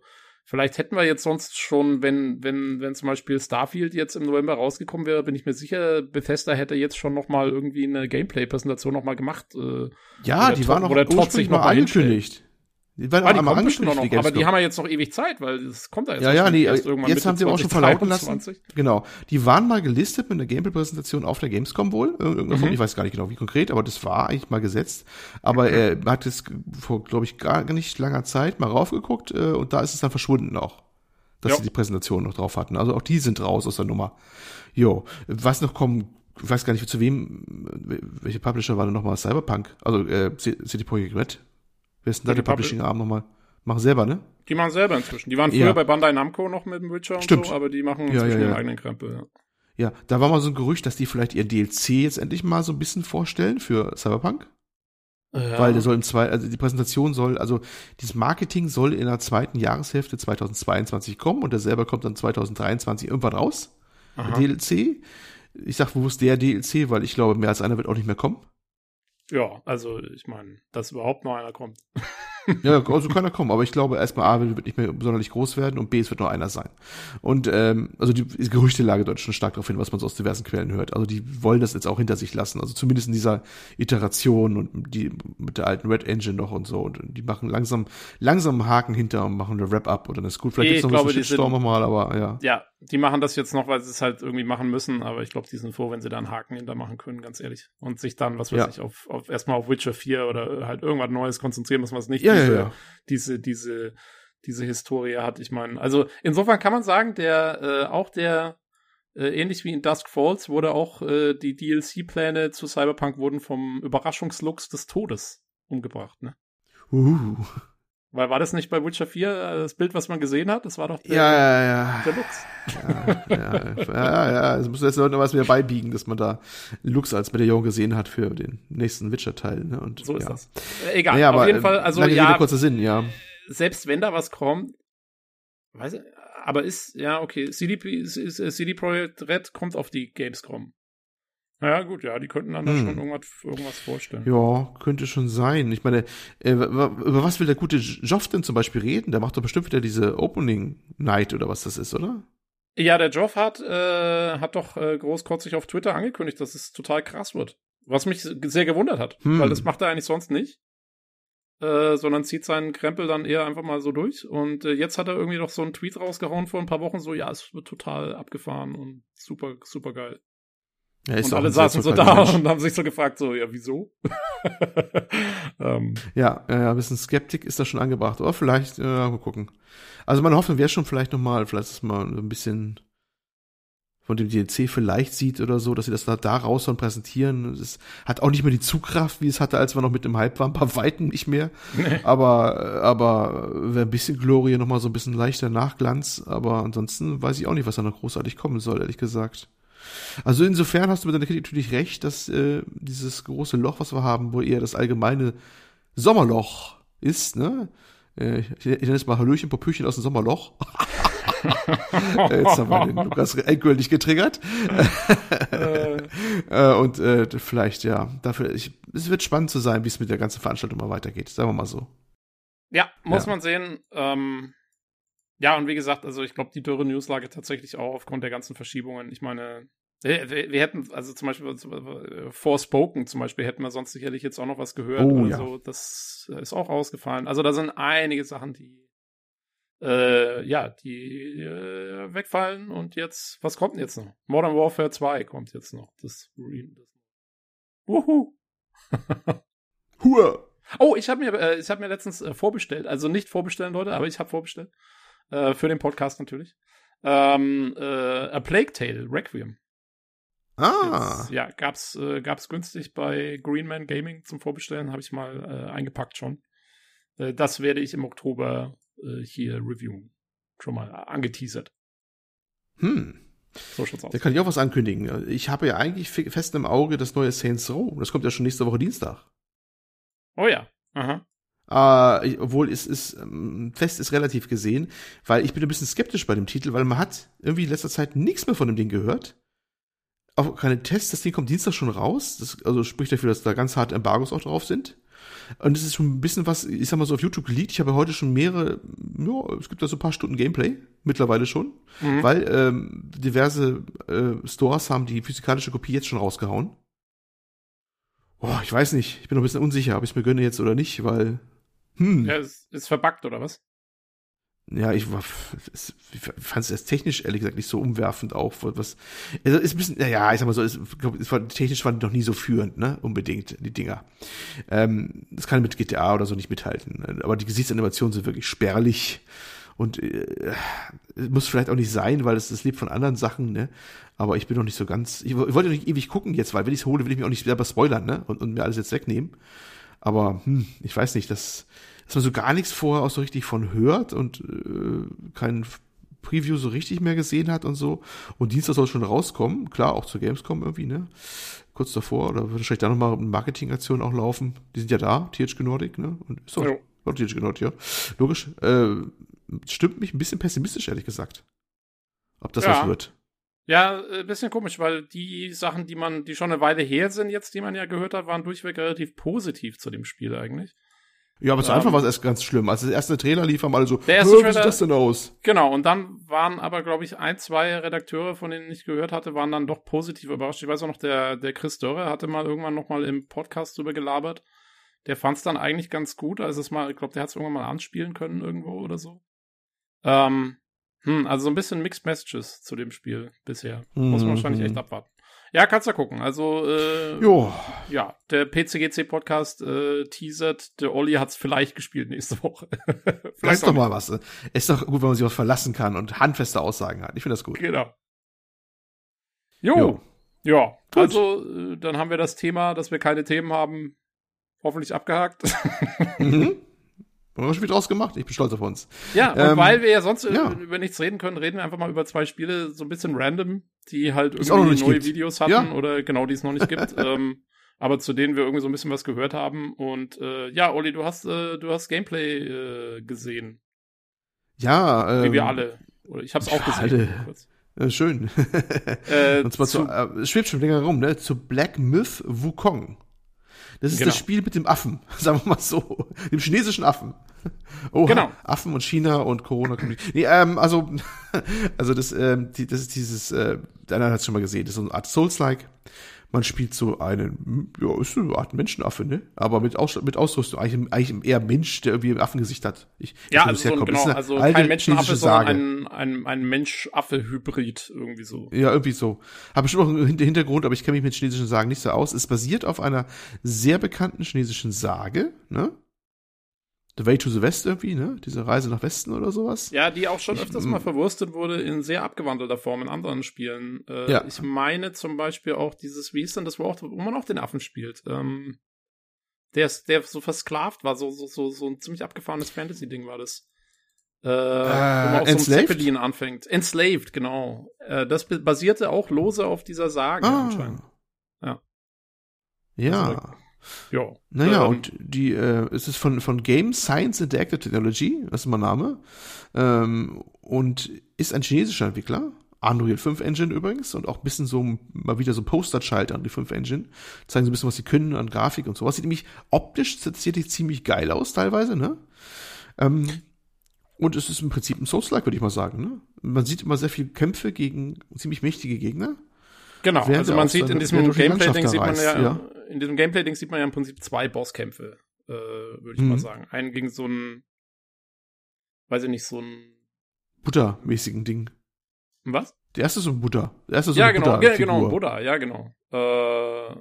Vielleicht hätten wir jetzt sonst schon, wenn, wenn, wenn zum Beispiel Starfield jetzt im November rausgekommen wäre, bin ich mir sicher, Bethesda hätte jetzt schon noch mal irgendwie eine Gameplay-Präsentation noch mal gemacht. Äh, Ja, die mal noch mal angekündigt. Die waren ah, die einmal angekündigt, noch, die aber die Gamescom. haben ja jetzt noch ewig Zeit, weil das kommt da jetzt Ja, ja, nee, erst irgendwann jetzt Mitte haben sie auch schon verlauten lassen. 2023. Genau. Die waren mal gelistet mit einer Gameplay-Präsentation auf der Gamescom wohl. irgendeiner Mhm. Ich weiß gar nicht genau, wie konkret, aber das war eigentlich mal gesetzt. Aber er hat es vor, glaube ich, gar nicht langer Zeit mal raufgeguckt äh, und da ist es dann verschwunden auch. Dass Ja. sie die Präsentation noch drauf hatten. Also auch die sind raus aus der Nummer. Jo. Was noch kommen, ich weiß gar nicht, zu wem, welche Publisher war denn nochmal Cyberpunk? Also äh, City Projekt Red. Wer ist denn da der Publishing-Arm nochmal? Machen selber, ne? Die machen selber inzwischen. Die waren früher Ja. bei Bandai Namco noch mit dem Witcher und Stimmt. so, aber die machen inzwischen ja, ja. ihren eigenen Krempel. Ja. Ja, da war mal so ein Gerücht, dass die vielleicht ihr DLC jetzt endlich mal so ein bisschen vorstellen für Cyberpunk. Ja. Weil der soll im zwei, also die Präsentation soll, also dieses Marketing soll in der zweiten Jahreshälfte 2022 kommen und der selber kommt dann 2023 irgendwann raus. Aha. DLC. Ich sag bewusst der DLC, weil ich glaube, mehr als einer wird auch nicht mehr kommen. Ja, also ich meine, dass überhaupt noch einer kommt. Ja, also kann er kommen, aber ich glaube erstmal A wird nicht mehr sonderlich groß werden und B, es wird nur einer sein. Und ähm, also die, die Gerüchtelage deutet schon stark darauf hin, was man so aus diversen Quellen hört. Also die wollen das jetzt auch hinter sich lassen. Also zumindest in dieser Iteration und die mit der alten Red Engine noch und so. Und die machen langsam, langsam einen Haken hinter und machen eine Wrap-up dann ist gut. Vielleicht Nee, gibt's noch ich ein glaube, bisschen Shitstorm nochmal, aber ja. Ja, die machen das jetzt noch, weil sie es halt irgendwie machen müssen, aber ich glaube, die sind froh, wenn sie da einen Haken hintermachen können, ganz ehrlich. Und sich dann, was weiß Ja. ich, auf, auf erstmal auf Witcher 4 oder halt irgendwas Neues konzentrieren müssen, was nicht ja, diese, ja. diese, diese, diese Historie hat. Ich meine, also insofern kann man sagen, der, äh, auch der, äh, ähnlich wie in Dusk Falls, wurde auch äh, die DLC-Pläne zu Cyberpunk wurden vom Überraschungslux des Todes umgebracht, ne? Uh. Weil war das nicht bei Witcher 4 äh, das Bild, was man gesehen hat? Das war doch der, Ja, ja, ja. der Lux. Ja, ja, ja, ja. Also muss jetzt noch was wieder beibiegen, dass man da Lux als Medaillon gesehen hat für den nächsten Witcher-Teil. Ne? Und, So ist ja. das. Äh, egal, Naja, auf aber, jeden äh, Fall, also lange ja, Rede, kurzer Sinn, ja. selbst wenn da was kommt, weiß ich, aber ist, ja, okay, ist CD Projekt Red kommt auf die Gamescom. Ja, gut, ja, die könnten dann da Hm. schon irgendwas, irgendwas vorstellen. Ja, könnte schon sein. Ich meine, äh, über was will der gute Joff denn zum Beispiel reden? Der macht doch bestimmt wieder diese Opening Night oder was das ist, oder? Ja, der Joff hat, äh, hat doch äh, großkotzig auf Twitter angekündigt, dass es total krass wird. Was mich sehr gewundert hat, Hm. weil das macht er eigentlich sonst nicht. Äh, sondern zieht seinen Krempel dann eher einfach mal so durch. Und äh, jetzt hat er irgendwie noch so einen Tweet rausgehauen vor ein paar Wochen, so, ja, es wird total abgefahren und super, super geil. Ja, ist und alle saßen so da Mensch. und haben sich so gefragt, so, ja, wieso? ähm, Ja, ja, ein bisschen Skeptik ist da schon angebracht. Aber vielleicht, ja, mal gucken. Also meine Hoffnung wäre schon vielleicht nochmal, vielleicht ist mal ein bisschen von dem DLC vielleicht sieht oder so, dass sie das da, da raus und präsentieren. Es hat auch nicht mehr die Zugkraft, wie es hatte, als wir noch mit dem Hype waren, bei Weitem nicht mehr. nee. Aber, aber wäre ein bisschen Glorie, nochmal so ein bisschen leichter Nachglanz. Aber ansonsten weiß ich auch nicht, was da noch großartig kommen soll, ehrlich gesagt. Also insofern hast du mit deiner Kritik natürlich recht, dass äh, dieses große Loch, was wir haben, wo eher das allgemeine Sommerloch ist, ne? Äh, ich, ich nenne es mal Hallöchen, Popöchen aus dem Sommerloch. Äh, Jetzt haben wir den Lukas endgültig getriggert. äh, Äh, und äh, vielleicht, ja, dafür, ich, es wird spannend zu sein, wie es mit der ganzen Veranstaltung mal weitergeht. Sagen wir mal so. ja, muss Ja. man sehen. Ähm, ja, und wie gesagt, also ich glaube, die dürre Newslage tatsächlich auch aufgrund der ganzen Verschiebungen. Ich meine, wir, wir wir hätten, also zum Beispiel äh, Forspoken zum Beispiel, hätten wir sonst sicherlich jetzt auch noch was gehört Oh, oder ja. so. Das ist auch ausgefallen. Also da sind einige Sachen, die äh, ja, die äh, wegfallen und jetzt, was kommt denn jetzt noch? Modern Warfare 2 kommt jetzt noch. Das, Re- Wuhu. Hua! Oh, ich habe mir, äh, ich habe mir letztens äh, vorbestellt, also nicht vorbestellen, Leute, aber ich habe vorbestellt. Äh, für den Podcast natürlich. Ähm, äh, A Plague Tale Requiem. Ah, Jetzt, ja, gab's, äh, gab's günstig bei Greenman Gaming zum Vorbestellen, habe ich mal äh, eingepackt schon. Äh, das werde ich im Oktober äh, hier reviewen. Schon mal angeteasert. hm. So schaut's aus. Da kann ich auch was ankündigen. Ich habe ja eigentlich fest im Auge das neue Saints Row. Das kommt ja schon nächste Woche Dienstag. Oh ja. Aha. Äh, ich- obwohl es ist, ähm, fest ist relativ gesehen, weil ich bin ein bisschen skeptisch bei dem Titel, weil man hat irgendwie in letzter Zeit nichts mehr von dem Ding gehört. Auch keine Tests, das Ding kommt Dienstag schon raus. Das, also spricht dafür, dass da ganz harte Embargos auch drauf sind. Und es ist schon ein bisschen was, ich sag mal so auf YouTube geleakt. Ich habe heute schon mehrere, ja, es gibt da so ein paar Stunden Gameplay, mittlerweile schon, Mhm. weil ähm, diverse äh, Stores haben die physikalische Kopie jetzt schon rausgehauen. Boah, ich weiß nicht, ich bin noch ein bisschen unsicher, ob ich es mir gönne jetzt oder nicht, weil, hm, Ja, ist, ist verbuggt, oder was? Ja, ich war, es- fand es erst technisch ehrlich gesagt nicht so umwerfend auch, was, also ist ein bisschen, ja, ja, ich sag mal so, es, glaub, es war, technisch waren die noch nie so führend, ne, unbedingt, die Dinger. Ähm, das kann mit GTA oder so nicht mithalten, aber die Gesichtsanimationen sind wirklich spärlich und äh, muss vielleicht auch nicht sein, weil es das lebt von anderen Sachen, ne, aber ich bin noch nicht so ganz, ich, ich wollte nicht ewig gucken jetzt, weil wenn ich es hole, will ich mich auch nicht selber spoilern, ne, und, und mir alles jetzt wegnehmen. Aber hm, ich weiß nicht, dass, dass man so gar nichts vorher auch so richtig von hört und äh, kein Preview so richtig mehr gesehen hat und so. Und Dienstag soll schon rauskommen, klar, auch zur Gamescom irgendwie, ne? Kurz davor, oder wird wahrscheinlich da nochmal eine Marketingaktion auch laufen. Die sind ja da, THG Nordic, ne? Und ist Jo. doch THG Nordic, ja. Logisch. Äh, stimmt mich ein bisschen pessimistisch, ehrlich gesagt. Ob das Ja. was wird. Ja, äh, bisschen komisch, weil die Sachen, die man, die schon eine Weile her sind jetzt, die man ja gehört hat, waren durchweg relativ positiv zu dem Spiel eigentlich. Ja, aber zu Ähm, Anfang war es erst ganz schlimm. Als das erste Trailer lief, haben alle so, Der erste "Hä, wie Trailer- sieht das denn aus? Genau, und dann waren aber, glaube ich, ein, zwei Redakteure, von denen ich gehört hatte, waren dann doch positiv überrascht. Ich weiß auch noch, der, der Chris Dörre hatte mal irgendwann noch mal im Podcast drüber gelabert. Der fand es dann eigentlich ganz gut, als es mal, ich glaube, der hat es irgendwann mal anspielen können irgendwo oder so. Ähm, hm, also so ein bisschen Mixed Messages zu dem Spiel bisher. Muss man Mhm. wahrscheinlich echt abwarten. Ja, kannst du gucken. Also, äh, Jo, ja, der PCGC-Podcast äh, teasert, der Olli hat's vielleicht gespielt nächste Woche. Das vielleicht ist doch mal was. Ist doch gut, wenn man sich was verlassen kann und handfeste Aussagen hat. Ich finde das gut. Genau. Jo. Jo. Ja, Gut. also äh, dann haben wir das Thema, dass wir keine Themen haben, hoffentlich abgehakt. Mhm. Haben wir schon viel draus gemacht. Ich bin stolz auf uns. Ja, und Ähm, weil wir ja sonst äh, ja. über nichts reden können, reden wir einfach mal über zwei Spiele, so ein bisschen random, die halt irgendwie neue gibt. Videos hatten Ja. oder genau, die es noch nicht gibt. ähm, aber zu denen wir irgendwie so ein bisschen was gehört haben. Und äh, ja, Olli, du hast, äh, du hast Gameplay äh, gesehen. Ja, Wie ähm, wir alle. Oder ich hab's auch gesehen. alle. Äh, schön. Äh, Und zwar zu, zu- es schwebt schon länger rum, ne? Zu Black Myth Wukong. Das ist Genau. das Spiel mit dem Affen, sagen wir mal so. Dem chinesischen Affen. Oh, Genau. Affen und China und Corona. nee, ähm, also, also das, ähm, die, das ist dieses, äh, der hat es schon mal gesehen, das ist so eine Art Souls-like. Man spielt so einen, ja, ist so eine Art Menschenaffe, ne? Aber mit, Aus mit Ausrüstung. Eigentlich, eigentlich eher Mensch, der irgendwie ein Affengesicht hat. Ich, ja, ich also, so ein, genau, also kein Menschenaffe, sondern Sage. ein, ein, ein Mensch-Affe-Hybrid irgendwie so. Ja, irgendwie so. Habe schon noch einen Hin- Hintergrund, aber ich kenne mich mit chinesischen Sagen nicht so aus. Es basiert auf einer sehr bekannten chinesischen Sage, ne? The Way to the West irgendwie, ne? Diese Reise nach Westen oder sowas. Ja, die auch schon Ich- öfters mal verwurstet wurde in sehr abgewandelter Form in anderen Spielen. Äh, Ja. Ich meine zum Beispiel auch dieses, wie ist denn das, wo, auch, wo man auch den Affen spielt? Ähm, der, der so versklavt war, so, so, so, so ein ziemlich abgefahrenes Fantasy-Ding war das. Äh, wo man so einem Enslaved? Zeppelin anfängt. Enslaved, genau. Äh, das basierte auch lose auf dieser Sage anscheinend. Ja. Ja. Also, Ja. Naja, Ähm, und die, äh, es ist von, von Game Science Interactive Technology, das ist mein Name, ähm, und ist ein chinesischer Entwickler. Unreal 5 Engine übrigens und auch ein bisschen so mal wieder so Poster-Child die 5 Engine. Zeigen so ein bisschen, was sie können an Grafik und sowas. Sieht nämlich optisch tatsächlich ziemlich geil aus, teilweise, ne? Ähm, und es ist im Prinzip ein Souls-like, würde ich mal sagen, ne? Man sieht immer sehr viel Kämpfe gegen ziemlich mächtige Gegner. Genau, also man sieht seine- in diesem Gameplay-Ding sieht man ja, in diesem Gameplay-Ding sieht man ja im Prinzip zwei Bosskämpfe, äh, würde ich Mhm. mal sagen. Einen gegen so einen, weiß ich nicht, so ein, Buddha-mäßigen Ding. was? Der erste ist so ein Buddha. Der erste ist so ja, eine genau, ge- Buddha-Figur. genau, Buddha, ja, genau. Äh,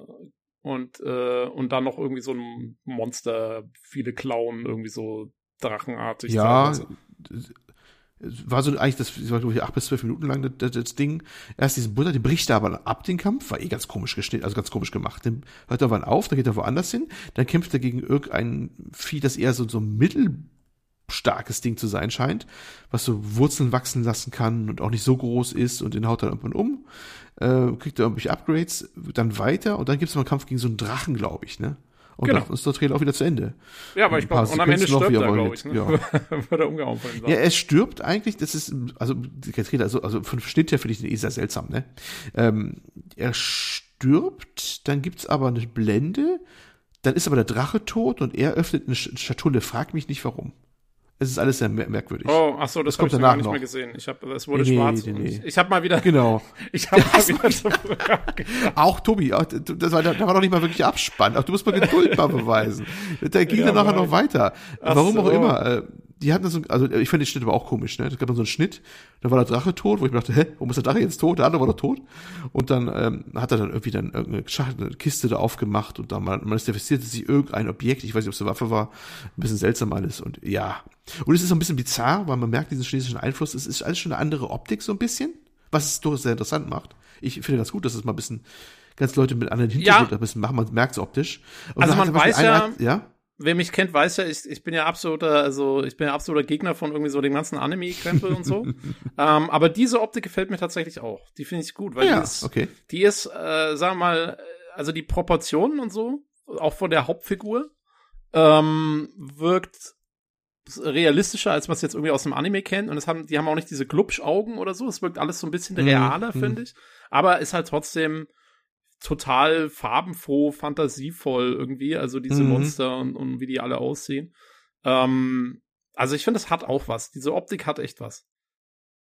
und, äh, und dann noch irgendwie so ein Monster, viele Klauen, irgendwie so drachenartig. Ja, war so eigentlich, das war glaube ich acht bis zwölf Minuten lang das, das Ding. Erst diesen Buddha, den bricht er aber ab den Kampf, war eh ganz komisch geschnitten, also ganz komisch gemacht. Dann hört er wann auf, dann geht er woanders hin, dann kämpft er gegen irgendein Vieh, das eher so, so mittelstarkes Ding zu sein scheint, was so Wurzeln wachsen lassen kann und auch nicht so groß ist und den haut er irgendwann um, äh, kriegt er irgendwelche Upgrades, dann weiter und dann gibt es mal einen Kampf gegen so einen Drachen, glaube ich, ne? Und Genau. dann ist der Trailer auch wieder zu Ende. ja, aber ich glaube, und am Ende stirbt er, glaube ich, ne? Ja. Wird er umgehauen von dem Ja, er stirbt eigentlich, das ist, also, der Trailer, also, also von Schnitt her finde ich den eh sehr seltsam, ne? Ähm, er stirbt, dann gibt's aber eine Blende, dann ist aber der Drache tot und er öffnet eine Sch- Schatulle, frag mich nicht warum. Es ist alles sehr mer merkwürdig. Oh, ach so, das, Das kommt habe ich gar danach nicht noch. mehr gesehen. Ich habe, es wurde Nee, schwarz. nee, nee. Ich, ich habe mal wieder, Genau. ich habe mal wieder so Auch Tobi, auch, das war, da war noch nicht mal wirklich Abspann. Auch du musst mal Geduld mal beweisen. Da ging Ja, dann nachher noch weiter. Ach Warum auch so. immer. Die hatten so, also ich fand den Schnitt aber auch komisch, ne? Da gab dann so einen Schnitt, da war der Drache tot, wo ich mir dachte, hä, warum ist der Drache jetzt tot? Der andere war doch tot. Und dann ähm, hat er dann irgendwie dann irgendeine Schachtel, eine Kiste da aufgemacht und man- manifestierte sich irgendein Objekt, ich weiß nicht, ob es eine Waffe war, ein bisschen seltsam alles und ja. Und es ist so ein bisschen bizarr, weil man merkt diesen chinesischen Einfluss, es ist alles schon eine andere Optik so ein bisschen, was es durchaus sehr interessant macht. Ich finde ganz gut, dass es mal ein bisschen ganz Leute mit anderen Hintergrund ein bisschen machen, man merkt es optisch. Und Also man hat weiß ja- einen- ja, Wer mich kennt, weiß ja, ich, ich bin ja absoluter, also ich bin ja absoluter Gegner von irgendwie so dem ganzen Anime-Krempel und so. ähm, aber diese Optik gefällt mir tatsächlich auch. Die finde ich gut, weil ja, die ist, okay. die ist, äh, sagen wir mal, also die Proportionen und so, auch von der Hauptfigur, ähm, wirkt realistischer, als man es jetzt irgendwie aus dem Anime kennt. Und es haben, die haben auch nicht diese Glubschaugen oder so. Es wirkt alles so ein bisschen Mhm, realer, mhm. finde ich. Aber ist halt trotzdem total farbenfroh, fantasievoll irgendwie. Also diese Mhm. Monster und, und wie die alle aussehen. Ähm, also ich finde, das hat auch was. Diese Optik hat echt was.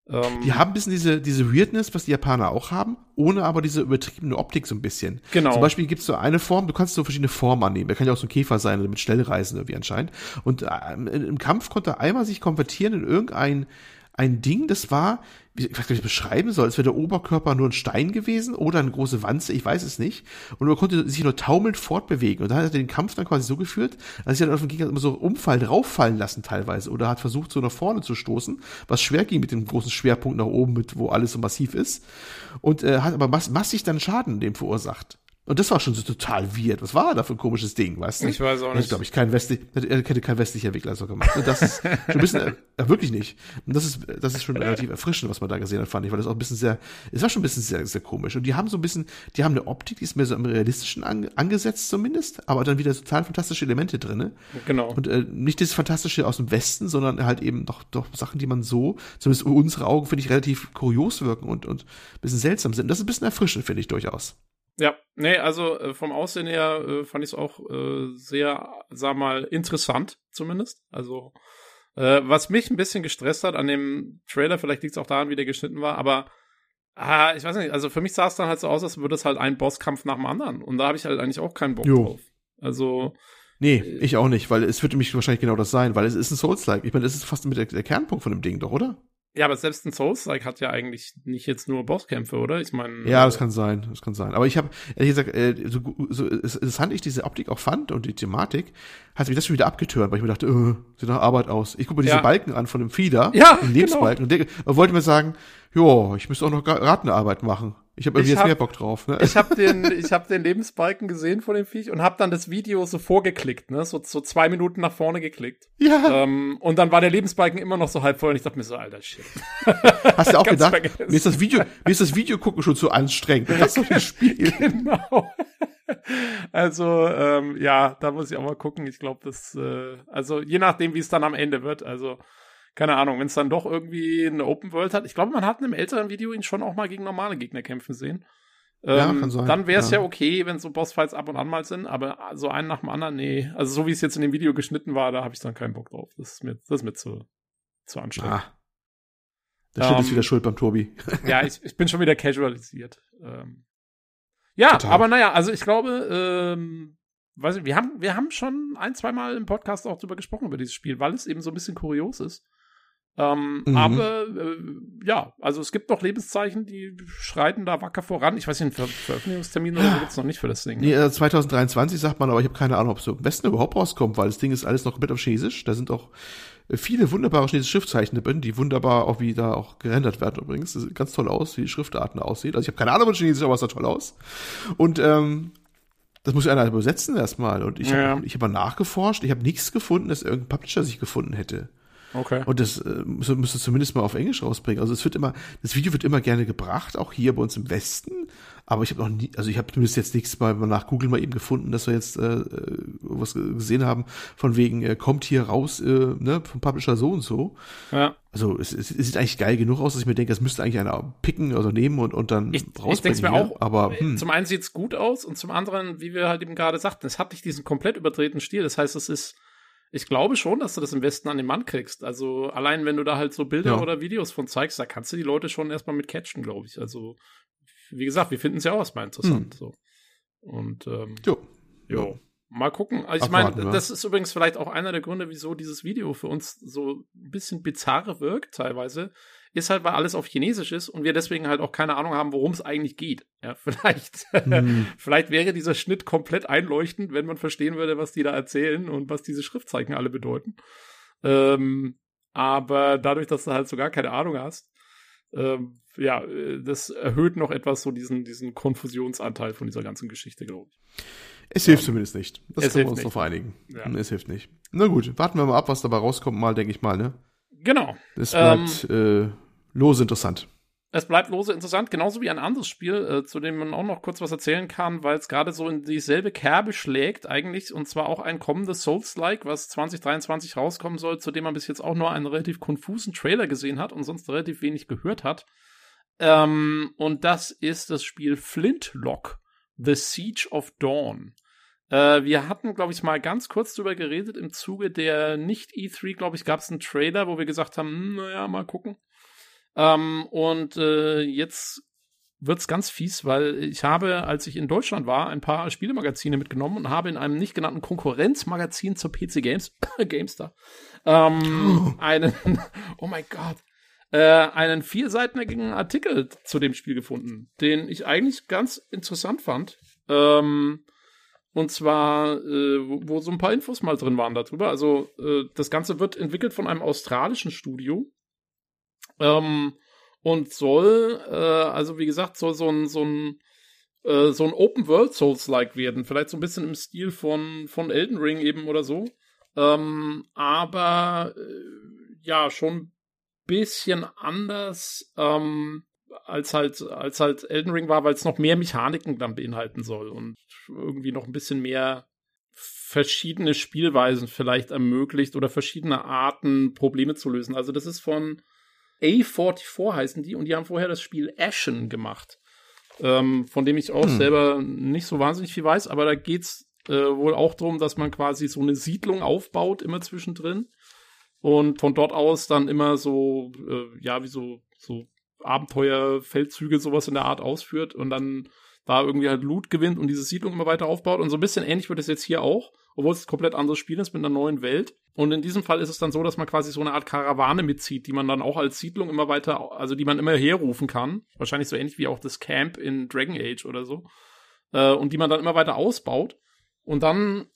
Ähm, Die haben ein bisschen diese, diese Weirdness, was die Japaner auch haben, ohne aber diese übertriebene Optik so ein bisschen. Genau. Zum Beispiel gibt es so eine Form, du kannst so verschiedene Formen annehmen. Der kann ja auch so ein Käfer sein oder mit Schnellreisen irgendwie anscheinend. Und äh, im, Kampf konnte er einmal sich konvertieren in irgendein ein Ding, das war, wie, ich weiß gar nicht, beschreiben soll, als wäre der Oberkörper nur ein Stein gewesen oder eine große Wanze, ich weiß es nicht. Und er konnte sich nur taumelnd fortbewegen. Und da hat er den Kampf dann quasi so geführt, dass er dann auf den Gegner immer so umfallen, rauffallen lassen teilweise. Oder hat versucht, so nach vorne zu stoßen, was schwer ging mit dem großen Schwerpunkt nach oben, mit, wo alles so massiv ist. Und äh, hat aber mass massig dann Schaden dem verursacht. Und das war schon so total weird. Was war da für ein komisches Ding, weißt du? Ich weiß auch nicht. glaube ich, kein westlich, er hätte kein westlicher Entwickler so gemacht. Und das ist schon ein bisschen, äh, wirklich nicht. Und das ist, das ist schon relativ erfrischend, was man da gesehen hat, fand ich, weil das auch ein bisschen sehr, es war schon ein bisschen sehr, sehr komisch. Und die haben so ein bisschen, die haben eine Optik, die ist mehr so im realistischen an, angesetzt zumindest, aber dann wieder total fantastische Elemente drinne. Genau. Und äh, nicht das Fantastische aus dem Westen, sondern halt eben doch, doch Sachen, die man so, zumindest unsere Augen, finde ich, relativ kurios wirken und, und ein bisschen seltsam sind. Das ist ein bisschen erfrischend, finde ich durchaus. Ja, nee, also äh, vom Aussehen her äh, fand ich es auch äh, sehr, sag mal, interessant zumindest. Also, äh, was mich ein bisschen gestresst hat an dem Trailer, vielleicht liegt es auch daran, wie der geschnitten war, aber ah, ich weiß nicht, also für mich sah es dann halt so aus, als würde es halt ein Bosskampf nach dem anderen. Und da habe ich halt eigentlich auch keinen Bock Jo. drauf. Also, Nee, ich auch nicht, weil es wird nämlich wahrscheinlich genau das sein, weil es ist ein Souls-like. Ich meine, das ist fast mit der, der Kernpunkt von dem Ding, doch, oder? Ja, aber selbst ein Souls-like hat ja eigentlich nicht jetzt nur Bosskämpfe, oder? Ich meine. Ja, das kann sein, das kann sein. Aber ich habe, ehrlich gesagt, äh, so, so es- interessant ich diese Optik auch fand und die Thematik, hat mich das schon wieder abgetört, weil ich mir dachte, äh, sieht nach Arbeit aus. Ich gucke mir diese Ja. Balken an von dem Fieder, Ja, den Lebensbalken, und, denke, und wollte mir sagen, jo, ich müsste auch noch Ratenarbeit machen. Ich habe irgendwie Ich jetzt hab- mehr Bock drauf. Ne? Ich habe den, ich hab den Lebensbalken gesehen von dem Viech und habe dann das Video so vorgeklickt, ne? So, so zwei Minuten nach vorne geklickt. ja, Ähm, und dann war der Lebensbalken immer noch so halb voll und ich dachte mir so, alter Shit. hast du auch gedacht, vergessen. mir ist das Video, mir ist das Video gucken schon zu anstrengend. Das ist ein Spiel. genau. Also, ähm, ja, da muss ich auch mal gucken. Ich glaube, das, äh, also je nachdem, wie es dann am Ende wird, also keine Ahnung, wenn es dann doch irgendwie eine Open World hat. Ich glaube, man hat in einem älteren Video ihn schon auch mal gegen normale Gegner kämpfen sehen. Ja, Ähm, Dann wäre es ja. ja. okay, wenn so Bossfights ab und an mal sind, aber so einen nach dem anderen, nee. Also so wie es jetzt in dem Video geschnitten war, da habe ich dann keinen Bock drauf. Das ist mir, das ist mir zu, zu anstrengend. Ah. Der Schnitt ist Ähm, wieder schuld beim Tobi. Ja, ich, ich bin schon wieder casualisiert. Ähm, ja, Total. aber naja, also ich glaube, ähm, weiß ich, wir haben, wir haben schon ein, zwei Mal im Podcast auch drüber gesprochen, über dieses Spiel, weil es eben so ein bisschen kurios ist. Ähm, Mhm. Aber äh, ja, also es gibt noch Lebenszeichen, die schreiten da wacker voran. Ich weiß nicht, einen Ver Veröffentlichungstermin oder so gibt's noch nicht für das Ding. Nee, äh, 2023 sagt man, aber ich habe keine Ahnung, ob es so im Westen überhaupt rauskommt, weil das Ding ist alles noch komplett auf Chinesisch. Da sind auch äh, viele wunderbare chinesische Schriftzeichen drin, die wunderbar auch wie da auch gerendert werden übrigens. Das sieht ganz toll aus, wie die Schriftarten aussieht. Also ich habe keine Ahnung von Chinesisch, aber es sah toll aus. Und ähm, das muss ja einer übersetzen erstmal. Und ich Ja. habe ich hab mal nachgeforscht, ich habe nichts gefunden, dass irgendein Publisher sich gefunden hätte. Okay. Und das äh, müsste, müsste zumindest mal auf Englisch rausbringen. Also es wird immer, das Video wird immer gerne gebracht, auch hier bei uns im Westen. Aber ich habe noch nie, also ich habe zumindest jetzt nichts bei nach Google mal eben gefunden, dass wir jetzt äh, äh, was gesehen haben, von wegen, äh, kommt hier raus, äh, ne, vom Publisher so und so. Ja. Also es, es, es sieht eigentlich geil genug aus, dass ich mir denke, das müsste eigentlich einer picken oder nehmen und, und dann Ich, ich rausbringen. denke mir auch, aber hm, zum einen sieht's gut aus und zum anderen, wie wir halt eben gerade sagten, es hat nicht diesen komplett überdrehten Stil. Das heißt, es ist, ich glaube schon, dass du das im Westen an den Mann kriegst. Also allein wenn du da halt so Bilder Ja. oder Videos von zeigst, da kannst du die Leute schon erstmal mit catchen, glaube ich. Also, wie gesagt, wir finden es ja auch erstmal interessant. So. Und ähm, jo. Jo. Mal gucken. Also ich meine, das ist übrigens vielleicht auch einer der Gründe, wieso dieses Video für uns so ein bisschen bizarre wirkt, teilweise. Ist halt, weil alles auf Chinesisch ist und wir deswegen halt auch keine Ahnung haben, worum es eigentlich geht. Ja, vielleicht, Hm. vielleicht wäre dieser Schnitt komplett einleuchtend, wenn man verstehen würde, was die da erzählen und was diese Schriftzeichen alle bedeuten. Ähm, aber dadurch, dass du halt so gar keine Ahnung hast, ähm, ja, äh, das erhöht noch etwas so diesen, diesen Konfusionsanteil von dieser ganzen Geschichte, glaube ich. Es hilft zumindest nicht. Das Es können wir hilft uns nicht. noch einigen. Ja. Es hilft nicht. Na gut, warten wir mal ab, was dabei rauskommt, mal, denke ich mal, ne? Genau. Das bleibt äh, lose interessant. Es bleibt lose interessant, genauso wie ein anderes Spiel, äh, zu dem man auch noch kurz was erzählen kann, weil es gerade so in dieselbe Kerbe schlägt eigentlich, und zwar auch ein kommendes Souls-like, was 2023 rauskommen soll, zu dem man bis jetzt auch nur einen relativ konfusen Trailer gesehen hat und sonst relativ wenig gehört hat. Ähm, und das ist das Spiel Flintlock, The Siege of Dawn. Äh, wir hatten, glaube ich, mal ganz kurz drüber geredet. Im Zuge der Nicht-E3, glaube ich, gab es einen Trailer, wo wir gesagt haben, hm, naja, mal gucken. Ähm, und äh, jetzt wird's ganz fies, weil ich habe, als ich in Deutschland war, ein paar Spielemagazine mitgenommen und habe in einem nicht genannten Konkurrenzmagazin zur PC Games, Gamestar, ähm, einen, oh mein Gott, äh, einen vierseitigen Artikel zu dem Spiel gefunden, den ich eigentlich ganz interessant fand. Ähm, und zwar, äh, wo, wo so ein paar Infos mal drin waren darüber. Also, äh, das Ganze wird entwickelt von einem australischen Studio. Ähm, und soll, äh, also wie gesagt, soll so ein, so ein äh, so ein Open World Souls-like werden. Vielleicht so ein bisschen im Stil von, von Elden Ring eben oder so. Ähm, aber äh, ja, schon bisschen anders ähm, als halt als halt Elden Ring war, weil es noch mehr Mechaniken dann beinhalten soll und irgendwie noch ein bisschen mehr verschiedene Spielweisen vielleicht ermöglicht oder verschiedene Arten Probleme zu lösen. Also das ist von A44 heißen die und die haben vorher das Spiel Ashen gemacht, ähm, von dem ich auch hm. selber nicht so wahnsinnig viel weiß, aber da geht's äh, wohl auch darum, dass man quasi so eine Siedlung aufbaut immer zwischendrin und von dort aus dann immer so äh, ja wie so so Abenteuerfeldzüge sowas in der Art ausführt und dann da irgendwie halt Loot gewinnt und diese Siedlung immer weiter aufbaut. Und so ein bisschen ähnlich wird es jetzt hier auch, obwohl es ein komplett anderes Spiel ist mit einer neuen Welt. Und in diesem Fall ist es dann so, dass man quasi so eine Art Karawane mitzieht, die man dann auch als Siedlung immer weiter, also die man immer herrufen kann. Wahrscheinlich so ähnlich wie auch das Camp in Dragon Age oder so. Äh, und die man dann immer weiter ausbaut. Und dann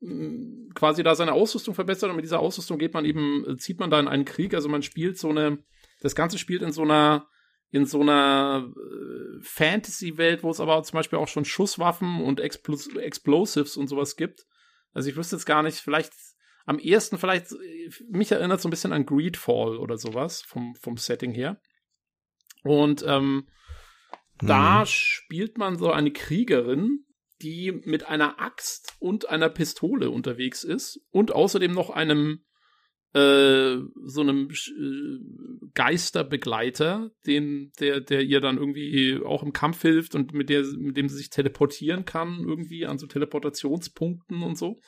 mm, quasi da seine Ausrüstung verbessert und mit dieser Ausrüstung geht man eben, zieht man da in einen Krieg. Also man spielt so eine, das Ganze spielt in so einer in so einer äh, Fantasy-Welt, wo es aber zum Beispiel auch schon Schusswaffen und Explos Explosives und sowas gibt. Also ich wüsste jetzt gar nicht, vielleicht am ehesten vielleicht, äh, mich erinnert so ein bisschen an Greedfall oder sowas vom, vom Setting her. Und ähm, hm. da spielt man so eine Kriegerin, die mit einer Axt und einer Pistole unterwegs ist und außerdem noch einem äh, so einem äh, Geisterbegleiter, den, der, der ihr dann irgendwie auch im Kampf hilft und mit, der, mit dem sie sich teleportieren kann, irgendwie an so Teleportationspunkten und so.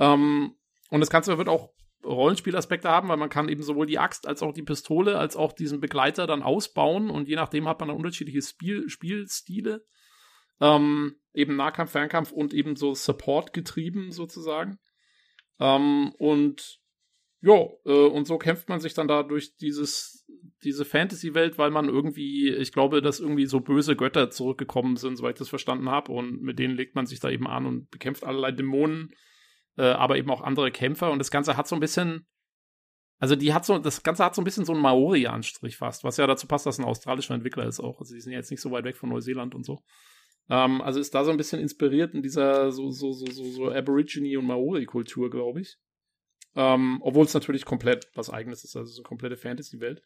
Ähm, und das Ganze wird auch Rollenspielaspekte haben, weil man kann eben sowohl die Axt als auch die Pistole als auch diesen Begleiter dann ausbauen und je nachdem hat man dann unterschiedliche Spiel Spielstile. Ähm, eben Nahkampf, Fernkampf und eben so Support getrieben sozusagen. Ähm, und ja, äh, und so kämpft man sich dann da durch dieses, diese Fantasy-Welt, weil man irgendwie, ich glaube, dass irgendwie so böse Götter zurückgekommen sind, soweit ich das verstanden habe. Und mit denen legt man sich da eben an und bekämpft allerlei Dämonen, äh, aber eben auch andere Kämpfer. Und das Ganze hat so ein bisschen, also die hat so, das Ganze hat so ein bisschen so einen Maori-Anstrich fast, was ja dazu passt, dass ein australischer Entwickler ist auch. Also die sind ja jetzt nicht so weit weg von Neuseeland und so. Ähm, also ist da so ein bisschen inspiriert in dieser so, so, so, so, so Aborigine- und Maori-Kultur, glaube ich. Ähm, Obwohl es natürlich komplett was eigenes ist, also so eine komplette Fantasy-Welt.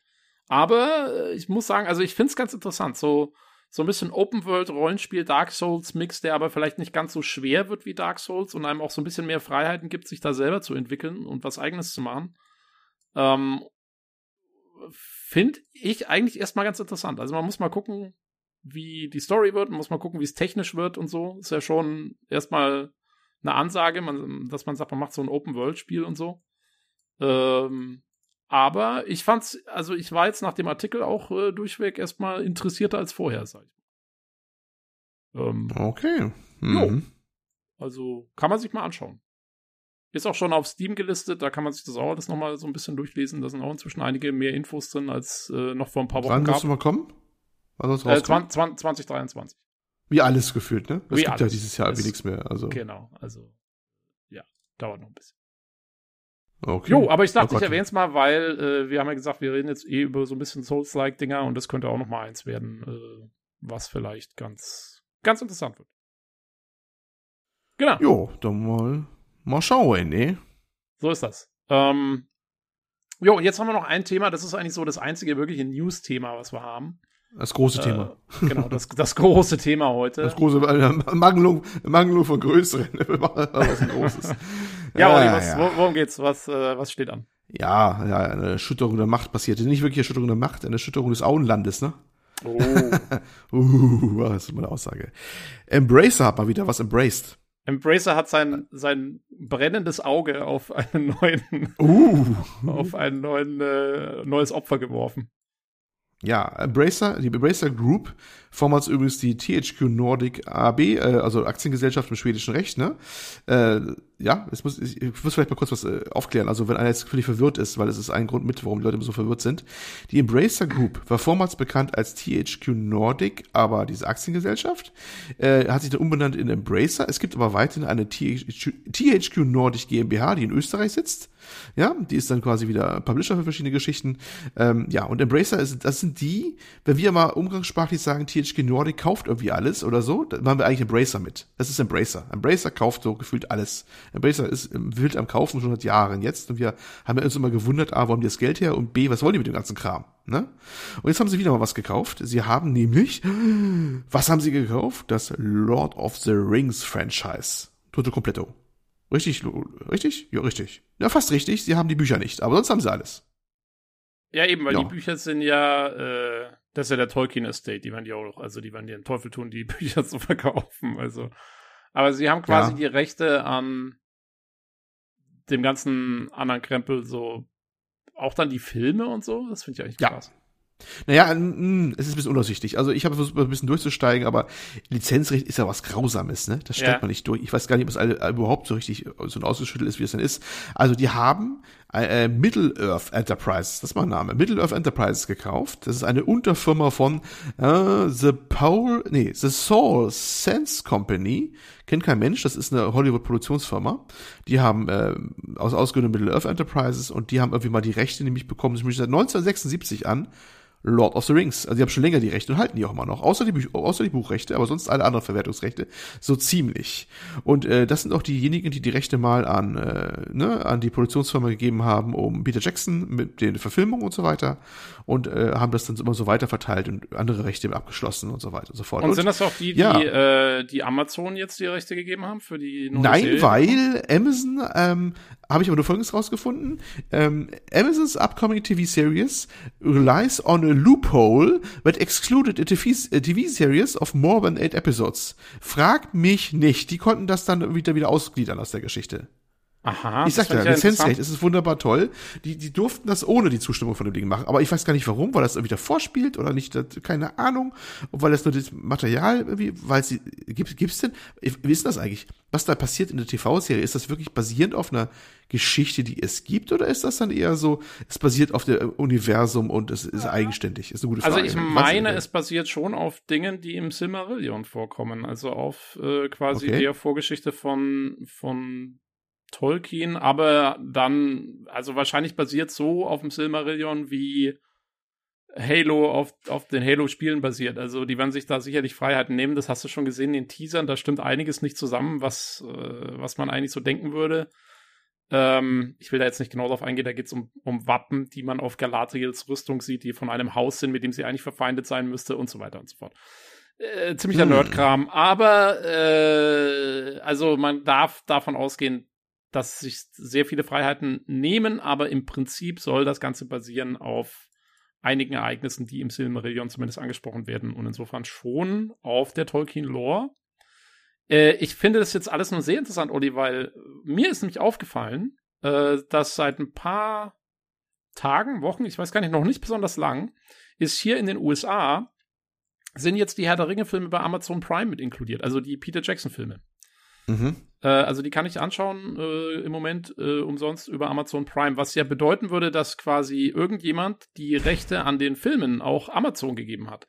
Aber äh, ich muss sagen, also ich finde es ganz interessant. So, so ein bisschen Open-World-Rollenspiel, Dark Souls-Mix, der aber vielleicht nicht ganz so schwer wird wie Dark Souls und einem auch so ein bisschen mehr Freiheiten gibt, sich da selber zu entwickeln und was eigenes zu machen. Ähm, finde ich eigentlich erstmal ganz interessant. Also man muss mal gucken, wie die Story wird, man muss mal gucken, wie es technisch wird und so. Ist ja schon erstmal eine Ansage, man, dass man sagt, man macht so ein Open-World-Spiel und so. Ähm, aber ich fand's, also ich war jetzt nach dem Artikel auch äh, durchweg erstmal interessierter als vorher, sag ich mal. Ähm, okay. Mhm. Also kann man sich mal anschauen. Ist auch schon auf Steam gelistet, da kann man sich das auch alles nochmal so ein bisschen durchlesen. Da sind auch inzwischen einige mehr Infos drin, als äh, noch vor ein paar Wochen Wann. Wann du mal kommen? Wann äh, 20, 2023. Wie alles gefühlt, ne? Es gibt alles. ja dieses Jahr wie nichts mehr. Also. Genau, also ja, dauert noch ein bisschen. Okay. Jo, aber ich dachte, oh ich erwähne es mal, weil äh, wir haben ja gesagt, wir reden jetzt eh über so ein bisschen Souls-like-Dinger und das könnte auch noch mal eins werden, äh, was vielleicht ganz, ganz interessant wird. Genau. Jo, dann mal, mal schauen, ne? So ist das. Ähm, jo, und jetzt haben wir noch ein Thema, das ist eigentlich so das einzige wirkliche News-Thema, was wir haben. Das große Thema. Äh, genau, das, das große Thema heute. Das große, äh, Mangelung, Mangelung von Größeren. was ein großes. Ja, Olli, was, ja. worum geht's? Was, äh, was steht an? Ja, ja, eine Erschütterung der Macht passierte. Nicht wirklich Erschütterung der Macht, eine Erschütterung des Auenlandes, ne? Oh. uh, das ist meine Aussage. Embracer hat mal wieder was embraced. Embracer hat sein, sein brennendes Auge auf einen neuen, uh. auf ein neuen, äh, neues Opfer geworfen. Ja, Embracer, die Embracer Group, vormals übrigens die THQ Nordic AB, äh, also Aktiengesellschaft im schwedischen Recht, ne, äh, ja, es muss, ich, ich muss vielleicht mal kurz was äh, aufklären. Also wenn einer jetzt völlig verwirrt ist, weil es ist ein Grund mit, warum die Leute immer so verwirrt sind. Die Embracer Group war vormals bekannt als THQ Nordic, aber diese Aktiengesellschaft äh, hat sich dann umbenannt in Embracer. Es gibt aber weiterhin eine THQ, THQ Nordic GmbH, die in Österreich sitzt. Ja, die ist dann quasi wieder Publisher für verschiedene Geschichten. Ähm, ja, und Embracer, ist, das sind die, wenn wir mal umgangssprachlich sagen, THQ Nordic kauft irgendwie alles oder so, dann machen wir eigentlich Embracer mit. Das ist Embracer. Embracer kauft so gefühlt alles. Embracer ist wild am Kaufen schon seit Jahren jetzt und wir haben uns immer gewundert, A, wo haben die das Geld her und B, was wollen die mit dem ganzen Kram? Ne? Und jetzt haben sie wieder mal was gekauft. Sie haben nämlich, was haben sie gekauft? Das Lord of the Rings Franchise. Toto completo. Richtig, richtig? Ja, richtig. Ja, fast richtig. Sie haben die Bücher nicht, aber sonst haben sie alles. Ja, eben, weil ja. die Bücher sind ja, äh, das ist ja der Tolkien Estate, die werden die auch, also die werden den Teufel tun, die Bücher zu verkaufen. Also, aber sie haben quasi ja. die Rechte an dem ganzen anderen Krempel, so auch dann die Filme und so. Das finde ich eigentlich ja. krass. Naja, es ist ein bisschen unaussichtlich. Also ich habe versucht, ein bisschen durchzusteigen, aber Lizenzrecht ist ja was Grausames, ne? Das stellt ja. man nicht durch. Ich weiß gar nicht, ob es alle, überhaupt so richtig so ein ausgeschüttelt ist, wie es denn ist. Also die haben äh, äh Middle-earth Enterprises, das ist mein Name, Middle-earth Enterprises gekauft. Das ist eine Unterfirma von äh, The Paul, nee, The Soul Sense Company. Kennt kein Mensch, das ist eine Hollywood-Produktionsfirma. Die haben äh, aus ausgegründet Middle-earth Enterprises und die haben irgendwie mal die Rechte nämlich bekommen, das seit 1976 an Lord of the Rings. Also die haben schon länger die Rechte und halten die auch immer noch. Außer die, Buch, außer die Buchrechte, aber sonst alle anderen Verwertungsrechte. So ziemlich. Und äh, das sind auch diejenigen, die die Rechte mal an, äh, ne, an die Produktionsfirma gegeben haben, um Peter Jackson mit den Verfilmungen und so weiter. Und äh, haben das dann immer so weiter verteilt und andere Rechte abgeschlossen und so weiter und so fort. Und, und sind das auch die, die, ja. äh, die Amazon jetzt die Rechte gegeben haben für die neue Nein, Serie? weil Amazon ähm, habe ich aber nur Folgendes rausgefunden. Ähm, Amazon's upcoming TV series relies on a loophole that excluded a TV, a TV series of more than eight episodes. Frag mich nicht. Die konnten das dann wieder wieder ausgliedern aus der Geschichte. Aha. Ich sag ja, Lizenzrecht, es ist wunderbar toll. Die, die durften das ohne die Zustimmung von dem Ding machen. Aber ich weiß gar nicht warum, weil das irgendwie davor spielt oder nicht, keine Ahnung. Und weil das nur das Material irgendwie, weil sie, gibt, gibt's denn, wie ist das eigentlich? Was da passiert in der TV-Serie? Ist das wirklich basierend auf einer Geschichte, die es gibt? Oder ist das dann eher so, es basiert auf dem Universum und es ist eigenständig? Ist eine gute also Frage. Also ich meine, es basiert schon auf Dingen, die im Silmarillion vorkommen. Also auf äh, quasi okay. der Vorgeschichte von, von Tolkien, aber dann, also wahrscheinlich basiert so auf dem Silmarillion wie Halo auf, auf den Halo-Spielen basiert. Also die werden sich da sicherlich Freiheiten nehmen. Das hast du schon gesehen in den Teasern. Da stimmt einiges nicht zusammen, was, äh, was man eigentlich so denken würde. Ähm, ich will da jetzt nicht genau drauf eingehen. Da geht es um, um Wappen, die man auf Galadriels Rüstung sieht, die von einem Haus sind, mit dem sie eigentlich verfeindet sein müsste und so weiter und so fort. Äh, ziemlicher hm. Nerdkram. Aber äh, also man darf davon ausgehen, dass sich sehr viele Freiheiten nehmen, aber im Prinzip soll das Ganze basieren auf einigen Ereignissen, die im Silmarillion zumindest angesprochen werden und insofern schon auf der Tolkien-Lore. Äh, ich finde das jetzt alles nur sehr interessant, Olli, weil mir ist nämlich aufgefallen, äh, dass seit ein paar Tagen, Wochen, ich weiß gar nicht, noch nicht besonders lang, ist hier in den USA sind jetzt die Herr der Ringe-Filme bei Amazon Prime mit inkludiert, also die Peter Jackson-Filme. Mhm. Äh, also die kann ich anschauen äh, im Moment äh, umsonst über Amazon Prime, was ja bedeuten würde, dass quasi irgendjemand die Rechte an den Filmen auch Amazon gegeben hat.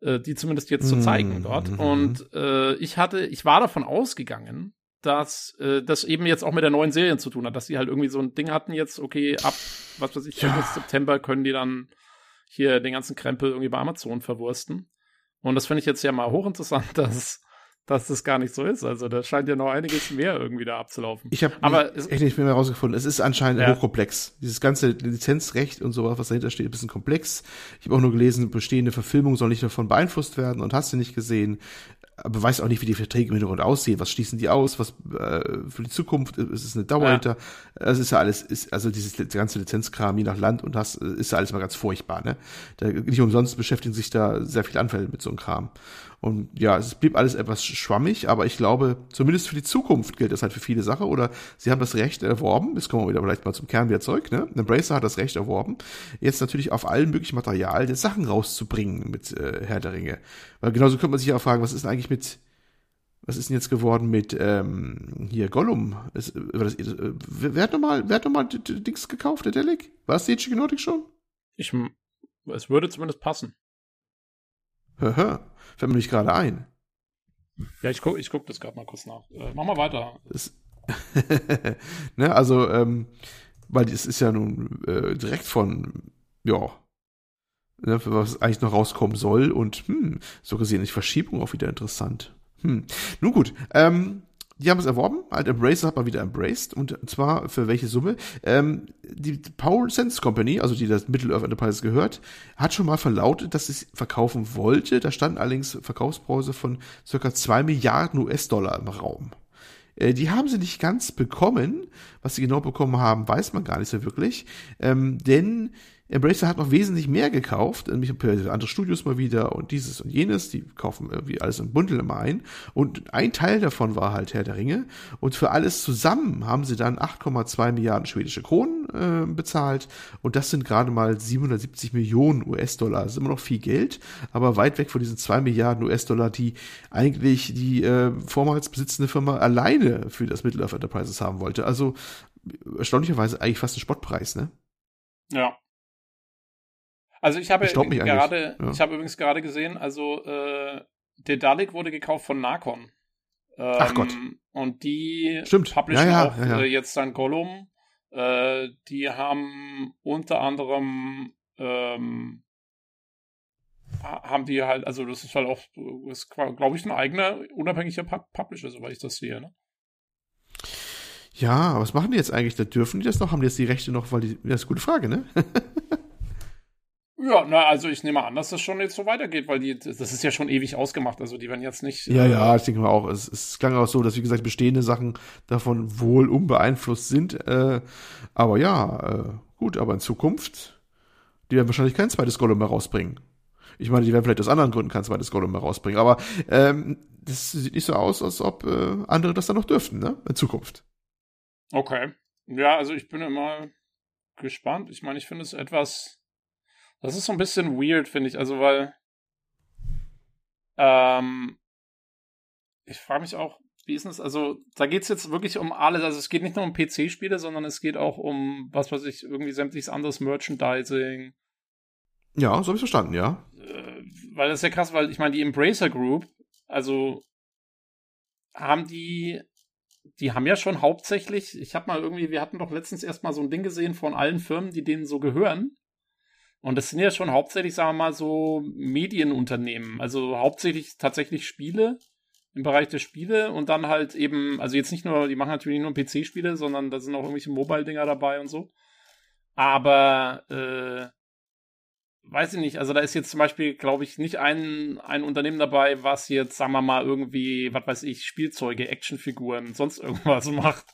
Äh, die zumindest jetzt zu zeigen mhm. dort. Und äh, ich hatte, ich war davon ausgegangen, dass äh, das eben jetzt auch mit der neuen Serie zu tun hat, dass die halt irgendwie so ein Ding hatten jetzt, okay, ab, was weiß ich, ja. September können die dann hier den ganzen Krempel irgendwie bei Amazon verwursten. Und das finde ich jetzt ja mal hochinteressant, dass dass das gar nicht so ist. Also da scheint ja noch einiges mehr irgendwie da abzulaufen. Ich habe echt nicht mehr herausgefunden. Es ist anscheinend ja. hochkomplex. Dieses ganze Lizenzrecht und sowas, was dahinter steht, ist ein bisschen komplex. Ich habe auch nur gelesen, bestehende Verfilmungen sollen nicht davon beeinflusst werden und hast du nicht gesehen aber weiß auch nicht, wie die Verträge im Hintergrund aussehen. Was schließen die aus? Was äh, für die Zukunft ist es eine Dauer ja. hinter? Es ist ja alles, ist, also dieses ganze Lizenzkram je nach Land und das ist ja alles mal ganz furchtbar. Ne? Da, nicht umsonst beschäftigen sich da sehr viele Anfälle mit so einem Kram. Und ja, es blieb alles etwas schwammig, aber ich glaube, zumindest für die Zukunft gilt das halt für viele Sachen. Oder sie haben das Recht erworben, jetzt kommen wir wieder vielleicht mal zum Kern wieder zurück, ne? Embracer hat das Recht erworben, jetzt natürlich auf allen möglichen Materialien Sachen rauszubringen mit äh, Herr der Ringe. Weil genauso könnte man sich ja auch fragen, was ist denn eigentlich mit was ist denn jetzt geworden mit ähm, hier Gollum? Ist, äh, das, äh, wer hat nochmal, wer hat nochmal Dings gekauft, der Delic? War es die Chicken schon? Ich, es würde zumindest passen. Hör, fällt mir nicht gerade ein. Ja, ich guck, ich guck das gerade mal kurz nach. Äh, mach mal weiter. ne, also, ähm, weil es ist ja nun äh, direkt von, ja, ne, was eigentlich noch rauskommen soll und hm, so gesehen ist Verschiebung auch wieder interessant. Hm. Nun gut, ähm, die haben es erworben, halt Embracer hat mal wieder embraced und zwar für welche Summe? Ähm, die Power Sense Company, also die das Middle-earth Enterprise gehört, hat schon mal verlautet, dass es verkaufen wollte. Da standen allerdings Verkaufspreise von circa zwei Milliarden US-Dollar im Raum. Äh, die haben sie nicht ganz bekommen. Was sie genau bekommen haben, weiß man gar nicht so wirklich. Ähm, denn Embracer hat noch wesentlich mehr gekauft, nämlich andere Studios mal wieder und dieses und jenes, die kaufen irgendwie alles im Bundel immer ein. Und ein Teil davon war halt Herr der Ringe. Und für alles zusammen haben sie dann 8,2 Milliarden schwedische Kronen äh, bezahlt. Und das sind gerade mal 770 Millionen US-Dollar. Das ist immer noch viel Geld, aber weit weg von diesen 2 Milliarden US-Dollar, die eigentlich die äh, vormals besitzende Firma alleine für das Middle-earth Enterprises haben wollte. Also erstaunlicherweise eigentlich fast ein Spottpreis, ne? Ja, also ich habe gerade, ja. ich habe übrigens gerade gesehen, also äh, der Dalek wurde gekauft von Narcon. Ähm, Ach Gott. Und die Stimmt. publishen ja, ja, auch äh, jetzt sein Gollum. Äh, die haben unter anderem ähm, haben die halt, also das ist halt auch, ist, glaube ich, ein eigener, unabhängiger Publisher, soweit ich das sehe, ne? Ja, was machen die jetzt eigentlich? Da dürfen die das noch? Haben die jetzt die Rechte noch? Weil die, das ist eine gute Frage, ne? Ja, na, also ich nehme an, dass das schon jetzt so weitergeht, weil die, das ist ja schon ewig ausgemacht. Also die werden jetzt nicht. Ja, äh, ja, ich denke mal auch. Es, es klang auch so, dass, wie gesagt, bestehende Sachen davon wohl unbeeinflusst sind. Äh, aber ja, äh, gut, aber in Zukunft, die werden wahrscheinlich kein zweites Gollum mehr rausbringen. Ich meine, die werden vielleicht aus anderen Gründen kein zweites Gollum mehr rausbringen, aber ähm, das sieht nicht so aus, als ob äh, andere das dann noch dürften, ne? In Zukunft. Okay. Ja, also ich bin immer gespannt. Ich meine, ich finde es etwas das ist so ein bisschen weird, finde ich. Also, weil. Ähm, ich frage mich auch, wie ist das? Also, da geht es jetzt wirklich um alles. Also, es geht nicht nur um PC-Spiele, sondern es geht auch um, was weiß ich, irgendwie sämtliches anderes Merchandising. Ja, so habe ich verstanden, ja. Äh, weil das ist ja krass, weil ich meine, die Embracer Group, also haben die, die haben ja schon hauptsächlich, ich habe mal irgendwie, wir hatten doch letztens erstmal so ein Ding gesehen von allen Firmen, die denen so gehören. Und das sind ja schon hauptsächlich, sagen wir mal, so Medienunternehmen. Also hauptsächlich tatsächlich Spiele im Bereich der Spiele und dann halt eben, also jetzt nicht nur, die machen natürlich nicht nur PC-Spiele, sondern da sind auch irgendwelche Mobile-Dinger dabei und so. Aber, äh, weiß ich nicht, also da ist jetzt zum Beispiel, glaube ich, nicht ein, ein Unternehmen dabei, was jetzt, sagen wir mal, irgendwie, was weiß ich, Spielzeuge, Actionfiguren, sonst irgendwas macht.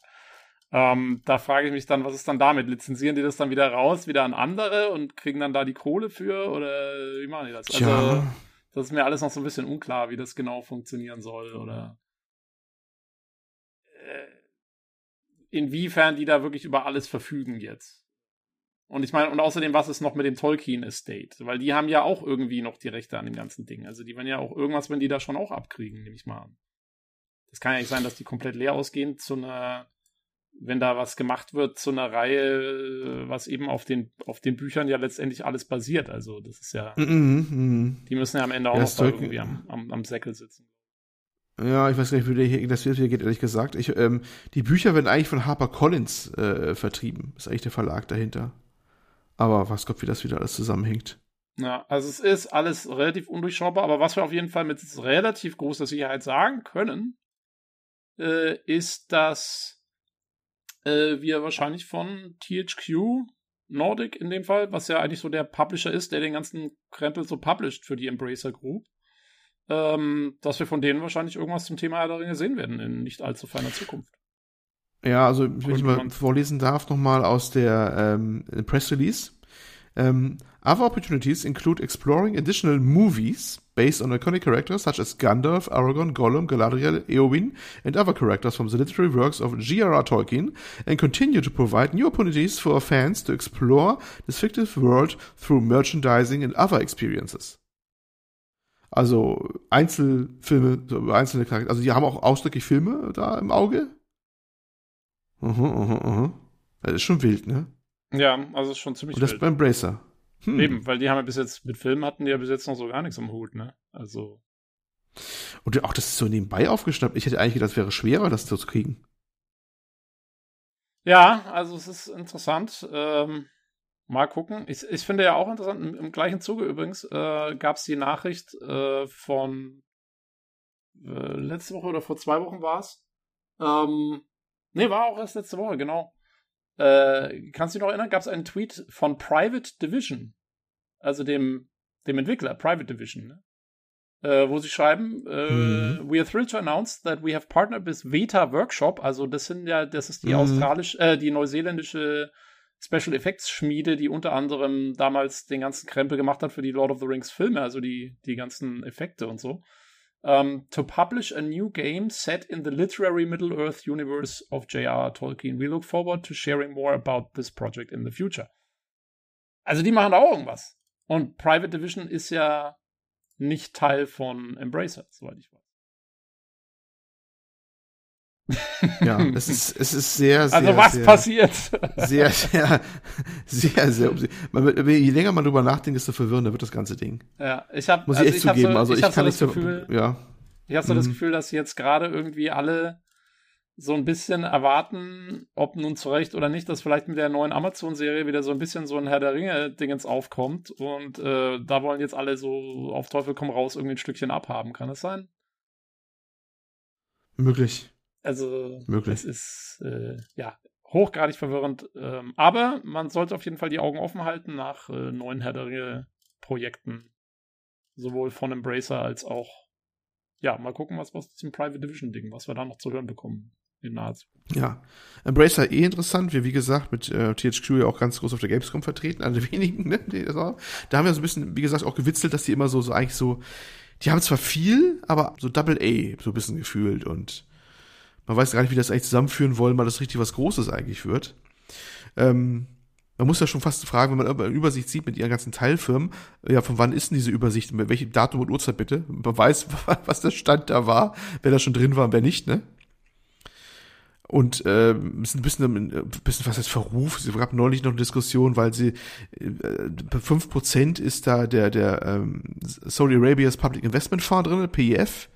Ähm, da frage ich mich dann, was ist dann damit? Lizenzieren die das dann wieder raus, wieder an andere und kriegen dann da die Kohle für? Oder wie machen die das? Also, ja. das ist mir alles noch so ein bisschen unklar, wie das genau funktionieren soll oder äh, inwiefern die da wirklich über alles verfügen jetzt. Und ich meine, und außerdem, was ist noch mit dem Tolkien Estate? Weil die haben ja auch irgendwie noch die Rechte an dem ganzen Ding. Also die werden ja auch irgendwas, wenn die da schon auch abkriegen, nehme ich mal an. Das kann ja nicht sein, dass die komplett leer ausgehen zu einer wenn da was gemacht wird zu einer Reihe, was eben auf den, auf den Büchern ja letztendlich alles basiert. Also das ist ja, mm -hmm. die müssen ja am Ende auch ja, noch irgendwie am, am, am Säckel sitzen. Ja, ich weiß gar nicht, wie das hier geht, ehrlich gesagt. Ich, ähm, die Bücher werden eigentlich von Harper Collins äh, vertrieben. Ist eigentlich der Verlag dahinter. Aber was Gott, wie das wieder alles zusammenhängt. Ja, also es ist alles relativ undurchschaubar, aber was wir auf jeden Fall mit relativ großer Sicherheit sagen können, äh, ist, dass äh, wir wahrscheinlich von THQ Nordic in dem Fall, was ja eigentlich so der Publisher ist, der den ganzen Krempel so published für die Embracer Group, ähm, dass wir von denen wahrscheinlich irgendwas zum Thema der Ringe sehen werden in nicht allzu ferner Zukunft. Ja, also wenn ich mal vorlesen darf, nochmal aus der ähm, Press Release. Um, other opportunities include exploring additional movies based on iconic characters such as Gandalf, Aragorn, Gollum, Galadriel, Eowyn, and other characters from the literary works of J.R.R. Tolkien, and continue to provide new opportunities for fans to explore this fictive world through merchandising and other experiences. Also Einzelfilme, so über einzelne Charaktere. Also die haben auch ausdrücklich Filme da im Auge. Mhm, mhm, mhm. Das ist schon wild, ne? Ja, also schon ziemlich Und das wild. beim Bracer. Hm. Eben, weil die haben ja bis jetzt, mit Filmen hatten die ja bis jetzt noch so gar nichts am Hut, ne? Also. Und auch das ist so nebenbei aufgeschnappt. Ich hätte eigentlich gedacht, es wäre schwerer, das zu kriegen. Ja, also es ist interessant. Ähm, mal gucken. Ich, ich finde ja auch interessant, im, im gleichen Zuge übrigens äh, gab es die Nachricht äh, von äh, letzte Woche oder vor zwei Wochen war es. Ähm, nee, war auch erst letzte Woche, genau. Äh, kannst du dich noch erinnern? Gab es einen Tweet von Private Division, also dem, dem Entwickler Private Division, ne? äh, wo sie schreiben, äh, Mhm. we are thrilled to announce that we have partnered with Veta Workshop, also das sind ja, das ist die Mhm. australische, äh, die neuseeländische Special Effects Schmiede, die unter anderem damals den ganzen Krempel gemacht hat für die Lord of the Rings Filme, also die, die ganzen Effekte und so. Um, to publish a new game set in the literary Middle Earth universe of J.R.R. Tolkien. We look forward to sharing more about this project in the future. Also die machen da auch irgendwas. Und Private Division ist ja nicht Teil von Embracer, soweit ich weiß. Ja, es ist, es ist sehr, sehr. also was sehr, passiert? Sehr, sehr, sehr, sehr. Man, je länger man drüber nachdenkt, desto verwirrender wird das ganze Ding. ja, ich habe Muss also ich echt hab zugeben. So, also ich, hab kann so nicht das so, Gefühl, ja. Ich habe so das Mhm. Gefühl, dass jetzt gerade irgendwie alle so ein bisschen erwarten, ob nun zu Recht oder nicht, dass vielleicht mit der neuen Amazon-Serie wieder so ein bisschen so ein Herr der Ringe-Dingens aufkommt und äh, da wollen jetzt alle so auf Teufel komm raus irgendwie ein Stückchen abhaben. Kann das sein? Möglich. Also, Möglich. es ist äh, ja hochgradig verwirrend. Ähm, aber man sollte auf jeden Fall die Augen offen halten nach äh, neuen Herr der Ringe-Projekten. Sowohl von Embracer als auch, ja, mal gucken, was aus diesem Private Division-Ding, was wir da noch zu hören bekommen in naher Zukunft. Ja. Embracer eh interessant. Wir, wie gesagt, mit äh, THQ ja auch ganz groß auf der Gamescom vertreten, der wenigen, ne? Das. Da haben wir so ein bisschen, wie gesagt, auch gewitzelt, dass die immer so, so eigentlich so, die haben zwar viel, aber so Double A, so ein bisschen gefühlt und man weiß gar nicht, wie das eigentlich zusammenführen wollen, weil das richtig was Großes eigentlich wird. Ähm, man muss ja schon fast fragen, wenn man eine Übersicht sieht mit ihren ganzen Teilfirmen, ja, von wann ist denn diese Übersicht, mit welchem Datum und Uhrzeit bitte? Man weiß, was der Stand da war, wer da schon drin war und wer nicht, ne? Und ähm, ist ein bisschen, ein bisschen was heißt Verruf. Es gab neulich noch eine Diskussion, weil sie äh, 5% ist da der, der ähm, Saudi Arabia's Public Investment Fund drin, PIF.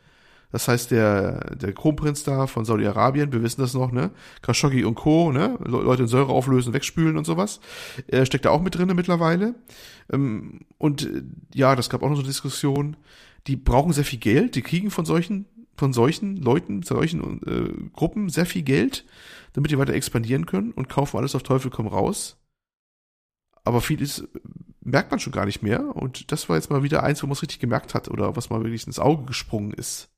Das heißt, der, der Kronprinz da von Saudi-Arabien, wir wissen das noch, ne? Khashoggi und Co., ne? Le Leute in Säure auflösen, wegspülen und sowas. Er steckt da auch mit drinne mittlerweile. Ähm, und äh, ja, das gab auch noch so eine Diskussion. Die brauchen sehr viel Geld, die kriegen von solchen, von solchen Leuten, solchen äh, Gruppen sehr viel Geld, damit die weiter expandieren können und kaufen alles auf Teufel komm raus. Aber vieles merkt man schon gar nicht mehr. Und das war jetzt mal wieder eins, wo man es richtig gemerkt hat oder was mal wirklich ins Auge gesprungen ist.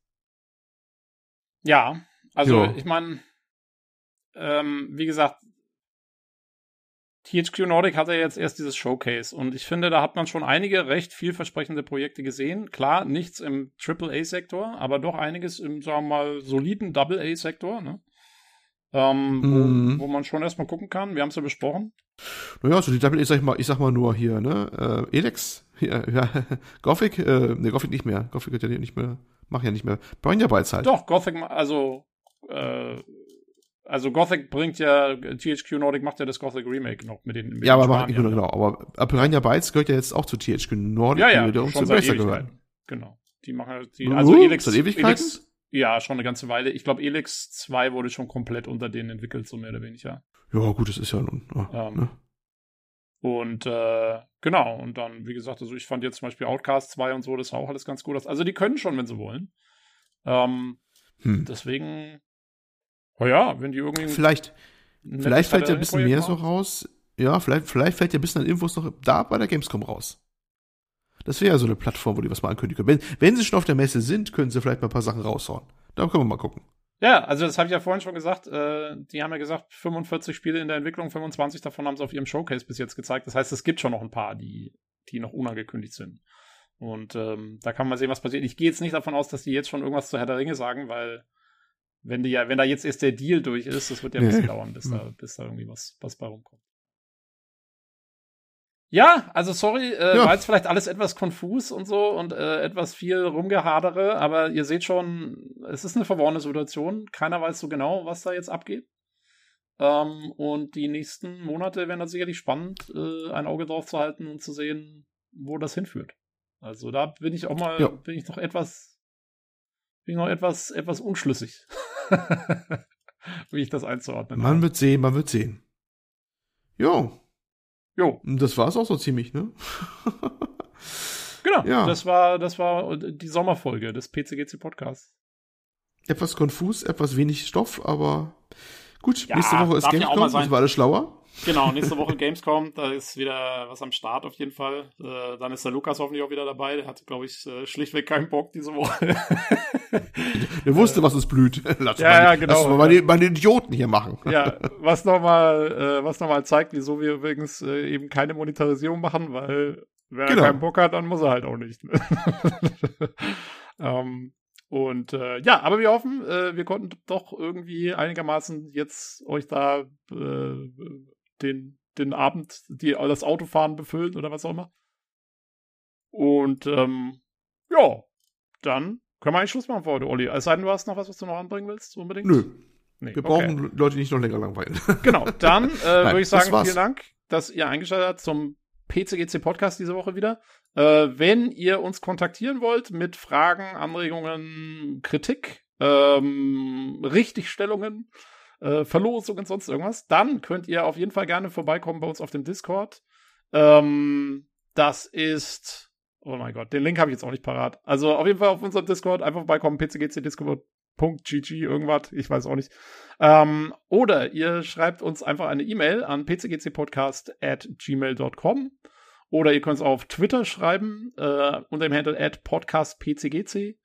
Ja, also Ja. ich meine, ähm, wie gesagt, THQ Nordic hatte jetzt erst dieses Showcase und ich finde, da hat man schon einige recht vielversprechende Projekte gesehen. Klar, nichts im AAA-Sektor, aber doch einiges im, sagen wir mal, soliden Double-A-Sektor, ne? Ähm, Mhm. wo, wo man schon erstmal gucken kann. Wir haben es ja besprochen. Naja, so die Double, ich sag mal, ich sag mal nur hier, ne, äh, Elex, ja, ja, Gothic, äh, ne, Gothic nicht mehr. Gothic hat ja nicht mehr, mach ja nicht mehr. Brain ja Bytes halt. Doch, Gothic, also, äh, also Gothic bringt ja, THQ Nordic macht ja das Gothic Remake noch mit den, mit Ja, aber mach, Spaniern, genau, ne? genau. Aber Piranha Bytes gehört ja jetzt auch zu THQ Nordic, Ja, ja, die wiederum zu Embracer gehören. Genau. Die machen ja- die, Uh, also Elix, seit Ewigkeiten? Elix, ja, schon eine ganze Weile. Ich glaube, Elix 2 wurde schon komplett unter denen entwickelt, so mehr oder weniger. Ja, gut, das ist ja nun. Ja, Ähm, ne? Und äh, genau, und dann, wie gesagt, also ich fand jetzt zum Beispiel Outcast 2 und so, das sah auch alles ganz gut aus. Also die können schon, wenn sie wollen. Ähm, hm. deswegen, oh ja, wenn die irgendwie. Vielleicht, vielleicht fällt ja ein bisschen mehr so raus. Ja, vielleicht, vielleicht fällt ja ein bisschen an Infos noch da bei der Gamescom raus. Das wäre ja so eine Plattform, wo die was mal ankündigen können. Wenn, wenn sie schon auf der Messe sind, können sie vielleicht mal ein paar Sachen raushauen. Da können wir mal gucken. Ja, also das habe ich ja vorhin schon gesagt. Äh, die haben ja gesagt, 45 Spiele in der Entwicklung, 25 davon haben sie auf ihrem Showcase bis jetzt gezeigt. Das heißt, es gibt schon noch ein paar, die, die noch unangekündigt sind. Und ähm, da kann man sehen, was passiert. Ich gehe jetzt nicht davon aus, dass die jetzt schon irgendwas zu Herr der Ringe sagen, weil wenn die ja, wenn da jetzt erst der Deal durch ist, das wird ja ein bisschen dauern, bis da, bis da irgendwie was, was bei rumkommt. Ja, also sorry, äh, Ja. war jetzt vielleicht alles etwas konfus und so und äh, etwas viel rumgehadere, aber ihr seht schon, es ist eine verworrene Situation. Keiner weiß so genau, was da jetzt abgeht. Ähm, und die nächsten Monate werden dann sicherlich spannend, äh, ein Auge drauf zu halten und zu sehen, wo das hinführt. Also da bin ich auch mal, Ja. bin ich noch etwas, bin ich noch etwas, etwas unschlüssig, wie ich das einzuordnen Man habe. wird sehen, man wird sehen. Jo, Jo, das war's auch so ziemlich, ne? genau. Ja. Das war, das war die Sommerfolge des PCGC Podcasts. etwas konfus, etwas wenig Stoff, aber gut, Ja, nächste Woche ist ja Gamescom, sein. sind wir alle schlauer. Genau, nächste Woche Gamescom, da ist wieder was am Start auf jeden Fall. Äh, dann ist der Lukas hoffentlich auch wieder dabei. Der hatte, glaube ich, äh, schlichtweg keinen Bock diese Woche. Der wusste, was uns blüht. Lass Ja, mal, ja, genau. Lass mal meine, meine Idioten hier machen. ja, was nochmal, äh, was noch mal zeigt, wieso wir übrigens äh, eben keine Monetarisierung machen, weil wer Genau. keinen Bock hat, dann muss er halt auch nicht. ähm, und äh, ja, aber wir hoffen, äh, wir konnten doch irgendwie einigermaßen jetzt euch da äh, den, den Abend, die, das Autofahren befüllen oder was auch immer. Und ähm, ja, dann können wir eigentlich Schluss machen für heute, Olli. Es sei denn, du hast noch was, was du noch anbringen willst, unbedingt? Nö, Nee, wir okay. brauchen Leute nicht noch länger langweilen. Genau, dann äh, würde ich sagen, vielen Dank, dass ihr eingeschaltet habt zum PCGC Podcast diese Woche wieder. Äh, wenn ihr uns kontaktieren wollt mit Fragen, Anregungen, Kritik, ähm, Richtigstellungen, äh, Verlosungen, sonst irgendwas, dann könnt ihr auf jeden Fall gerne vorbeikommen bei uns auf dem Discord. Ähm, das ist, oh mein Gott, den Link habe ich jetzt auch nicht parat. Also auf jeden Fall auf unserem Discord einfach vorbeikommen, pcgc Discord.gg irgendwas, ich weiß auch nicht. Ähm, oder ihr schreibt uns einfach eine E-Mail an pcgcpodcast at gmail.com oder ihr könnt es auf Twitter schreiben äh, unter dem Handle at podcastpcgc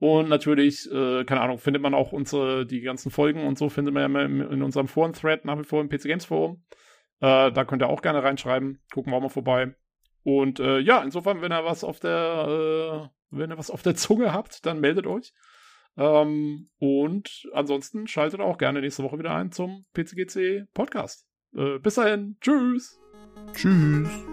und natürlich, äh, keine Ahnung, findet man auch unsere, die ganzen Folgen und so findet man ja in in unserem Foren-Thread nach wie vor im PC Games Forum. Äh, da könnt ihr auch gerne reinschreiben. Gucken wir auch mal vorbei. Und äh, ja, insofern, wenn ihr was auf der, äh, wenn ihr was auf der Zunge habt, dann meldet euch. Ähm, und ansonsten schaltet auch gerne nächste Woche wieder ein zum PCGC Podcast. Äh, bis dahin, tschüss. Tschüss.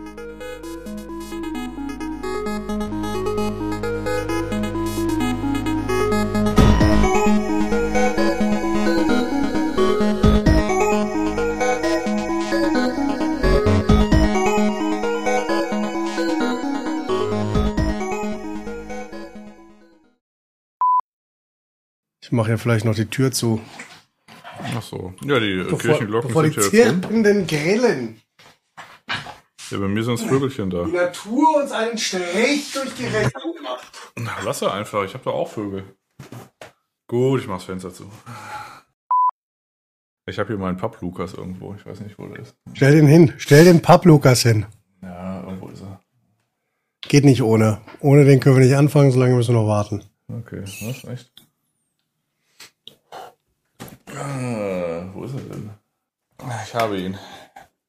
Mache ja vielleicht noch die Tür zu. Ach so. Ja, die Bevor, Kirchenglocken bevor die sind rum. zirpenden Grillen Ja, bei mir sind es Vögelchen da. die Natur uns einen Strich durch die Rechnung macht. Na, lass er einfach, ich habe doch auch Vögel. Gut, ich mach's Fenster zu. Ich habe hier meinen Papp Lukas irgendwo, ich weiß nicht, wo der ist. Stell den hin. Stell den Papp Lukas hin. Ja, irgendwo ist er. Geht nicht ohne. Ohne den können wir nicht anfangen, solange müssen wir noch warten. Okay, was, echt? Ah, wo ist er denn? Ich habe ihn.